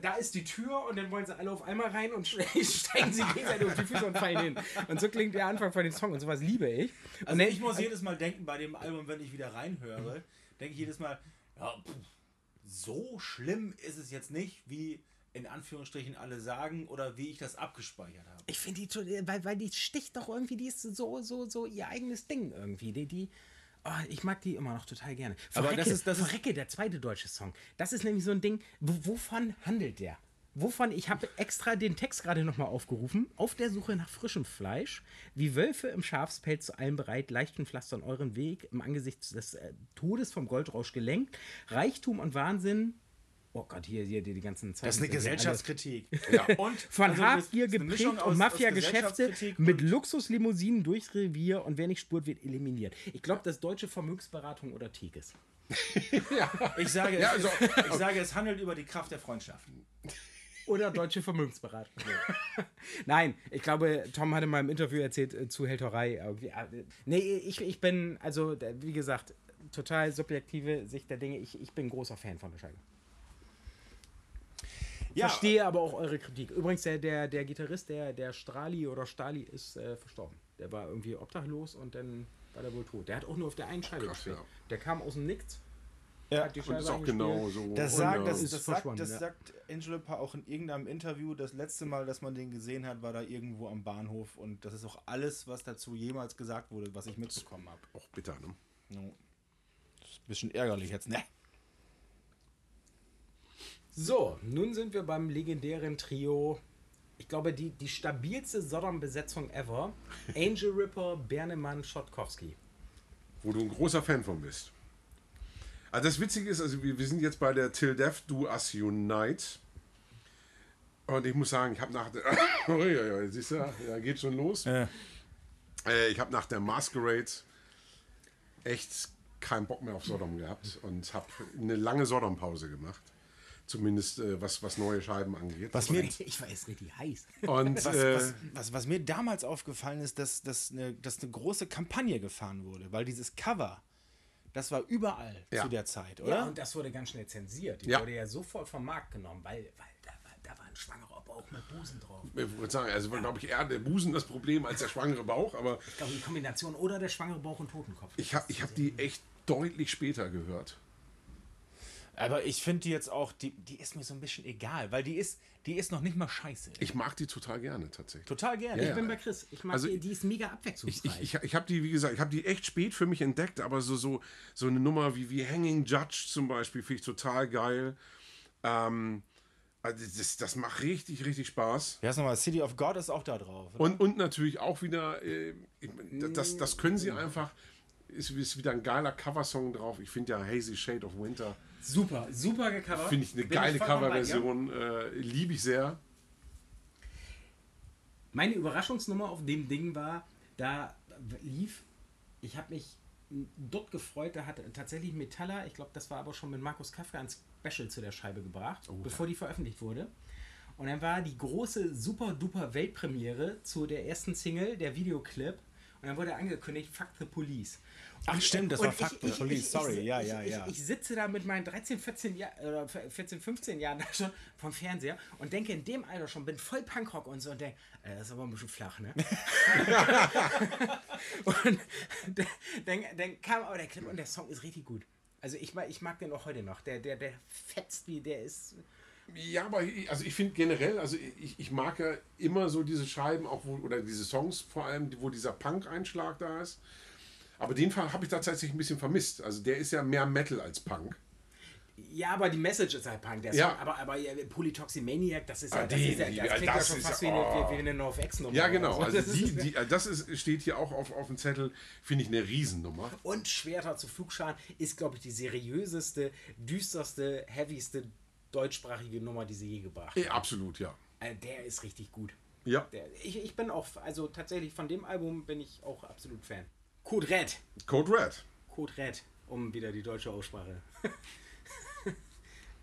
da, ist die Tür und dann wollen sie alle auf einmal rein und steigen sie gegenseitig auf die Füße und fallen hin. Und so klingt der Anfang von dem Song und sowas liebe ich. Und Also dann- ich muss jedes Mal denken, bei dem Album, wenn ich wieder reinhöre, denke ich jedes Mal, ja, pff, so schlimm ist es jetzt nicht, wie in Anführungsstrichen alle sagen oder wie ich das abgespeichert habe. Ich finde die, weil, weil die sticht doch irgendwie, die ist so, so, so ihr eigenes Ding irgendwie. Die, die, oh, ich mag die immer noch total gerne. Aber Verrecke, das ist- das ist- Verrecke, der zweite deutsche Song. Das ist nämlich so ein Ding, wovon handelt der? Wovon, ich habe extra den Text gerade nochmal aufgerufen. Auf der Suche nach frischem Fleisch, wie Wölfe im Schafspelz zu allem bereit, leichten Pflastern euren Weg, im Angesicht des äh, Todes vom Goldrausch gelenkt, Reichtum und Wahnsinn. Oh Gott, hier, hier die, die ganzen Zeichen. Das ist eine Gesellschaftskritik. Ja. Und von also, Habgier geprägt und Mafia-Geschäfte mit Luxuslimousinen durchs Revier und wer nicht spurt, wird eliminiert. Ich glaube, das ist deutsche Vermögensberatung oder Tikes. Ich sage, Ja, es, also- ich sage, es handelt über die Kraft der Freundschaft. Oder deutsche Vermögensberatung. Nein, ich glaube, Tom hatte mal im Interview erzählt äh, Zuhälterei. Irgendwie. Ah, äh, Nee, ich, ich bin, also, wie gesagt, total subjektive Sicht der Dinge. Ich, ich bin großer Fan von der Scheibe. Ja, Verstehe aber auch eure Kritik. Übrigens, der, der, der Gitarrist, der, der Strali oder Stali, ist äh, verstorben. Der war irgendwie obdachlos und dann war der wohl tot. Der hat auch nur auf der einen Scheibe Krass, gespielt. ja. Der kam aus dem Nichts. Ja, hat die Und Scheibe ist auch genau so. Das, und, sagt, äh, das, ist das, sagt, das ja. sagt Angela Parr auch in irgendeinem Interview. Das letzte Mal, dass man den gesehen hat, war da irgendwo am Bahnhof. Und das ist auch alles, was dazu jemals gesagt wurde, was ich mitbekommen habe. auch bitter, ne? No. Das ist ein bisschen ärgerlich jetzt, ne? So, nun sind wir beim legendären Trio. Ich glaube, die, die stabilste Sodom-Besetzung ever. Angel Ripper, Bernemann, Schotkowski. Wo du ein großer Fan von bist. Also das Witzige ist, also wir, wir sind jetzt bei der Till Death Do Us Unite. Und ich muss sagen, ich habe nach der. oh, siehst du, da geht schon los. Ja. Äh, ich habe nach der Masquerade echt keinen Bock mehr auf Sodom gehabt und habe eine lange Sodom-Pause gemacht. Zumindest äh, was, was neue Scheiben angeht. Was mir, Ich war jetzt richtig heiß. Und was, äh, was, was, was mir damals aufgefallen ist, dass, dass, eine, dass eine große Kampagne gefahren wurde, weil dieses Cover, das war überall Ja. zu der Zeit, oder? Ja, und das wurde ganz schnell zensiert. Die Ja. wurde ja sofort vom Markt genommen, weil, weil da, war, da war ein schwangerer Bauch mit Busen drauf. ich würde sagen, also war, glaube ich, eher der Busen das Problem als der schwangere Bauch, aber Ich glaube, die Kombination oder der schwangere Bauch und Totenkopf. ich habe ich hab die echt deutlich später gehört. Aber ich finde die jetzt auch, die, die ist mir so ein bisschen egal, weil die ist, die ist noch nicht mal scheiße. Ich mag die total gerne tatsächlich. Total gerne. Ja, Ich bin bei Chris. Ich mag Also die, die ist mega Ich, abwechslungsreich. ich, ich, ich habe die, wie gesagt, ich habe die echt spät für mich entdeckt, aber so, so, so eine Nummer wie, wie Hanging Judge zum Beispiel finde ich total geil. Ähm, also das, das macht richtig, richtig Spaß. Wer ist nochmal? City of God ist auch da drauf. oder? Und, und natürlich auch wieder, äh, das, das können sie einfach, ist, ist wieder ein geiler Coversong drauf. Ich finde ja Hazy Shade of Winter, super, super gecovert. finde ich eine Bin geile. Coverversion, äh, liebe ich sehr. Meine Überraschungsnummer auf dem Ding war, da lief, ich habe mich dort gefreut, da hat tatsächlich Metalla, ich glaube, das war aber schon mit Markus Kafka ein Special zu der Scheibe gebracht, bevor die veröffentlicht wurde. Und dann war die große super duper Weltpremiere zu der ersten Single, der Videoclip. Und dann wurde angekündigt, Fuck the Police. Ach, stimmt, das Und war Fuck the Police, sorry, ja, ich, ja, ich, ja. Ich, ich sitze da mit meinen 13, 14 Jahren oder 14, 15 Jahren da schon vom Fernseher und denke in dem Alter schon, bin voll Punkrock und so und denke, äh, das ist aber ein bisschen flach, ne? und dann, dann, kam aber der Clip und der Song ist richtig gut. Also ich, mag- ich mag den auch heute noch. Der, der, der fetzt wie, der ist. Ja, aber ich, also ich finde generell, also ich, ich mag ja immer so diese Scheiben, auch wo, oder diese Songs vor allem, wo dieser Punk-Einschlag da ist. Aber den Fall habe ich tatsächlich ein bisschen vermisst. Also der ist ja mehr Metal als Punk. Ja, aber die Message ist halt Punk. Der Song, Ja. aber, aber ja, Polytoximaniac, das ist ja, Ah, das, die- ist ja, die- das klingt das ja schon ist fast ja- wie eine, oh. wie, wie eine NoFX-Nummer. Ja, genau. oder so. Also Das die, die, das ist, steht hier auch auf, auf dem Zettel, finde ich eine Riesennummer. Und Schwerter zu Flugscharen ist, glaube ich, die seriöseste, düsterste, heavyste deutschsprachige Nummer, die sie je gebracht haben. absolut, ja. Also der ist richtig gut. Ja, Der, ich, ich bin auch, also tatsächlich von dem Album bin ich auch absolut Fan. Code Red. Code Red. Code Red, um wieder die deutsche Aussprache.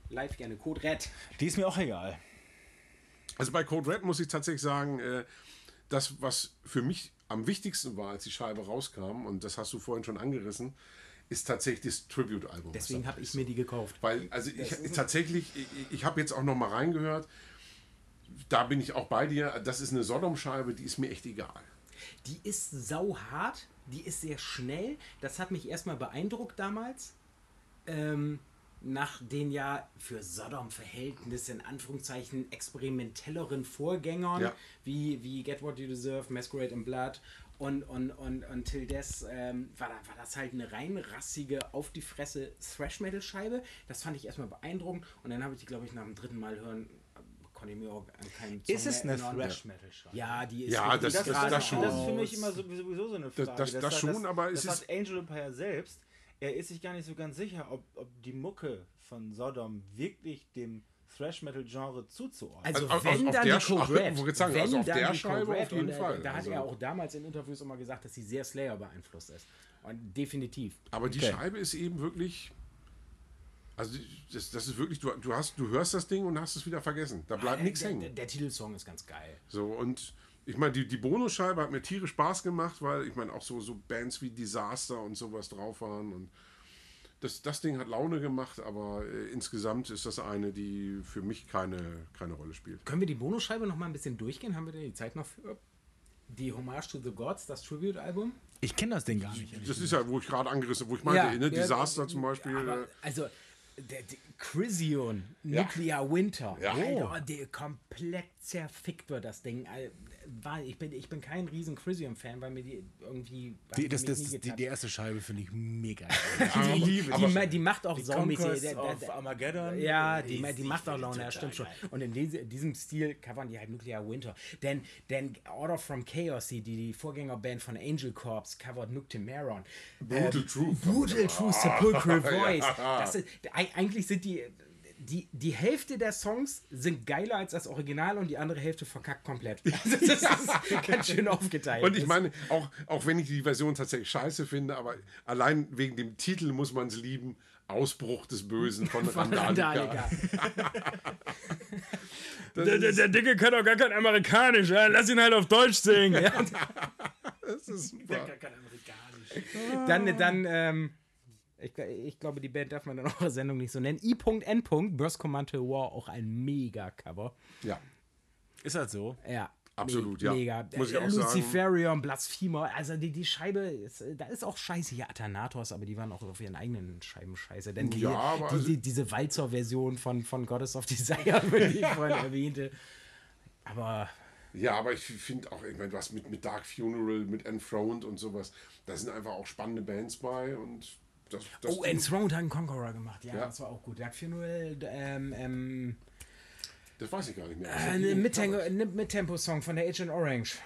Live gerne. Code Red. Die ist mir auch egal. Also bei Code Red muss ich tatsächlich sagen, äh, das, was für mich am wichtigsten war, als die Scheibe rauskam, und das hast du vorhin schon angerissen, ist tatsächlich das Tribute-Album. Deswegen habe ich mir die gekauft. Weil, also ich ist- tatsächlich, ich, ich habe jetzt auch noch mal reingehört, da bin ich auch bei dir, das ist eine Sodom-Scheibe, die ist mir echt egal. Die ist sauhart, die ist sehr schnell. Das hat mich erstmal beeindruckt damals. Ähm, nach den ja für Sodom-Verhältnisse in Anführungszeichen experimentelleren Vorgängern, Ja. wie, wie Get What You Deserve, Masquerade in Blood und, und, und Until Death, ähm, war, da, war das halt eine rein rassige, auf die Fresse Thrash-Metal-Scheibe. Das fand ich erstmal beeindruckend und dann habe ich die, glaube ich, nach dem dritten Mal hören, konnte ich mir auch an keinen Song Ist es eine. Thrash-Metal-Scheibe? Ja, die ist Ja, das- das- krass das schon. Das ist für mich immer so, sowieso so eine Das- Frage. das- das schon, aber es das ist- hat Angel Empire selbst. Er ist sich gar nicht so ganz sicher, ob, ob die Mucke von Sodom wirklich dem Thrash-Metal-Genre zuzuordnen. Also, Also, wenn auf- auf dann der die ach, Red, wollte sagen, wenn also auf dann der die Scheibe auf jeden und, Fall, Da hat also. er auch damals in Interviews immer gesagt, dass sie sehr Slayer beeinflusst ist. Und definitiv. Aber die Okay. Scheibe ist eben wirklich. Also das, das ist wirklich, du, du, hast, du hörst das Ding und hast es wieder vergessen. Da bleibt nichts der, hängen. Der, der Titelsong ist ganz geil. So, und ich meine, die, die Bonusscheibe hat mir tierisch Spaß gemacht, weil ich meine, auch so, so Bands wie Disaster und sowas drauf waren. Und das, das Ding hat Laune gemacht, aber äh, insgesamt ist das eine, die für mich keine, keine Rolle spielt. Können wir die Bonusscheibe noch mal ein bisschen durchgehen? Haben wir denn die Zeit noch für? Die Hommage to the Gods, das Tribute-Album? Ich kenne das Ding gar nicht. Das ist ja, wo ich gerade angerissen wo ich meinte, ne, Disaster zum Beispiel. Aber, äh, also, der, der Chrysion, Nuclear Winter. Ja. Alter, der komplett zerfickt wird, das Ding. War, ich, bin, ich bin kein riesen Chrysion-Fan, weil mir die irgendwie. Die, das, das, die, die erste Scheibe finde ich mega. die, die, liebe die, ma- die macht auch Die saumäßig. Armageddon. Ja, die, ma- die ich macht auch Laune, ja, stimmt schon. Und in diese, diesem Stil covern die halt Nuclear Winter. Denn, denn Order from Chaos, die, die Vorgängerband von Angel Corps, covert Noctimeron. Brutal Truth. Brutal Truth, Sepulchral Voice. Das ist, eig- eigentlich sind die die, die Hälfte der Songs sind geiler als das Original und die andere Hälfte verkackt komplett. Also das ist ganz schön aufgeteilt. Und ich meine, auch, auch wenn ich die Version tatsächlich scheiße finde, aber allein wegen dem Titel muss man es lieben. Ausbruch des Bösen von, Von Randalika. Das ist, der Dicke kann doch gar kein Amerikanisch. Ja? Lass ihn halt auf Deutsch singen. Ja? das ist super. kein Amerikanisch. Dann, dann ähm, ich, ich glaube, die Band darf man in eurer Sendung nicht so nennen. I.N. Burst Command to War, auch ein Mega-Cover. Ja, Ist das so? Ja. Absolut, Me- ja. Mega. Muss ich auch sagen. Luciferion, Blasphemer, also die, die Scheibe, ist, da ist auch scheiße hier Athanatos, aber die waren auch auf ihren eigenen Scheiben scheiße. Denn die, Ja, aber die, also- die, diese Walzer-Version von, von Goddess of Desire, die ich vorhin erwähnte. Aber Ja, aber ich finde auch, ich meine, du hast mit, mit Dark Funeral, mit Enthroned und sowas, da sind einfach auch spannende Bands bei und das, das Oh, Enthroned hat einen Conqueror gemacht. Ja, Ja. das war auch gut. Dark Funeral, ähm, ähm, das weiß ich gar nicht mehr. äh, Mittempo-Song von der Agent Orange.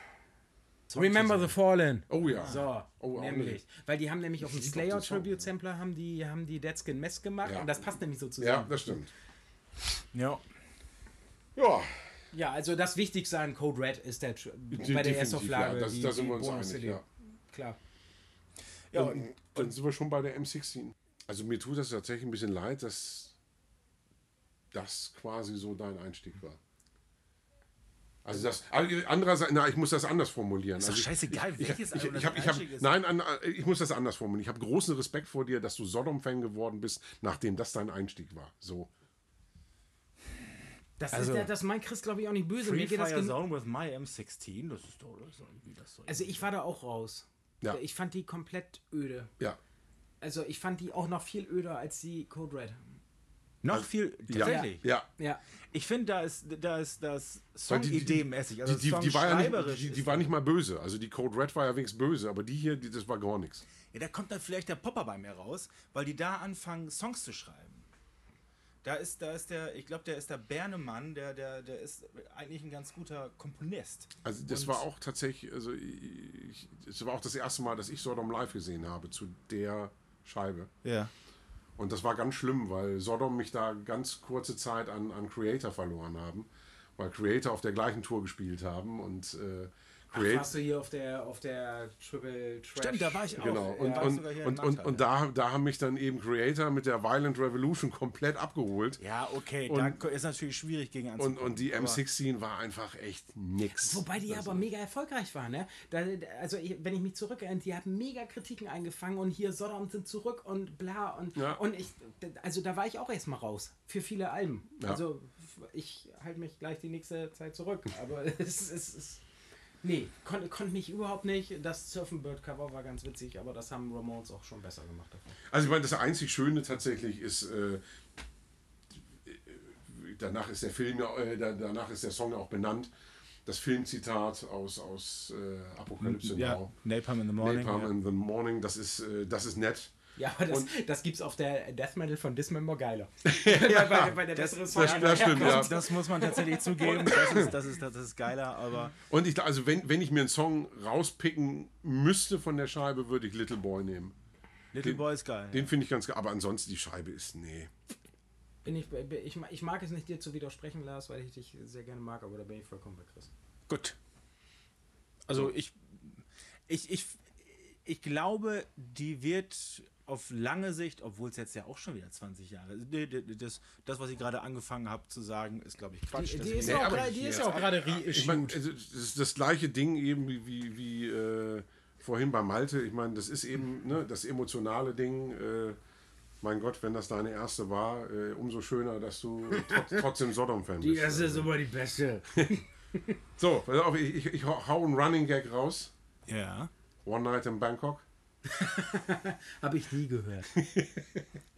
Remember the Fallen. Oh ja. So, Oh, nämlich. nicht. Weil die haben nämlich auf dem Slayer Tribute Sampler haben die, haben die Deadskin Mess gemacht Ja. und das passt nämlich so Ja, zusammen. das stimmt. Ja. Ja, Ja, also das Wichtigste an Code Red ist der bei der Erstauflage. ja, das- die, da sind die wir uns einig, ja. Klar. Ja, und, dann sind wir schon bei der M16. Also mir tut das tatsächlich ein bisschen leid, dass das quasi so dein Einstieg war. Also das, andererseits, na, ich muss das anders formulieren. Ist doch also ich- scheißegal, ich, welches ich, ich, das hab, ich hab. Nein, an, ich muss das anders formulieren. Ich habe großen Respekt vor dir, dass du Sodom-Fan geworden bist, nachdem das dein Einstieg war. So. Das, Also, ist, der- das meint Chris, glaube ich, auch nicht böse. Free Mir geht das Fire gen- Zone with my M16, das ist doch, das irgendwie das soll. also ich war da auch raus. Ja. Ich fand die komplett öde. Ja. Also ich fand die auch noch viel öder als die Code Red. Noch viel, Ja. tatsächlich. Ja. Ja. Ich finde, da ist, da ist das Song-Idee-mäßig, also Die, die, die, war ja songschreiberisch nicht, die, die war nicht mal böse. Also die Code Red war ja wenigstens böse, aber die hier, die, das war gar nichts. Ja, da kommt dann vielleicht der Popper bei mir raus, weil die da anfangen, Songs zu schreiben. Da ist, da ist der, ich glaube, der ist der Bernemann, der, der, der ist eigentlich ein ganz guter Komponist. Also das war auch tatsächlich, also ich, es war auch das erste Mal, dass ich Sodom live gesehen habe zu der Scheibe. Ja. Und das war ganz schlimm, weil Sodom mich da ganz kurze Zeit an, an Creator verloren haben, weil Creator auf der gleichen Tour gespielt haben und äh, Ach, warst du hier auf der, auf der Triple Trash? Stimmt, da war ich auch. Genau, Ja, und, war und, und, und, und da, da haben mich dann eben Creator mit der Violent Revolution komplett abgeholt. Ja, okay, Und- da ist natürlich schwierig gegen Und, anzukommen. und die aber- M16 war einfach echt nix. Wobei die Also- aber mega erfolgreich waren, ne? Da, also ich, wenn ich mich zurückerinnere, die haben mega Kritiken eingefangen und hier Sodom sind zurück und bla und Ja. und ich also da war ich auch erstmal raus für viele Alben. Ja. Also ich halte mich gleich die nächste Zeit zurück, aber es ist nee, konnte konnt mich überhaupt nicht. Das Surfen Bird Cover war ganz witzig, aber das haben Ramones auch schon besser gemacht davon. Also ich meine, das einzig Schöne tatsächlich ist, äh, danach ist der Film ja, äh, da- danach ist der Song ja auch benannt. Das Filmzitat aus, aus äh, Apokalypse ja, Now. Napalm in the Morning. Napalm ja. in the Morning, das ist, äh, das ist nett. Ja, aber das, Und- das gibt's auf der Death Metal von Dismember geiler. weil, weil, weil der Das- Song das- das stimmt, ja. Das muss man tatsächlich zugeben. Das ist, das ist, das ist geiler, aber Und ich, also wenn, wenn ich mir einen Song rauspicken müsste von der Scheibe, würde ich Little Boy nehmen. Little Den- Boy ist geil. Den finde ich ganz geil, aber ansonsten die Scheibe ist, nee. Bin ich, ich, ich mag es nicht, dir zu widersprechen, Lars, weil ich dich sehr gerne mag, aber da bin ich vollkommen bei Chris. Gut. Also ich, ich, ich, ich glaube, die wird auf lange Sicht, obwohl es jetzt ja auch schon wieder 20 Jahre ist, das, das, was ich gerade angefangen habe zu sagen, ist, glaube ich, Quatsch. Die, die ist Nee, ja auch gerade- die ist reissued. also, das ist das gleiche Ding eben wie, wie, wie äh, vorhin bei Malte. Ich meine, das ist eben ne, das emotionale Ding. Äh, mein Gott, wenn das deine erste war, äh, umso schöner, dass du trotz, trotzdem Sodom-Fan bist. Also, immer die beste. So, pass auf, ich, ich, ich hau einen Running Gag raus. Ja. One Night in Bangkok. Habe ich nie gehört.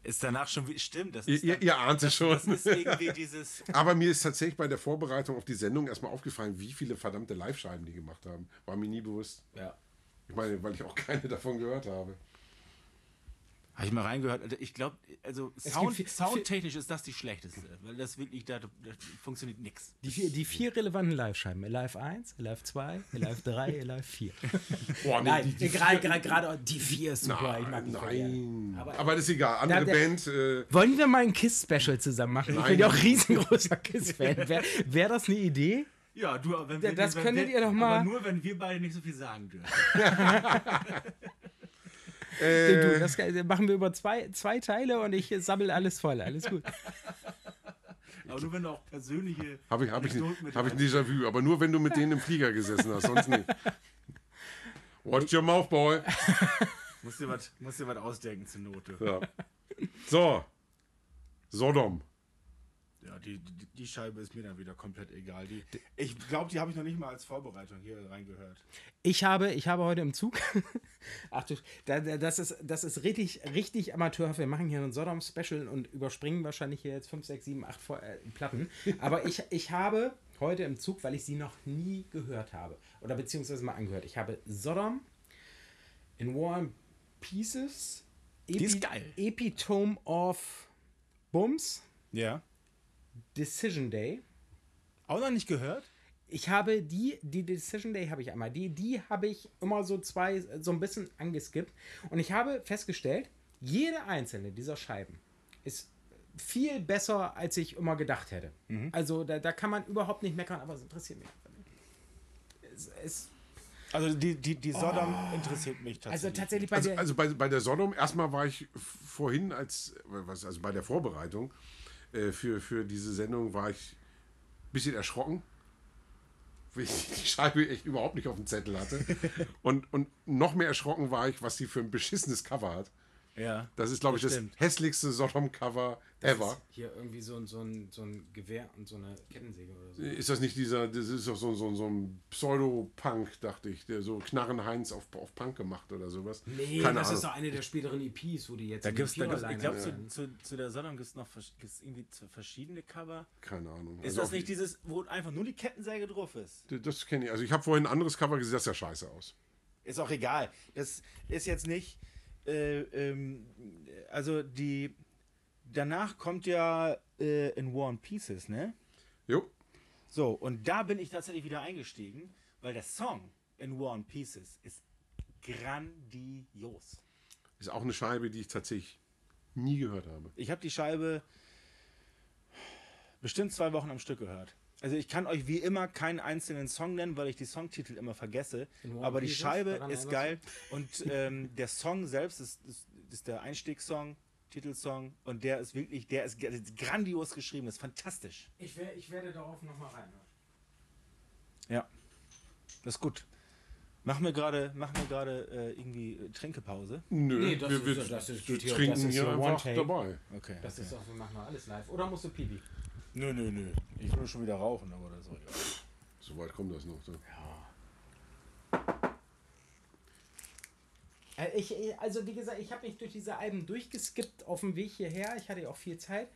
Ist danach schon, wie- stimmt, das Ihr, ist, ihr, dann, ihr ahnt es schon. Aber mir ist tatsächlich bei der Vorbereitung auf die Sendung erstmal aufgefallen, wie viele verdammte Live-Scheiben die gemacht haben. War mir nie bewusst. Ja. Ich meine, weil ich auch keine davon gehört habe. Habe ich mal reingehört. Also Ich glaube, also Sound, viel- soundtechnisch ist das die schlechteste, weil das wirklich, da, da funktioniert nichts. Die vier, die vier relevanten Live-Scheiben. Alive 1, Alive 2, Alive 3, Alive 4. Boah, nee, Nein, die, die gerade gerade gerade die vier ist super. ich mag Nein, die nein. Aber- Aber, das ist egal. Andere der- Band. Äh, Wollen wir mal ein Kiss-Special zusammen machen? Ich bin Nein. ja auch riesengroßer Kiss-Fan. Wäre wär das eine Idee? Ja, du, wenn Ja, das wenn könntet wir, ihr doch mal- Aber nur, wenn wir beide nicht so viel sagen dürfen. äh, du, das machen wir über zwei, zwei Teile und ich sammel alles voll. Alles gut. Aber nur, wenn du auch persönliche. Habe ich, hab ich, hab ich ein Déjà-vu, aber nur wenn du mit denen im Flieger gesessen hast, sonst nicht. Watch your mouth, boy. Musst dir was musst dir was ausdenken zur Note. Ja. So. Sodom. Ja, die, die, die Scheibe ist mir dann wieder komplett egal. Die, ich glaube, die habe ich noch nicht mal als Vorbereitung hier reingehört. Ich habe, ich habe heute im Zug. Ach du, da, da, das ist, das ist richtig, richtig amateurhaft. Wir machen hier ein Sodom-Special und überspringen wahrscheinlich hier jetzt 5, 6, 7, 8 Vor äh, Platten. Aber ich, ich habe heute im Zug, weil ich sie noch nie gehört habe, oder beziehungsweise mal angehört, ich habe Sodom in War and Pieces. Die ist geil. Epitome of Bums. Ja. Decision Day. Auch noch nicht gehört? Ich habe die, die Decision Day habe ich einmal, die, die habe ich immer so zwei, so ein bisschen angeskippt. Und ich habe festgestellt, jede einzelne dieser Scheiben ist viel besser, als ich immer gedacht hätte. Also da, da kann man überhaupt nicht meckern, aber es interessiert mich. Es, es, Also die, die, die Sodom interessiert mich tatsächlich. also tatsächlich bei Also, der. also bei, bei der Sodom, erstmal war ich vorhin, als, was, also bei der Vorbereitung äh, für, für diese Sendung, war ich ein bisschen erschrocken, weil ich die Scheibe echt überhaupt nicht auf dem Zettel hatte. Und, und noch mehr erschrocken war ich, was sie für ein beschissenes Cover hat. Ja. Das ist, glaube ich, das hässlichste Sodom-Cover ever. hier irgendwie so, ein- so, ein, so ein Gewehr und so eine Kettensäge oder so. Ist das nicht dieser, das ist doch so, so, so ein Pseudo-Punk, dachte ich, der so Knarrenheinz auf, auf Punk gemacht oder sowas. Nee, Keine das Ahnung. ist doch eine der späteren EPs, wo die jetzt Da gibt's, da gibt's, ich glaube, sind. zu, zu, zu der Sodom gibt es noch gibt's irgendwie verschiedene Cover. Keine Ahnung. Ist Also das nicht dieses, wo einfach nur die Kettensäge drauf ist? Das kenne ich. Also ich habe vorhin ein anderes Cover gesehen, das sah scheiße aus. Ist auch egal. Das ist jetzt nicht. Äh, ähm, also die. Danach kommt ja äh, in War and Pieces, ne? Jo. So, und da bin ich tatsächlich wieder eingestiegen, weil der Song in War and Pieces ist grandios. Ist auch eine Scheibe, die ich tatsächlich nie gehört habe. Ich habe die Scheibe bestimmt zwei Wochen am Stück gehört. Also ich kann euch wie immer keinen einzelnen Song nennen, weil ich die Songtitel immer vergesse. Aber die? Scheibe ist geil und ähm, der Song selbst ist, ist, ist der Einstiegssong, Titelsong und der ist wirklich, der ist, der ist grandios geschrieben, ist fantastisch. Ich, wer, ich werde darauf nochmal rein. Ja, das ist gut. Machen wir gerade, machen wir gerade äh, irgendwie äh, Trinkepause? Nö, Nee, das wir, ist das ist- hier- trinken das ist hier hier einfach dabei. Okay. Das ist doch, wir machen noch alles live. Oder musst du Pipi? Nö, nö, nö. Ich will schon wieder rauchen, aber das ist auch egal. So weit kommt das noch. So. Äh, Ich, ich- also wie gesagt, ich habe mich durch diese Alben durchgeskippt auf dem Weg hierher. Ich hatte ja auch viel Zeit.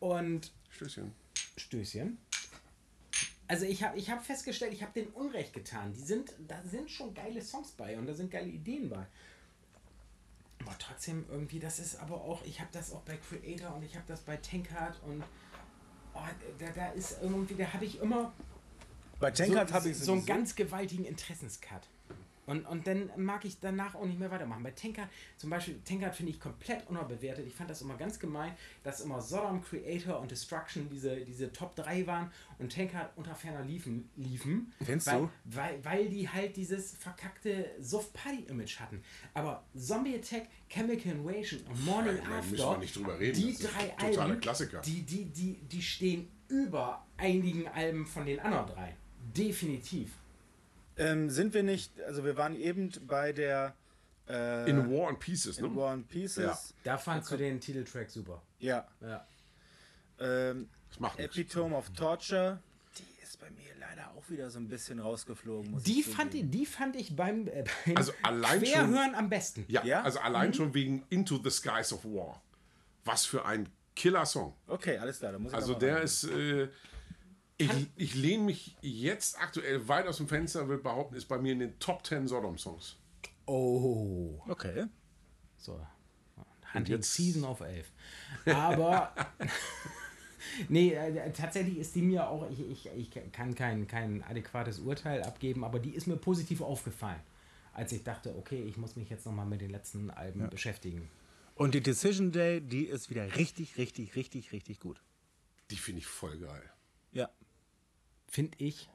Und Stößchen. Stößchen. Also ich habe ich hab festgestellt, ich habe denen Unrecht getan. Die sind, da sind schon geile Songs bei und da sind geile Ideen bei. Aber trotzdem irgendwie, das ist aber auch, ich habe das auch bei Creator und ich habe das bei Tankard und oh, da, da ist irgendwie, da habe ich immer Bei Tankard so, habe ich so einen ganz gewaltigen Interessenscut. Und, und dann mag ich danach auch nicht mehr weitermachen. Bei Tankard, zum Beispiel, Tankard finde ich komplett unterbewertet. Ich fand das immer ganz gemein, dass immer Sodom, Creator und Destruction diese, diese Top 3 waren und Tankard unter ferner liefen. liefen Findest weil, du? Weil, weil die halt dieses verkackte Soft-Party-Image hatten. Aber Zombie Attack, Chemical Invasion und Morning da After, müssen wir nicht drüber reden. die Das drei Alben, Klassiker. Die, die, die, die stehen über einigen Alben von den anderen drei. Definitiv. Ähm, sind wir nicht, also wir waren eben bei der äh, In War and Pieces, ne? in War and Pieces. Ja. Da fandst du den Titeltrack super. Ja. Ja. Ähm, Das macht nichts. Epitome of Torture. Die ist bei mir leider auch wieder so ein bisschen rausgeflogen. Muss Die ich fand, ich, die fand ich beim, äh, beim Also allein schon- Querhören am besten. Ja, Ja? also allein schon wegen Into the Skies of War. Was für ein Killer-Song. Okay, alles klar. Da muss ich Also der ist. Äh, ich, ich lehne mich jetzt aktuell weit aus dem Fenster, würde behaupten, ist bei mir in den Top 10 Sodom-Songs. Oh. Okay. So. Hunting jetzt- Season of 11. Aber nee, äh, tatsächlich ist die mir auch, ich, ich, ich kann kein, kein adäquates Urteil abgeben, aber die ist mir positiv aufgefallen, als ich dachte, okay, ich muss mich jetzt nochmal mit den letzten Alben beschäftigen. Und die Decision Day, die ist wieder richtig, richtig, richtig, richtig gut. Die finde ich voll geil. Ja. Finde ich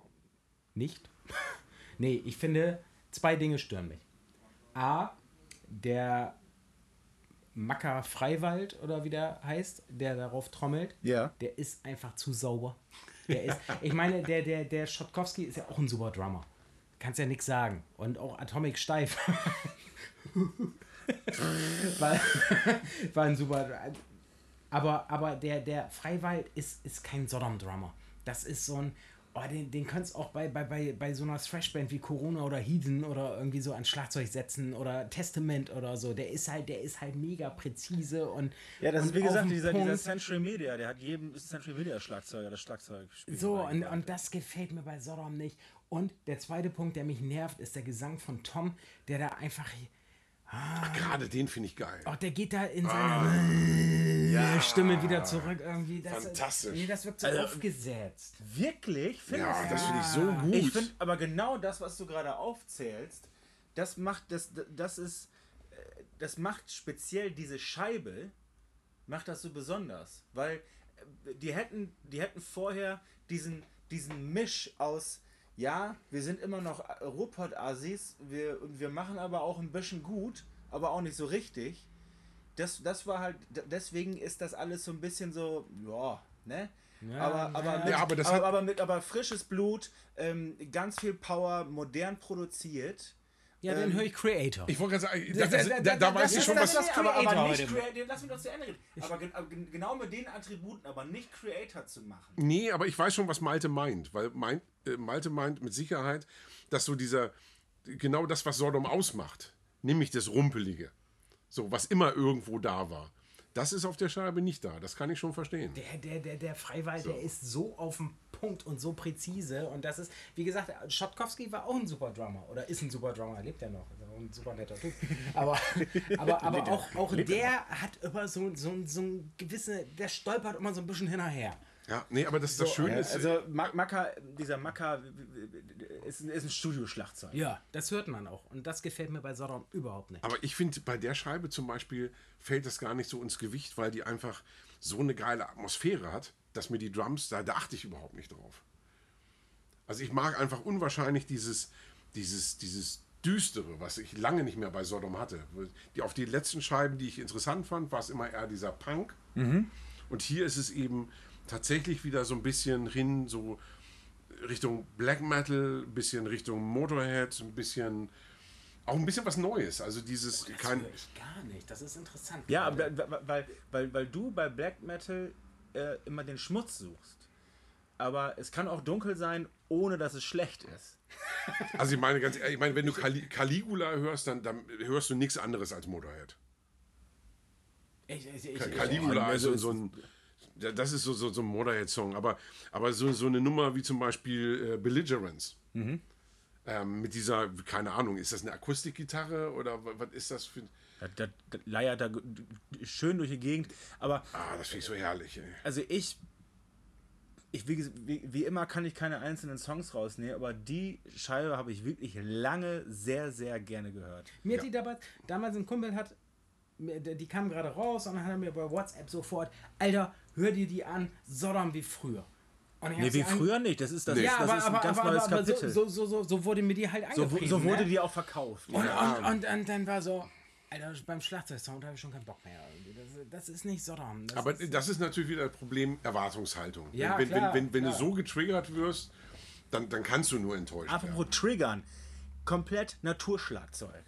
nicht. nee, ich finde, zwei Dinge stören mich. A, der Macker Freiwald oder wie der heißt, der darauf trommelt, Ja. der ist einfach zu sauber. Der ist, ich meine, der, der, der Schotkowski ist ja auch ein super Drummer. Kannst ja nichts sagen. Und auch Atomic Steif. war, war ein super. Aber, aber der, der Freiwald ist, ist kein Sodom-Drummer. Das ist so ein. Oh, den, den kannst du auch bei, bei, bei, bei so einer Thrashband wie Corona oder Heathen oder irgendwie so an Schlagzeug setzen oder Testament oder so. Der ist halt, der ist halt mega präzise und. Ja, das und ist wie gesagt dieser, dieser Punkt. Century Media, der hat jedem Century Media Schlagzeuger das Schlagzeug. So, und, und das gefällt mir bei Sodom nicht. Und der zweite Punkt, der mich nervt, ist der Gesang von Tom, der da einfach. Ach, gerade den finde ich geil. Oh, der geht da in Ah. seiner Stimme wieder zurück irgendwie. Das, Fantastisch. Nee, das wirkt so Also, aufgesetzt. Wirklich? Findest Ja, das finde ich so gut. Ich finde aber genau das, was du gerade aufzählst, das macht das, das ist, äh, das macht speziell diese Scheibe, macht das so besonders, weil äh, die hätten, die hätten vorher diesen, diesen Misch aus, ja, wir sind immer noch Ruhrpott-Asis, wir, und wir machen aber auch ein bisschen gut, aber auch nicht so richtig. Das, das war halt, deswegen ist das alles so ein bisschen so, ja, ne? aber, aber, ja. mit, Ja, aber aber, aber mit aber frisches Blut, ähm, ganz viel Power, modern produziert. Ja, dann höre ich Creator. Ich wollte gerade sagen, da, Da- da, da- weißt du schon, was. das- aber, aber Creator nicht. Creator, lass mich doch zu Ende reden. Aber, gen- aber gen- genau mit den Attributen, aber nicht Creator zu machen. Nee, aber ich weiß schon, was Malte meint. Weil meint, äh, Malte meint mit Sicherheit, dass so dieser, genau das, was Sodom ausmacht, nämlich das Rumpelige, so was immer irgendwo da war, das ist auf der Scheibe nicht da. Das kann ich schon verstehen. Der, der, der, der Freiwald, der ist so auf dem Punkt und so präzise. Und das ist, wie gesagt, Schotkowski war auch ein super Drummer. Oder ist ein super Drummer, er lebt ja noch. Ein super netter Typ. Aber, aber, aber auch, auch der hat immer so, so, so ein gewisse, der stolpert immer so ein bisschen hinterher. Ja, nee, aber das, das Schöne Ja, ist, also Ma- Maka, dieser Maka ist, ein- ist ein Studioschlagzeug. Ja, das hört man auch. Und das gefällt mir bei Sodom überhaupt nicht. Aber ich finde, bei der Scheibe zum Beispiel fällt das gar nicht so ins Gewicht, weil die einfach so eine geile Atmosphäre hat, dass mir die Drums, da, da achte ich überhaupt nicht drauf. Also ich mag einfach unwahrscheinlich dieses, dieses, dieses Düstere, was ich lange nicht mehr bei Sodom hatte. Die, auf die letzten Scheiben, die ich interessant fand, war es immer eher dieser Punk. Und hier ist es eben tatsächlich wieder so ein bisschen hin, so Richtung Black Metal, ein bisschen Richtung Motorhead, ein bisschen auch ein bisschen was Neues. Also dieses Das kein höre ich gar nicht. Das ist interessant. Ja, aber, weil, weil, weil, weil du bei Black Metal äh, immer den Schmutz suchst. Aber es kann auch dunkel sein, ohne dass es schlecht ist. also ich meine ganz ehrlich, ich meine, wenn du Cali Caligula hörst, dann, dann hörst du nichts anderes als Motorhead. Ich, ich, ich, Ca- ich, Caligula also ist so, so ein das ist so, so, so ein Motorhead-Song, aber, aber so, so eine Nummer wie zum Beispiel äh, Belligerence. Mhm. Ähm, mit dieser, keine Ahnung, ist das eine Akustikgitarre oder wa- was ist das für. Das, das, das leiert da schön durch die Gegend. Aber Ah, das finde ich so herrlich, ey. also ich, ich wie, wie, wie immer kann ich keine einzelnen Songs rausnehmen, aber die Scheibe habe ich wirklich lange sehr, sehr gerne gehört. Mir hat die damals, damals ein Kumpel hat, die kam gerade raus und dann hat er mir bei WhatsApp sofort, Alter, hör dir die an, Sodom wie früher. Nee, wie früher nicht. Das ist, das Ja, ist, das aber, ist aber, ein ganz aber, neues aber so, Kapitel. so, so, so, so wurde mir die halt angepriesen. so wurde ne? die auch verkauft. Und, und, und, und dann war so, Alter, beim Schlagzeugsound habe ich schon keinen Bock mehr. Das, das ist nicht Sodom. Das Aber ist, das ist natürlich wieder das Problem Erwartungshaltung. Ja, wenn, klar, wenn, wenn, wenn du klar. so getriggert wirst, dann, dann kannst du nur enttäuscht Apropos werden. Triggern. Komplett Naturschlagzeug.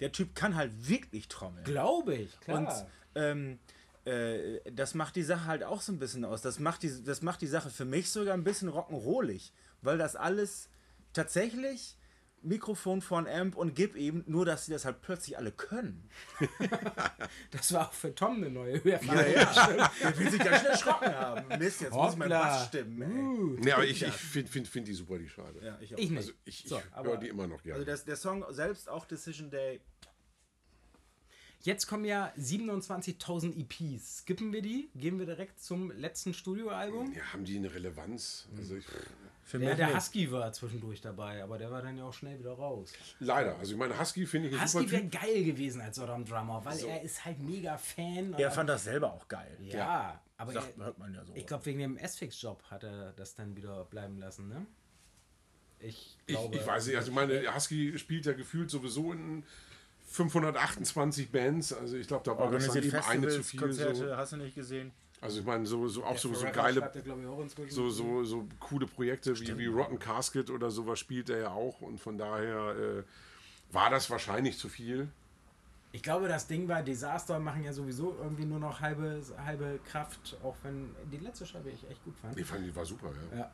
Der Typ kann halt wirklich trommeln. Glaube ich, klar. Und ähm, äh, das macht die Sache halt auch so ein bisschen aus. Das macht die, das macht die Sache für mich sogar ein bisschen rock'n'rollig, weil das alles tatsächlich Mikrofon von Amp und Gib eben, nur dass sie das halt plötzlich alle können. das war auch für Tom eine neue Erfahrung. Der will sich ganz schnell erschrocken haben. Mist, jetzt muss ich mein Hoppla. Bass stimmen. Ey. Nee, aber ich, ich finde find, find die super, die Scheibe. Ja, ich auch. Ich nicht. Also ich, ich So, höre aber- die immer noch gerne. Also das, der Song selbst auch Decision Day. Jetzt kommen ja 27.000 EPs. Skippen wir die? Gehen wir direkt zum letzten Studioalbum? Ja, haben die eine Relevanz? Also ich, Für Ja, mich der nicht. Husky war zwischendurch dabei, aber der war dann ja auch schnell wieder raus. leider. Also ich meine, Husky finde ich ein Husky wäre geil gewesen als Sodom Drummer, weil er ist halt mega Fan. Er fand das selber auch geil. ja, aber Sagt, er, hört man ja so. ich glaube, wegen dem S-Fix-Job hat er das dann wieder bleiben lassen, ne? Ich Ich, glaube. ich weiß nicht, also ich meine, Husky spielt ja gefühlt sowieso in 528 Bands. Also ich glaube, da war das dann eben eine zu viel. Konzerte, So. hast du nicht gesehen? Also ich meine, so, so auch so, so geile, so, so, so coole Projekte wie, wie Rotten Casket oder sowas spielt er ja auch. Und von daher äh, war das wahrscheinlich zu viel. Ich glaube, das Ding war, Desaster machen ja sowieso irgendwie nur noch halbe, halbe Kraft, auch wenn die letzte Scheibe ich echt gut fand. Ich fand, die war super, ja. Ja.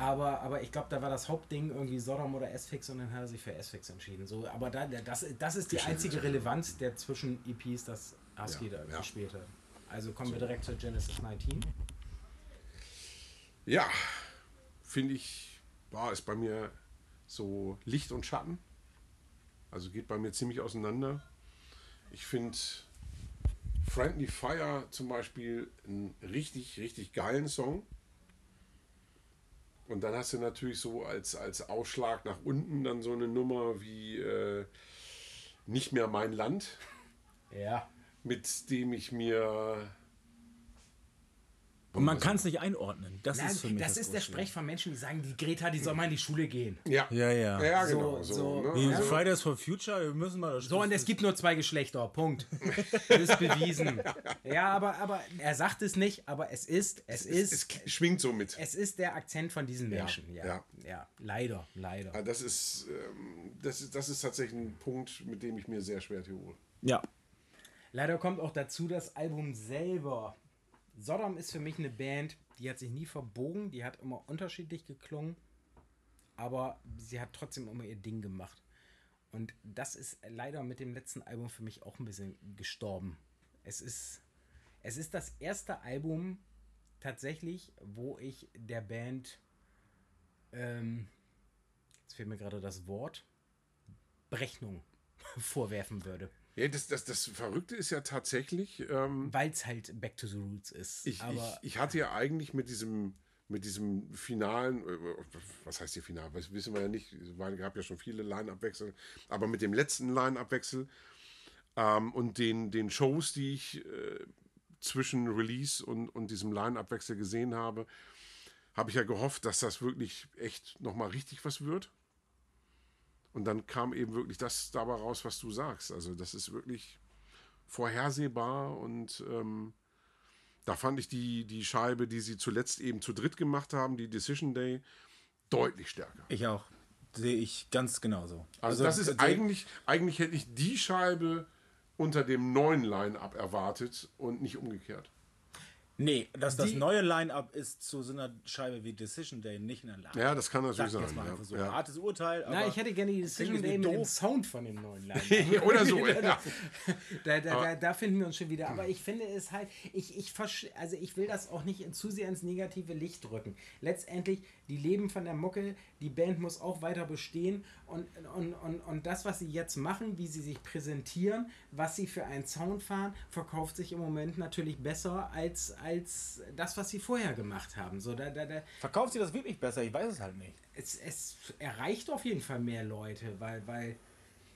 Aber, aber ich glaube, da war das Hauptding irgendwie Sodom oder S-Fix und dann hat er sich für S-Fix entschieden. So, aber da, das, das ist die einzige Relevanz der zwischen EPs, das Husky Ja, da ja. gespielt hat. Also kommen wir direkt zu Genesis 19. Ja, finde ich, war ist bei mir so Licht und Schatten. Also geht bei mir ziemlich auseinander. Ich finde Friendly Fire zum Beispiel einen richtig, richtig geilen Song. Und dann hast du natürlich so als, als Ausschlag nach unten dann so eine Nummer wie äh, Nicht mehr mein Land, Ja. mit dem ich mir Und man kann es nicht einordnen. Das Nein, ist für mich das ist der. Sprech von Menschen, die sagen, die Greta, die soll mal in die Schule gehen. Ja, Ja, ja. ja So- genau. So, so- ne? Wie Also- Fridays for Future, wir müssen mal das So, und es gibt nur zwei Geschlechter. Punkt. Das ist bewiesen. Ja, aber, aber er sagt es nicht, aber es ist, es ist, es, es schwingt so mit. es ist der Akzent von diesen Ja, Menschen. Ja, ja. ja. leider, leider. Ja, das ist, ähm, das ist, das ist tatsächlich ein Punkt, mit dem ich mir sehr schwer tue. Ja. Leider kommt auch dazu das Album selber. Sodom ist für mich eine Band, die hat sich nie verbogen, die hat immer unterschiedlich geklungen, aber sie hat trotzdem immer ihr Ding gemacht. Und das ist leider mit dem letzten Album für mich auch ein bisschen gestorben. Es ist, es ist das erste Album tatsächlich, wo ich der Band, ähm, jetzt fehlt mir gerade das Wort, Berechnung vorwerfen würde. Ja, das, das, das Verrückte ist ja tatsächlich, ähm, Weil es halt Back to the Roots ist. ich, aber ich, ich hatte ja eigentlich mit diesem, mit diesem finalen, äh, was heißt hier final, das wissen wir ja nicht, es gab ja schon viele Line-Up-Wechsel, aber mit dem letzten Line-Up-Wechsel ähm, und den, den Shows, die ich äh, zwischen Release und, und diesem Line-Up-Wechsel gesehen habe, habe ich ja gehofft, dass das wirklich echt nochmal richtig was wird. Und dann kam eben wirklich das dabei raus, was du sagst. Also das ist wirklich vorhersehbar und ähm, da fand ich die, die Scheibe, die sie zuletzt eben zu dritt gemacht haben, die Decision Day, deutlich stärker. Ich auch. Sehe ich ganz genauso. Also, das ist eigentlich, eigentlich hätte ich die Scheibe unter dem neuen Line-Up erwartet und nicht umgekehrt. Nee, dass das Die- neue Line-Up ist zu so einer Scheibe wie Decision Day nicht in der Lage. Ja, das kann natürlich Sag jetzt sein. mal ja. einfach so. Ja. Hartes Urteil, aber Na, ich hätte gerne die Decision Day mit dem doof. Sound von dem neuen Line. Oder so, ja. da, da, da, da finden wir uns schon wieder. Aber ich finde es halt, ich, ich, also ich will das auch nicht zu sehr ins negative Licht drücken. Letztendlich, die leben von der Mucke, die Band muss auch weiter bestehen und, und, und, und das, was sie jetzt machen, wie sie sich präsentieren, was sie für einen Sound fahren, verkauft sich im Moment natürlich besser als, als das, was sie vorher gemacht haben. So, da, da, da, verkauft sie das wirklich besser? Ich weiß es halt nicht. es, es erreicht auf jeden Fall mehr Leute, weil, weil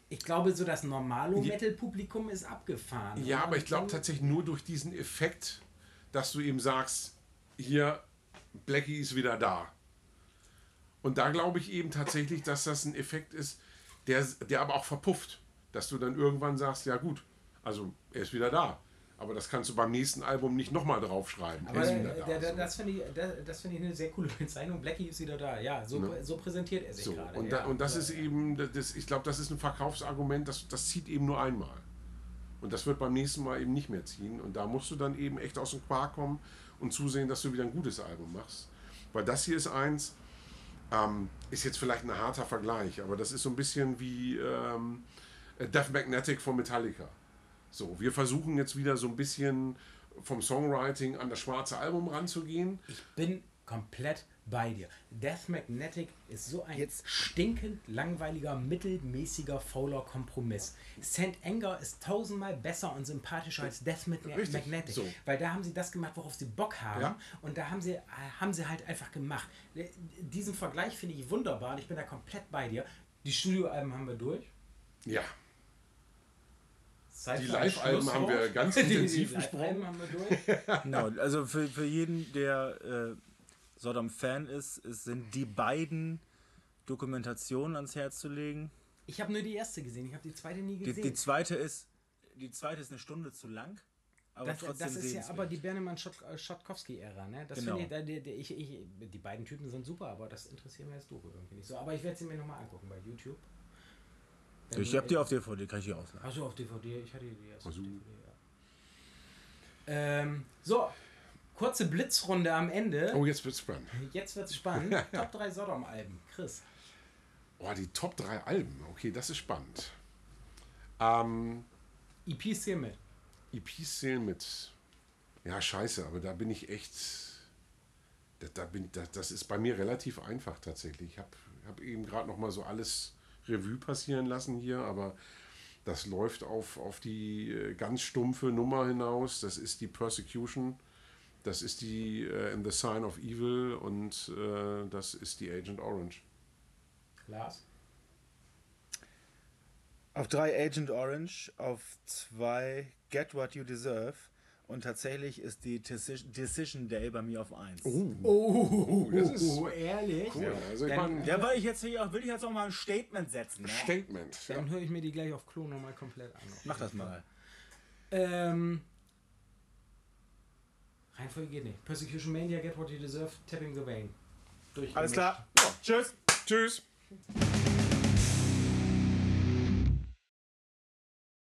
ich glaube, so das Normalo-Metal-Publikum ist abgefahren. Ja, oder? aber ich glaube tatsächlich nur durch diesen Effekt, dass du eben sagst, hier, Blackie ist wieder da. Und da glaube ich eben tatsächlich, dass das ein Effekt ist, der, der aber auch verpufft. Dass du dann irgendwann sagst, ja gut, also er ist wieder da. Aber das kannst du beim nächsten Album nicht nochmal draufschreiben. Aber er da. der, so. das finde ich, das finde ich eine sehr coole Bezeichnung. Blackie ist wieder da. Ja, so, so präsentiert er sich So, gerade. und, ja. da, und das Ja, ist ja. eben, das, ich glaube, das ist ein Verkaufsargument, das, das zieht eben nur einmal. Und das wird beim nächsten Mal eben nicht mehr ziehen. Und da musst du dann eben echt aus dem Quark kommen und zusehen, dass du wieder ein gutes Album machst. Weil das hier ist eins, ähm, ist jetzt vielleicht ein harter Vergleich, aber das ist so ein bisschen wie ähm, Death Magnetic von Metallica. So, wir versuchen jetzt wieder so ein bisschen vom Songwriting an das schwarze Album ranzugehen. Ich bin komplett bei dir. Death Magnetic ist so ein stinkend langweiliger, mittelmäßiger, fauler Kompromiss. St. Anger ist tausendmal besser und sympathischer als Death Mag Richtig, Magnetic. so. Weil da haben sie das gemacht, worauf sie Bock haben. Ja. Und da haben sie, äh, haben sie halt einfach gemacht. Diesen Vergleich finde ich wunderbar und ich bin da komplett bei dir. Die Studioalben haben wir durch. Ja, Zeit Die Live-Alben haben wir ganz intensiv Live-Alben besprochen. haben wir durch. Genau, also für, für jeden, der äh, Sodom-Fan ist, es sind die beiden Dokumentationen ans Herz zu legen. Ich habe nur die erste gesehen, ich habe die zweite nie Die, gesehen. die zweite ist die zweite ist eine Stunde zu lang, aber das, trotzdem das ist ja aber die Bernemann-Schotkowski-Ära, ne? Das Genau. ich, da- die, die, ich, ich, die beiden Typen sind super, aber das interessiert mir jetzt Doku irgendwie nicht so. Aber ich werde sie mir nochmal angucken bei YouTube. ich habe die auf DVD, kann ich die ausleihen. Achso, auf DVD, ich hatte die erst auf Also- DVD, ja. Ähm, so, kurze Blitzrunde am Ende. Oh, jetzt wird's spannend. Jetzt wird's spannend. Top 3 Sodom-Alben. Chris. Oh, die Top 3 Alben. Okay, das ist spannend. Ähm, EP zählen mit. EPs zählen mit. Ja, scheiße, aber da bin ich echt. Da, da bin, da, das ist bei mir relativ einfach tatsächlich. Ich habe hab eben gerade noch mal so alles Revue passieren lassen hier, aber das läuft auf, auf die äh, ganz stumpfe Nummer hinaus. Das ist die Persecution. Das ist die äh, In the Sign of Evil und äh, das ist die Agent Orange. Lars. Auf drei Agent Orange, auf zwei Get What You Deserve und tatsächlich ist die Decision, Decision Day bei mir auf eins. Oh, das ist oh, ehrlich? cool. Also ich Dann- Ja, weil ich jetzt hier auch, will ich jetzt auch mal ein Statement setzen. Ne? Statement. Ja. Dann höre ich mir die gleich auf Klo nochmal komplett an. Mach das mal. Ähm, Reihenfolge geht nicht. Persecution Mania, Get What You Deserve, Tapping the Vein. Durch Alles klar. Tschüss. Tschüss.